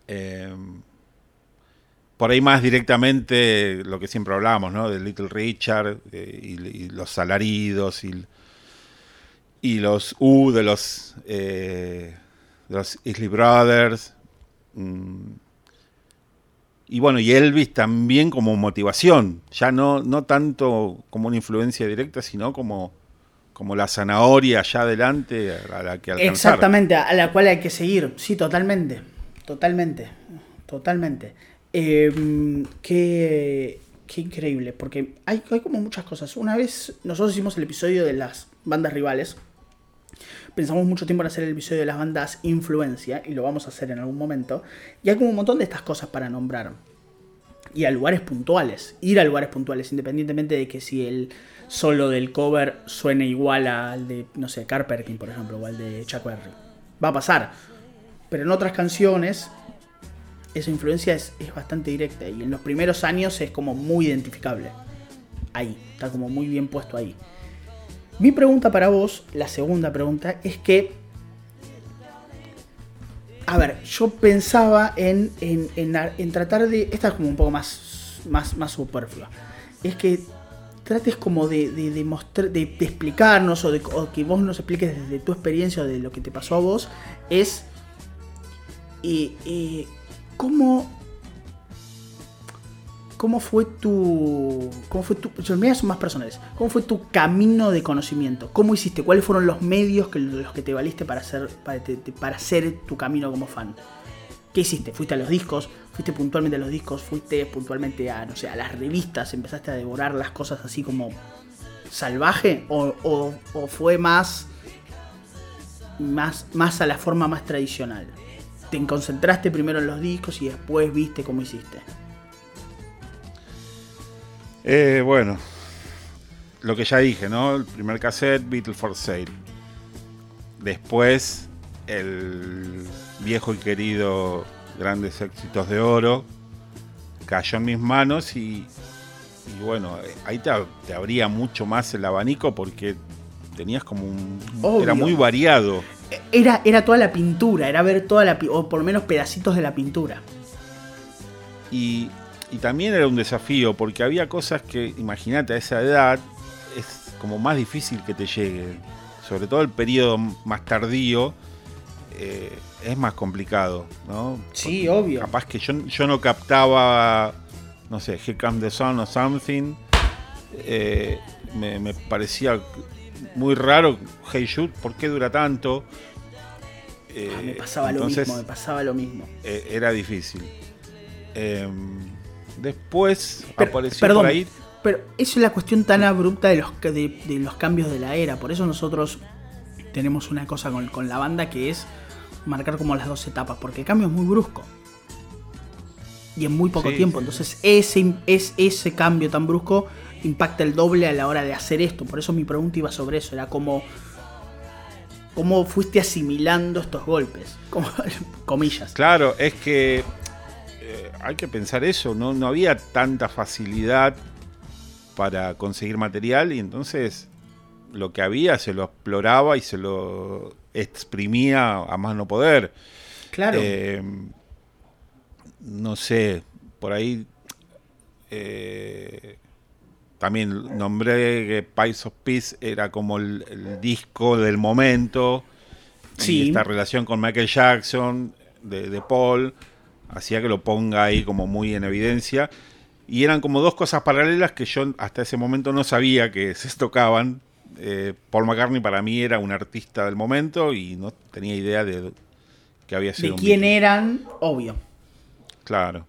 Eh, por ahí más directamente lo que siempre hablamos, ¿no? De Little Richard y, los alaridos y, los U de los, de los Isley Brothers. Mm, y bueno, y Elvis también como motivación, ya no, no tanto como una influencia directa, sino como, como la zanahoria allá adelante a la que alcanzar. Exactamente, a la cual hay que seguir, sí, totalmente, totalmente, totalmente. Em, qué, increíble, porque hay, hay como muchas cosas. Una vez nosotros hicimos el episodio de las bandas rivales, pensamos mucho tiempo en hacer el episodio de las bandas influencia, y lo vamos a hacer en algún momento, y hay como un montón de estas cosas para nombrar. Y a lugares puntuales, ir a lugares puntuales, independientemente de que si el solo del cover suene igual al de, no sé, Carperkin, por ejemplo, o al de Chuck Berry. Va a pasar. Pero en otras canciones, esa influencia es, es bastante directa, y en los primeros años es como muy identificable. Ahí, está como muy bien puesto ahí. Mi pregunta para vos, la segunda pregunta, es que. A ver, yo pensaba en, en, tratar de. Esta es como un poco más, más, más superflua. Es que trates como de, de, de, explicarnos o, de, que vos nos expliques desde tu experiencia o de lo que te pasó a vos. Es. Eh, eh, ¿Cómo ¿Cómo fue tu. ¿Cómo fue tu. Son más personales. ¿Cómo fue tu camino de conocimiento? ¿Cómo hiciste? ¿Cuáles fueron los medios que, los que te valiste para hacer, para, hacer tu camino como fan? ¿Qué hiciste? ¿Fuiste a los discos? ¿Fuiste puntualmente a los discos? ¿Fuiste puntualmente a, no sé, a las revistas? ¿Empezaste a devorar las cosas así como salvaje? ¿O, fue más, más, más a la forma más tradicional? ¿Te concentraste primero en los discos y después viste cómo hiciste? Eh, bueno, lo que ya dije, ¿no? El primer cassette, Beatles for Sale. Después, el viejo y querido Grandes Éxitos de Oro cayó en mis manos y, bueno, ahí te, abría mucho más el abanico porque tenías como un... Era muy variado. Era, era toda la pintura, era ver toda la... o por lo menos pedacitos de la pintura. Y y también era un desafío, porque había cosas que, imagínate, a esa edad es como más difícil que te lleguen. Sobre todo el periodo más tardío eh, es más complicado, ¿no? Sí, obvio. Capaz que yo, yo no captaba, no sé, Here Comes the Sun o something. Eh, me, parecía muy raro, Hey Shoot, ¿por qué dura tanto? Ah, me pasaba lo mismo, me pasaba lo mismo. Eh, era difícil. Em, Después apareció por ahí. Pero eso es la cuestión tan abrupta de los, de, los cambios de la era. Por eso nosotros tenemos una cosa con, la banda que es marcar como las dos etapas. Porque el cambio es muy brusco. Y en muy poco tiempo. Entonces ese, es, ese cambio tan brusco impacta el doble a la hora de hacer esto. Por eso mi pregunta iba sobre eso. Era como... ¿Cómo fuiste asimilando estos golpes? Como, comillas. Claro, es que hay que pensar eso, ¿no? no había tanta facilidad para conseguir material y entonces lo que había se lo exploraba y se lo exprimía a más no poder. Claro. Eh, no sé, por ahí eh, también nombré que Pies of Peace era como el, disco del momento. Sí. Y esta relación con Michael Jackson, de, de Paul hacía que lo ponga ahí como muy en evidencia. Y eran como dos cosas paralelas que yo hasta ese momento no sabía que se tocaban. Eh, Paul McCartney para mí era un artista del momento y no tenía idea de que había sido. De quién eran, obvio. Claro.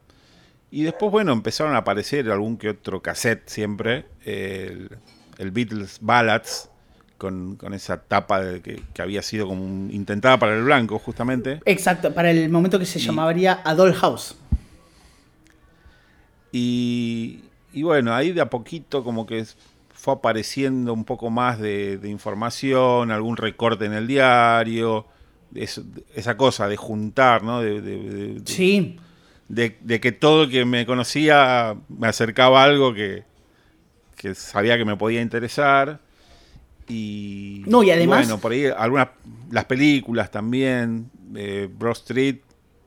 Y después, bueno, empezaron a aparecer algún que otro cassette siempre, el, el Beatles Ballads, con, esa tapa de, que, había sido como intentada para el blanco, justamente. Exacto, para el momento que se llamaría A House. Y, y, bueno, ahí de a poquito como que fue apareciendo un poco más de, información, algún recorte en el diario, esa cosa de juntar, ¿no? De, sí. De, que todo el que me conocía me acercaba a algo que, que sabía que me podía interesar. Y, no, y además. bueno, por ahí algunas. Las películas también. Eh, Broad Street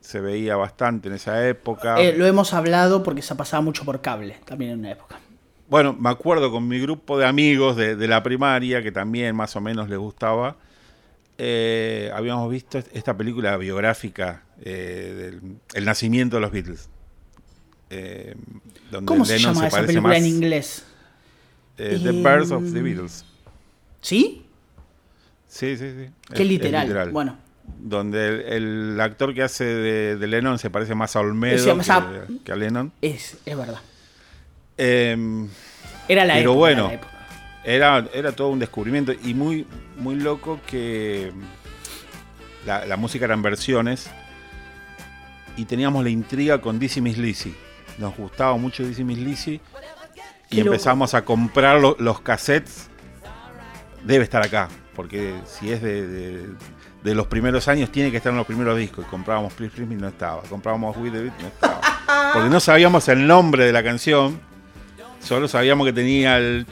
se veía bastante en esa época. Eh, lo hemos hablado porque se pasaba mucho por cable también en una época. Bueno, me acuerdo con mi grupo de amigos de, la primaria, que también más o menos les gustaba, eh, habíamos visto esta película biográfica del El nacimiento de los Beatles. ¿Cómo se llama esa película en inglés? The Birth of the Beatles. ¿Sí? Sí, sí, sí. Qué literal. Bueno. Donde el, actor que hace de, Lennon se parece más a Olmedo que, a Lennon. Es, es verdad. Em, era la pero bueno, Era, era todo un descubrimiento y muy, muy loco que la, música eran versiones y teníamos la intriga con Dizzy Miss Lizzy. Nos gustaba mucho Dizzy Miss Lizzy y empezamos a comprar los cassettes debe estar acá, porque si es de, los primeros años, tiene que estar en los primeros discos. Y comprábamos Please Please no estaba. Comprábamos With the Beat no estaba. Porque no sabíamos el nombre de la canción, solo sabíamos que tenía el.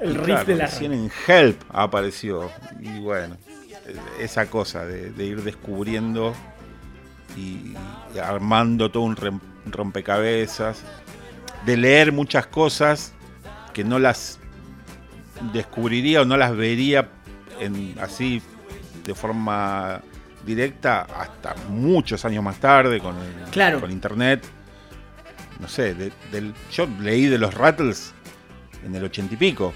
El riff de la. en Help apareció. Y bueno, esa cosa de, ir descubriendo y, armando todo un rompecabezas, de leer muchas cosas que no las descubriría o no las vería en, así de forma directa hasta muchos años más tarde con, con internet. No sé, del, yo leí de los Rattles en el ochenta y pico.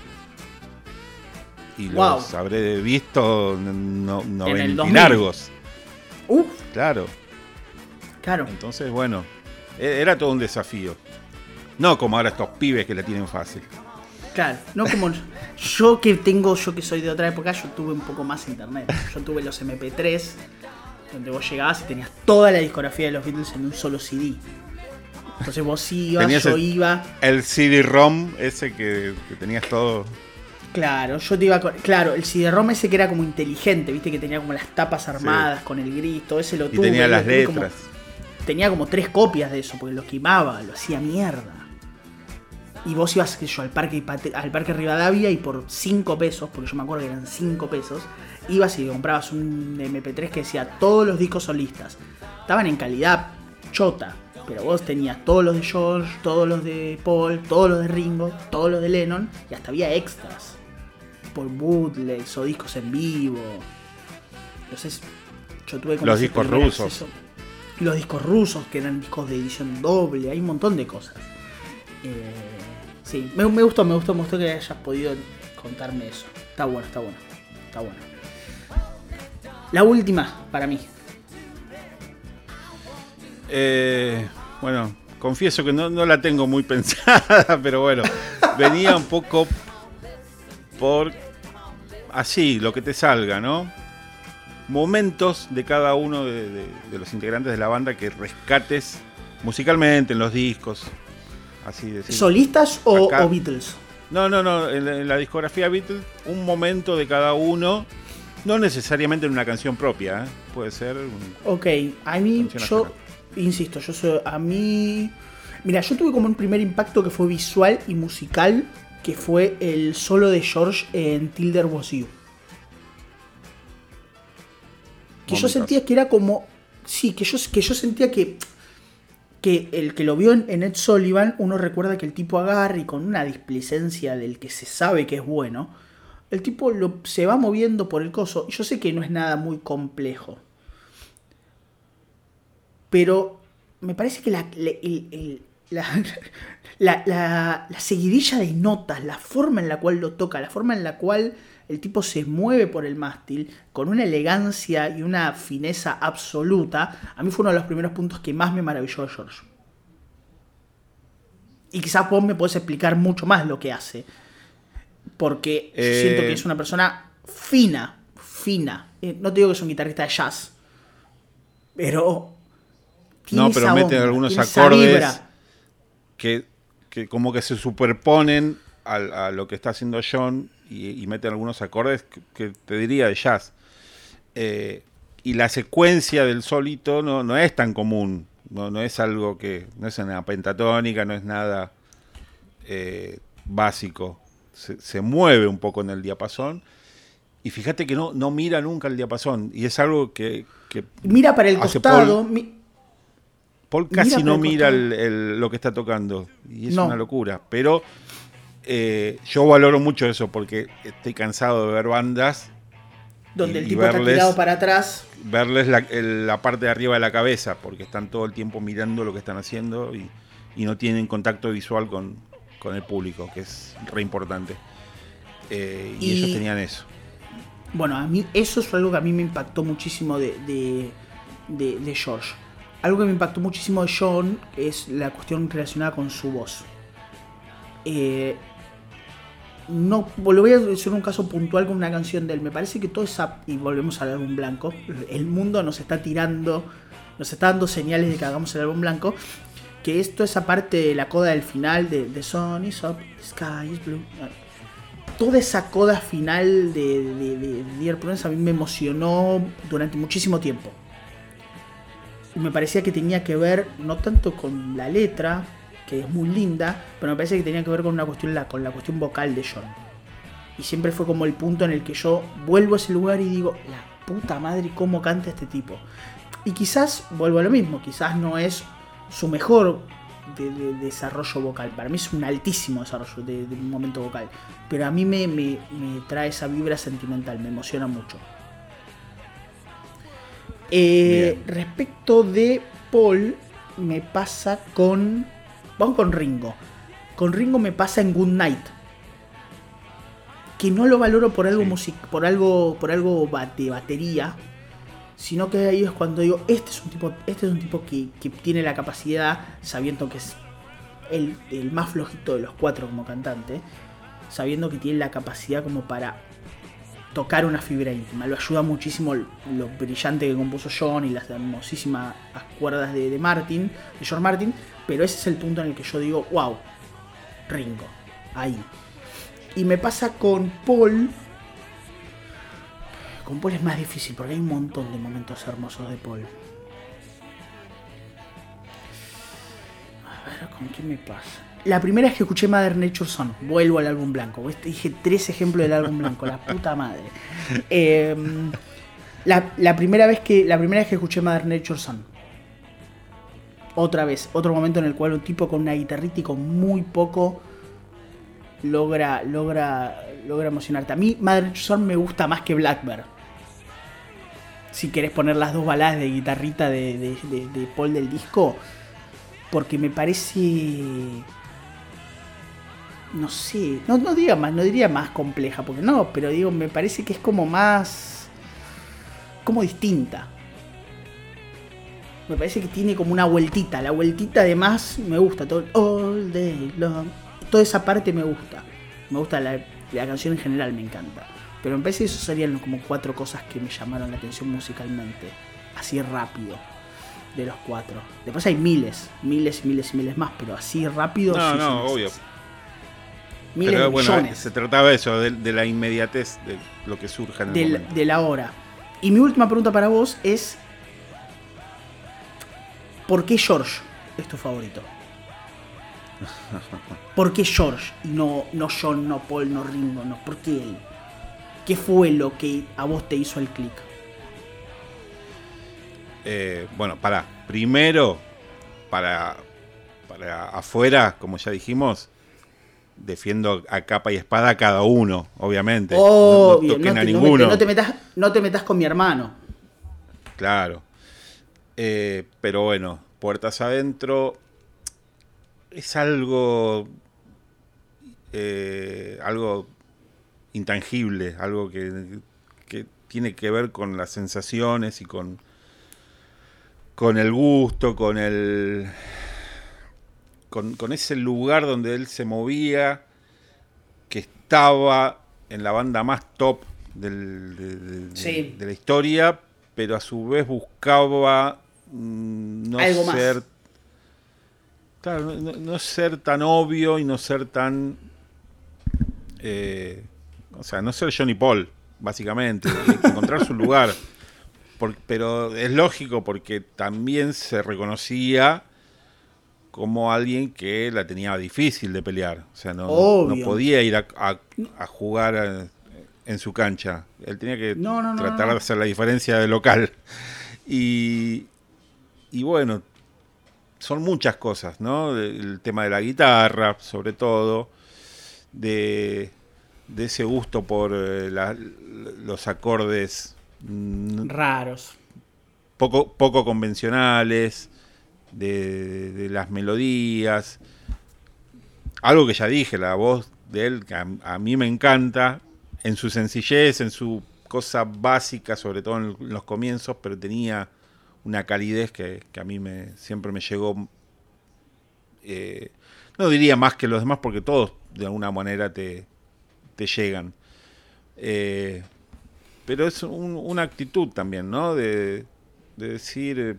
Y los habré visto no, largos. Uf. Claro. Claro. Entonces, bueno, e, era todo un desafío. No como ahora estos pibes que la tienen fácil. Claro, no como yo que tengo, yo que soy de otra época, yo tuve un poco más internet. Yo tuve los MP3, donde vos llegabas y tenías toda la discografía de los Beatles en un solo CD. Entonces vos ibas, yo iba. El CD-ROM ese que, tenías todo. Claro, yo te iba con, Claro, el CD-ROM ese que era como inteligente, viste, que tenía como las tapas armadas con el grito, ese lo tuve. Y tenía las letras. tenía como tres copias de eso, porque lo quemaba, lo hacía mierda y vos ibas yo, al, parque, al parque Rivadavia y por 5 pesos, porque yo me acuerdo que eran 5 pesos, ibas y comprabas un MP3 que decía todos los discos solistas. Estaban en calidad chota, pero vos tenías todos los de George, todos los de Paul, todos los de Ringo, todos los de Lennon y hasta había extras. Por bootlegs o discos en vivo. Entonces, yo tuve como Los discos rusos. Los discos rusos, que eran discos de edición doble, hay un montón de cosas. Eh, Sí, me, gustó, me gustó, me gustó que hayas podido contarme eso. Está bueno, está bueno. Está bueno. La última para mí. Eh, bueno, confieso que no, la tengo muy pensada, pero bueno, venía un poco por así, lo que te salga, ¿no? Momentos de cada uno de los integrantes de la banda que rescates musicalmente en los discos, ¿Solistas o, Beatles? No, no, no. En la, discografía Beatles, un momento de cada uno. No necesariamente en una canción propia, ¿eh? puede ser. ok, a mí, yo, insisto, yo soy. A mí. Mira, yo tuve como un primer impacto que fue visual y musical, que fue el solo de George en Tilder Was You. Que yo sentía que era como. Sí, que yo, que yo sentía que que el que lo vio en Ed Sullivan, uno recuerda que el tipo agarra y con una displicencia del que se sabe que es bueno, el tipo lo, se va moviendo por el coso. Yo sé que no es nada muy complejo. Pero me parece que la, la, la, seguidilla de notas, la forma en la cual lo toca, la forma en la cual El tipo se mueve por el mástil con una elegancia y una fineza absoluta. A mí fue uno de los primeros puntos que más me maravilló de George. Y quizás vos me podés explicar mucho más lo que hace. Porque siento que Eh. es una persona fina, fina. Eh, No te digo que es un guitarrista de jazz. Pero... tiene No, pero esa mete onda, algunos acordes que, que como que se superponen a, lo que está haciendo John y, y meten algunos acordes que, que te diría de jazz. Eh, y la secuencia del solito no, no es tan común, no, no es algo que, no es una pentatónica, no es nada eh, básico. Se, se mueve un poco en el diapasón. Y fíjate que no, no mira nunca el diapasón. Y es algo que, que Mira para el costado. mi- Paul casi no mira el- el- lo que está tocando. Y es No. una locura. Pero eh, yo valoro mucho eso porque estoy cansado de ver bandas, donde y- el tipo está tirado para atrás. verles la, el- la parte de arriba de la cabeza, porque están todo el tiempo mirando lo que están haciendo y, y no tienen contacto visual con, con el público, que es re importante. Eh, y, Y- ellos tenían eso. Bueno, a mí eso es algo que a mí me impactó muchísimo de, de, de- de George. Algo que me impactó muchísimo de John es la cuestión relacionada con su voz. Eh, no, lo voy a decir un caso puntual con una canción de él. Me parece que toda esa. Y volvemos al álbum blanco. El mundo nos está tirando. Nos está dando señales de que hagamos el álbum blanco. Que es toda esa parte de la coda del final de The Sun is up, sky is blue. Toda esa coda final de, de, de Dear Prudence a mí me emocionó durante muchísimo tiempo. Y me parecía que tenía que ver no tanto con la letra, que es muy linda, pero me parece que tenía que ver con una cuestión, la, con la cuestión vocal de John. Y siempre fue como el punto en el que yo vuelvo a ese lugar y digo, la puta madre, cómo canta este tipo. Y quizás, vuelvo a lo mismo, quizás no es su mejor de- de- desarrollo vocal. Para mí es un altísimo desarrollo de, de un momento vocal. Pero a mí me, me- me trae esa vibra sentimental, me emociona mucho. Eh, respecto de Paul, me pasa con. Vamos con Ringo. Con Ringo me pasa en Good Night. Que no lo valoro por algo Sí. music, por algo, por algo de batería. Sino que ahí es cuando digo, este es un tipo, este es un tipo que, que tiene la capacidad, sabiendo que es el, el más flojito de los cuatro como cantante, sabiendo que tiene la capacidad como para tocar una fibra íntima. Lo ayuda muchísimo lo brillante que compuso John y las hermosísimas cuerdas de, Martin, de George Martin, pero ese es el punto en el que yo digo, wow, Ringo, ahí. Y me pasa con Paul. Con Paul es más difícil porque hay un montón de momentos hermosos de Paul. A ver, ¿con qué me pasa? La primera vez que escuché Mother Nature Son, vuelvo al álbum blanco. dije tres ejemplos del álbum blanco, la puta madre. Eh, la, primera vez que, la primera vez que escuché Mother Nature Son. Otra vez, otro momento en el cual un tipo con una guitarrita y con muy poco logra, logra, logra emocionarte. A mí Mother Nature Son me gusta más que Blackbird. Si querés poner las dos baladas de guitarrita de- de Paul del disco, porque me parece no sé, no, no diría más, no diría más compleja, porque no, pero digo, me parece que es como más, como distinta. Me parece que tiene como una vueltita, la vueltita además me gusta, todo, all day long, toda esa parte me gusta, me gusta la, la canción en general, me encanta. Pero me parece que eso serían como cuatro cosas que me llamaron la atención musicalmente, así rápido, de los cuatro. Después hay miles, miles y miles y miles más, pero así rápido. No, sí no, esas. Miles Pero de bueno, millones se trataba de eso, de, de la inmediatez de lo que surja en el del- momento. de la hora. Y mi última pregunta para vos es: ¿Por qué George es tu favorito? ¿Por qué George y no, no John, no Paul, no Ringo? No, ¿Por qué él? ¿Qué fue lo que a vos te hizo el clic? Eh, bueno, para. Primero, para, para afuera, como ya dijimos, defiendo a capa y espada a cada uno, obviamente. No- Obvio, no, toquen no, a te, me- ninguno. no te metas, no te metas con mi hermano. Claro. Eh, pero bueno, puertas adentro es algo. eh, algo intangible, algo que, que tiene que ver con las sensaciones y con, con el gusto, con el. Con, con, ese lugar donde él se movía, que estaba en la banda más top del, de, de, Sí. de la historia, pero a su vez buscaba mm, no Algo más. ser. Claro, no, ser tan obvio y no ser tan. eh, o sea, no ser Johnny Paul, básicamente. encontrar su lugar. Por- pero es lógico porque también se reconocía como alguien que la tenía difícil de pelear. O sea, no, podía ir a, a- a jugar eh, en su cancha. Él tenía que No, no, no, tratar de hacer la diferencia de local. Y, y bueno, son muchas cosas, ¿no? El tema de la guitarra, sobre todo, de, de ese gusto por eh, la- los acordes mm, Raros. poco, poco convencionales, de, las melodías. Algo que ya dije, la voz de él, que a, mí me encanta, en su sencillez, en su cosa básica, sobre todo en los comienzos, pero tenía una calidez que, que a mí me, siempre me llegó, eh, no diría más que los demás, porque todos de alguna manera te, te llegan. Eh, pero es un- una actitud también, ¿no? De, de decir, eh,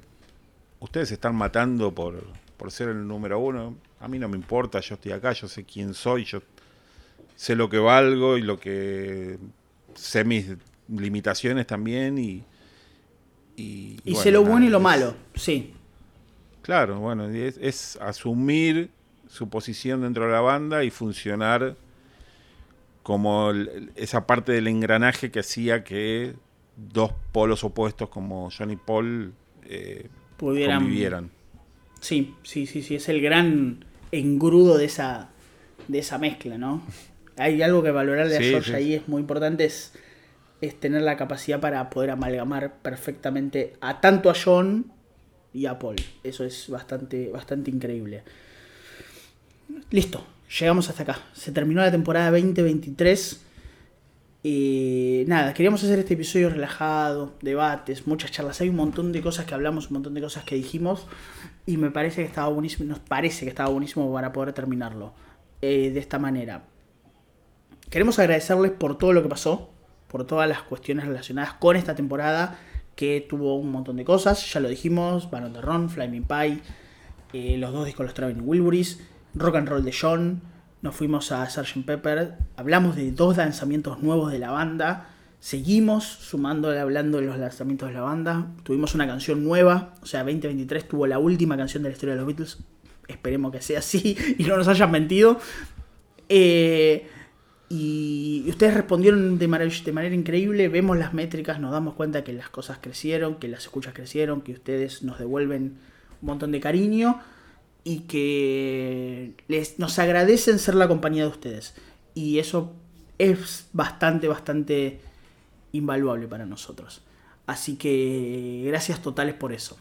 ustedes se están matando por, por ser el número uno. A mí no me importa, yo estoy acá, yo sé quién soy, yo sé lo que valgo y lo que sé mis limitaciones también y... Y, Y bueno, sé lo bueno y lo es- malo. Sí. Claro, bueno, es, es asumir su posición dentro de la banda y funcionar como el- esa parte del engranaje que hacía que dos polos opuestos como Johnny Paul eh, Pudieran. convivieran. Sí, sí, sí, sí. Es el gran engrudo de esa, de esa mezcla, ¿no? Hay algo que valorar de Sí, George sí. ahí es muy importante, es, es tener la capacidad para poder amalgamar perfectamente a tanto a John y a Paul. Eso es bastante, bastante increíble. Listo, llegamos hasta acá. Se terminó la temporada 2023. Y nada, queríamos hacer este episodio relajado, debates, muchas charlas. Hay un montón de cosas que hablamos, un montón de cosas que dijimos. Y me parece que estaba buenísimo, nos parece que estaba buenísimo para poder terminarlo eh, de esta manera. Queremos agradecerles por todo lo que pasó, por todas las cuestiones relacionadas con esta temporada, que tuvo un montón de cosas. Ya lo dijimos, Baron de Ron, Flaming Pie, eh, los dos discos los Traveling Wilburys, Rock and Roll de John, nos fuimos a Sgt. Pepper, hablamos de dos lanzamientos nuevos de la banda, seguimos sumando, hablando de los lanzamientos de la banda, tuvimos una canción nueva, o sea, 2023 tuvo la última canción de la historia de los Beatles, esperemos que sea así y no nos hayan mentido. Eh, y ustedes respondieron de, de manera increíble, vemos las métricas, nos damos cuenta que las cosas crecieron, que las escuchas crecieron, que ustedes nos devuelven un montón de cariño y que les, nos agradecen ser la compañía de ustedes. Y eso es bastante, bastante invaluable para nosotros. Así que gracias totales por eso.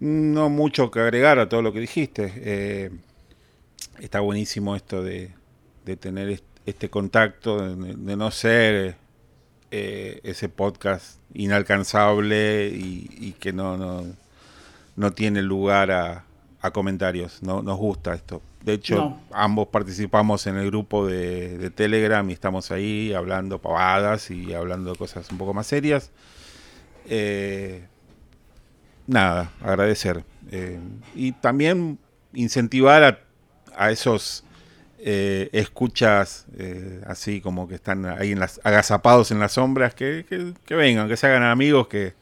No mucho que agregar a todo lo que dijiste. Eh, está buenísimo esto de, de tener est- este contacto, de, no ser eh, ese podcast inalcanzable y, que no, no tiene lugar a, a comentarios. No, nos gusta esto. De hecho, No. ambos participamos en el grupo de, de Telegram y estamos ahí hablando pavadas y hablando de cosas un poco más serias. Eh, nada, agradecer. Eh, y también incentivar a, a esos eh, escuchas eh, así como que están ahí en las, agazapados en las sombras, que, que- que vengan, que se hagan amigos, que,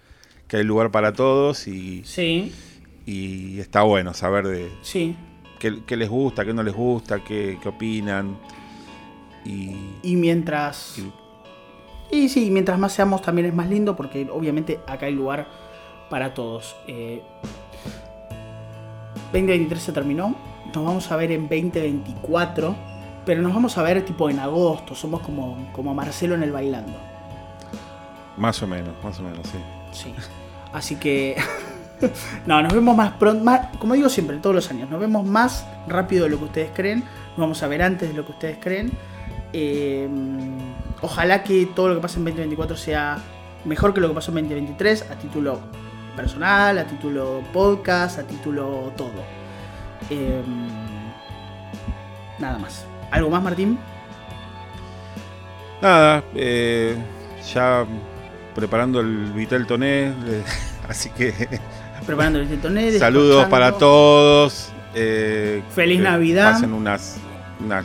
que hay lugar para todos y, Sí, y está bueno saber de sí. qué, qué les gusta, qué no les gusta, qué, qué opinan. Y, Y mientras... y- Y sí, mientras más seamos también es más lindo porque obviamente acá hay lugar para todos. Eh, 2023 se terminó, nos vamos a ver en 2024, pero nos vamos a ver tipo en agosto, somos como, como Marcelo en el bailando. más o menos, más o menos, sí. Sí. Así que... no, nos vemos más pronto, más, como digo siempre, todos los años, nos vemos más rápido de lo que ustedes creen, nos vamos a ver antes de lo que ustedes creen. Eh, ojalá que todo lo que pase en 2024 sea mejor que lo que pasó en 2023 a título personal, a título podcast, a título todo. Eh, nada más. ¿Algo más, Martín? Nada, eh, ya preparando el Vitel Toné, eh, así que Preparando el Vitel Toné. saludos para todos. eh, Feliz Navidad. Pasen unas, unas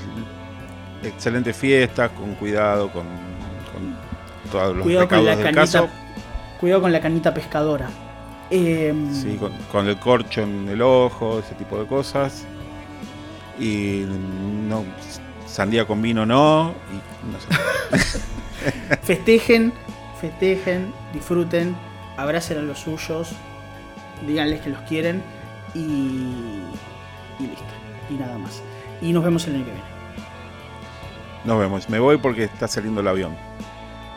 excelentes fiestas, con cuidado, con, con todos los Cuidado con la del canita. caso. Cuidado con la canita pescadora. Eh, Sí, con, con el corcho en el ojo, ese tipo de cosas. Y no, sandía con vino no. Y no sé. Festejen, festejen, disfruten, abracen a los suyos, díganles que los quieren y, y listo. Y nada más. Y nos vemos el año que viene. Nos vemos. Me voy porque está saliendo el avión.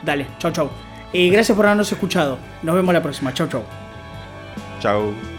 Dale, chau chau. Eh, gracias por habernos escuchado. Nos vemos la próxima. Chau chau. Chao.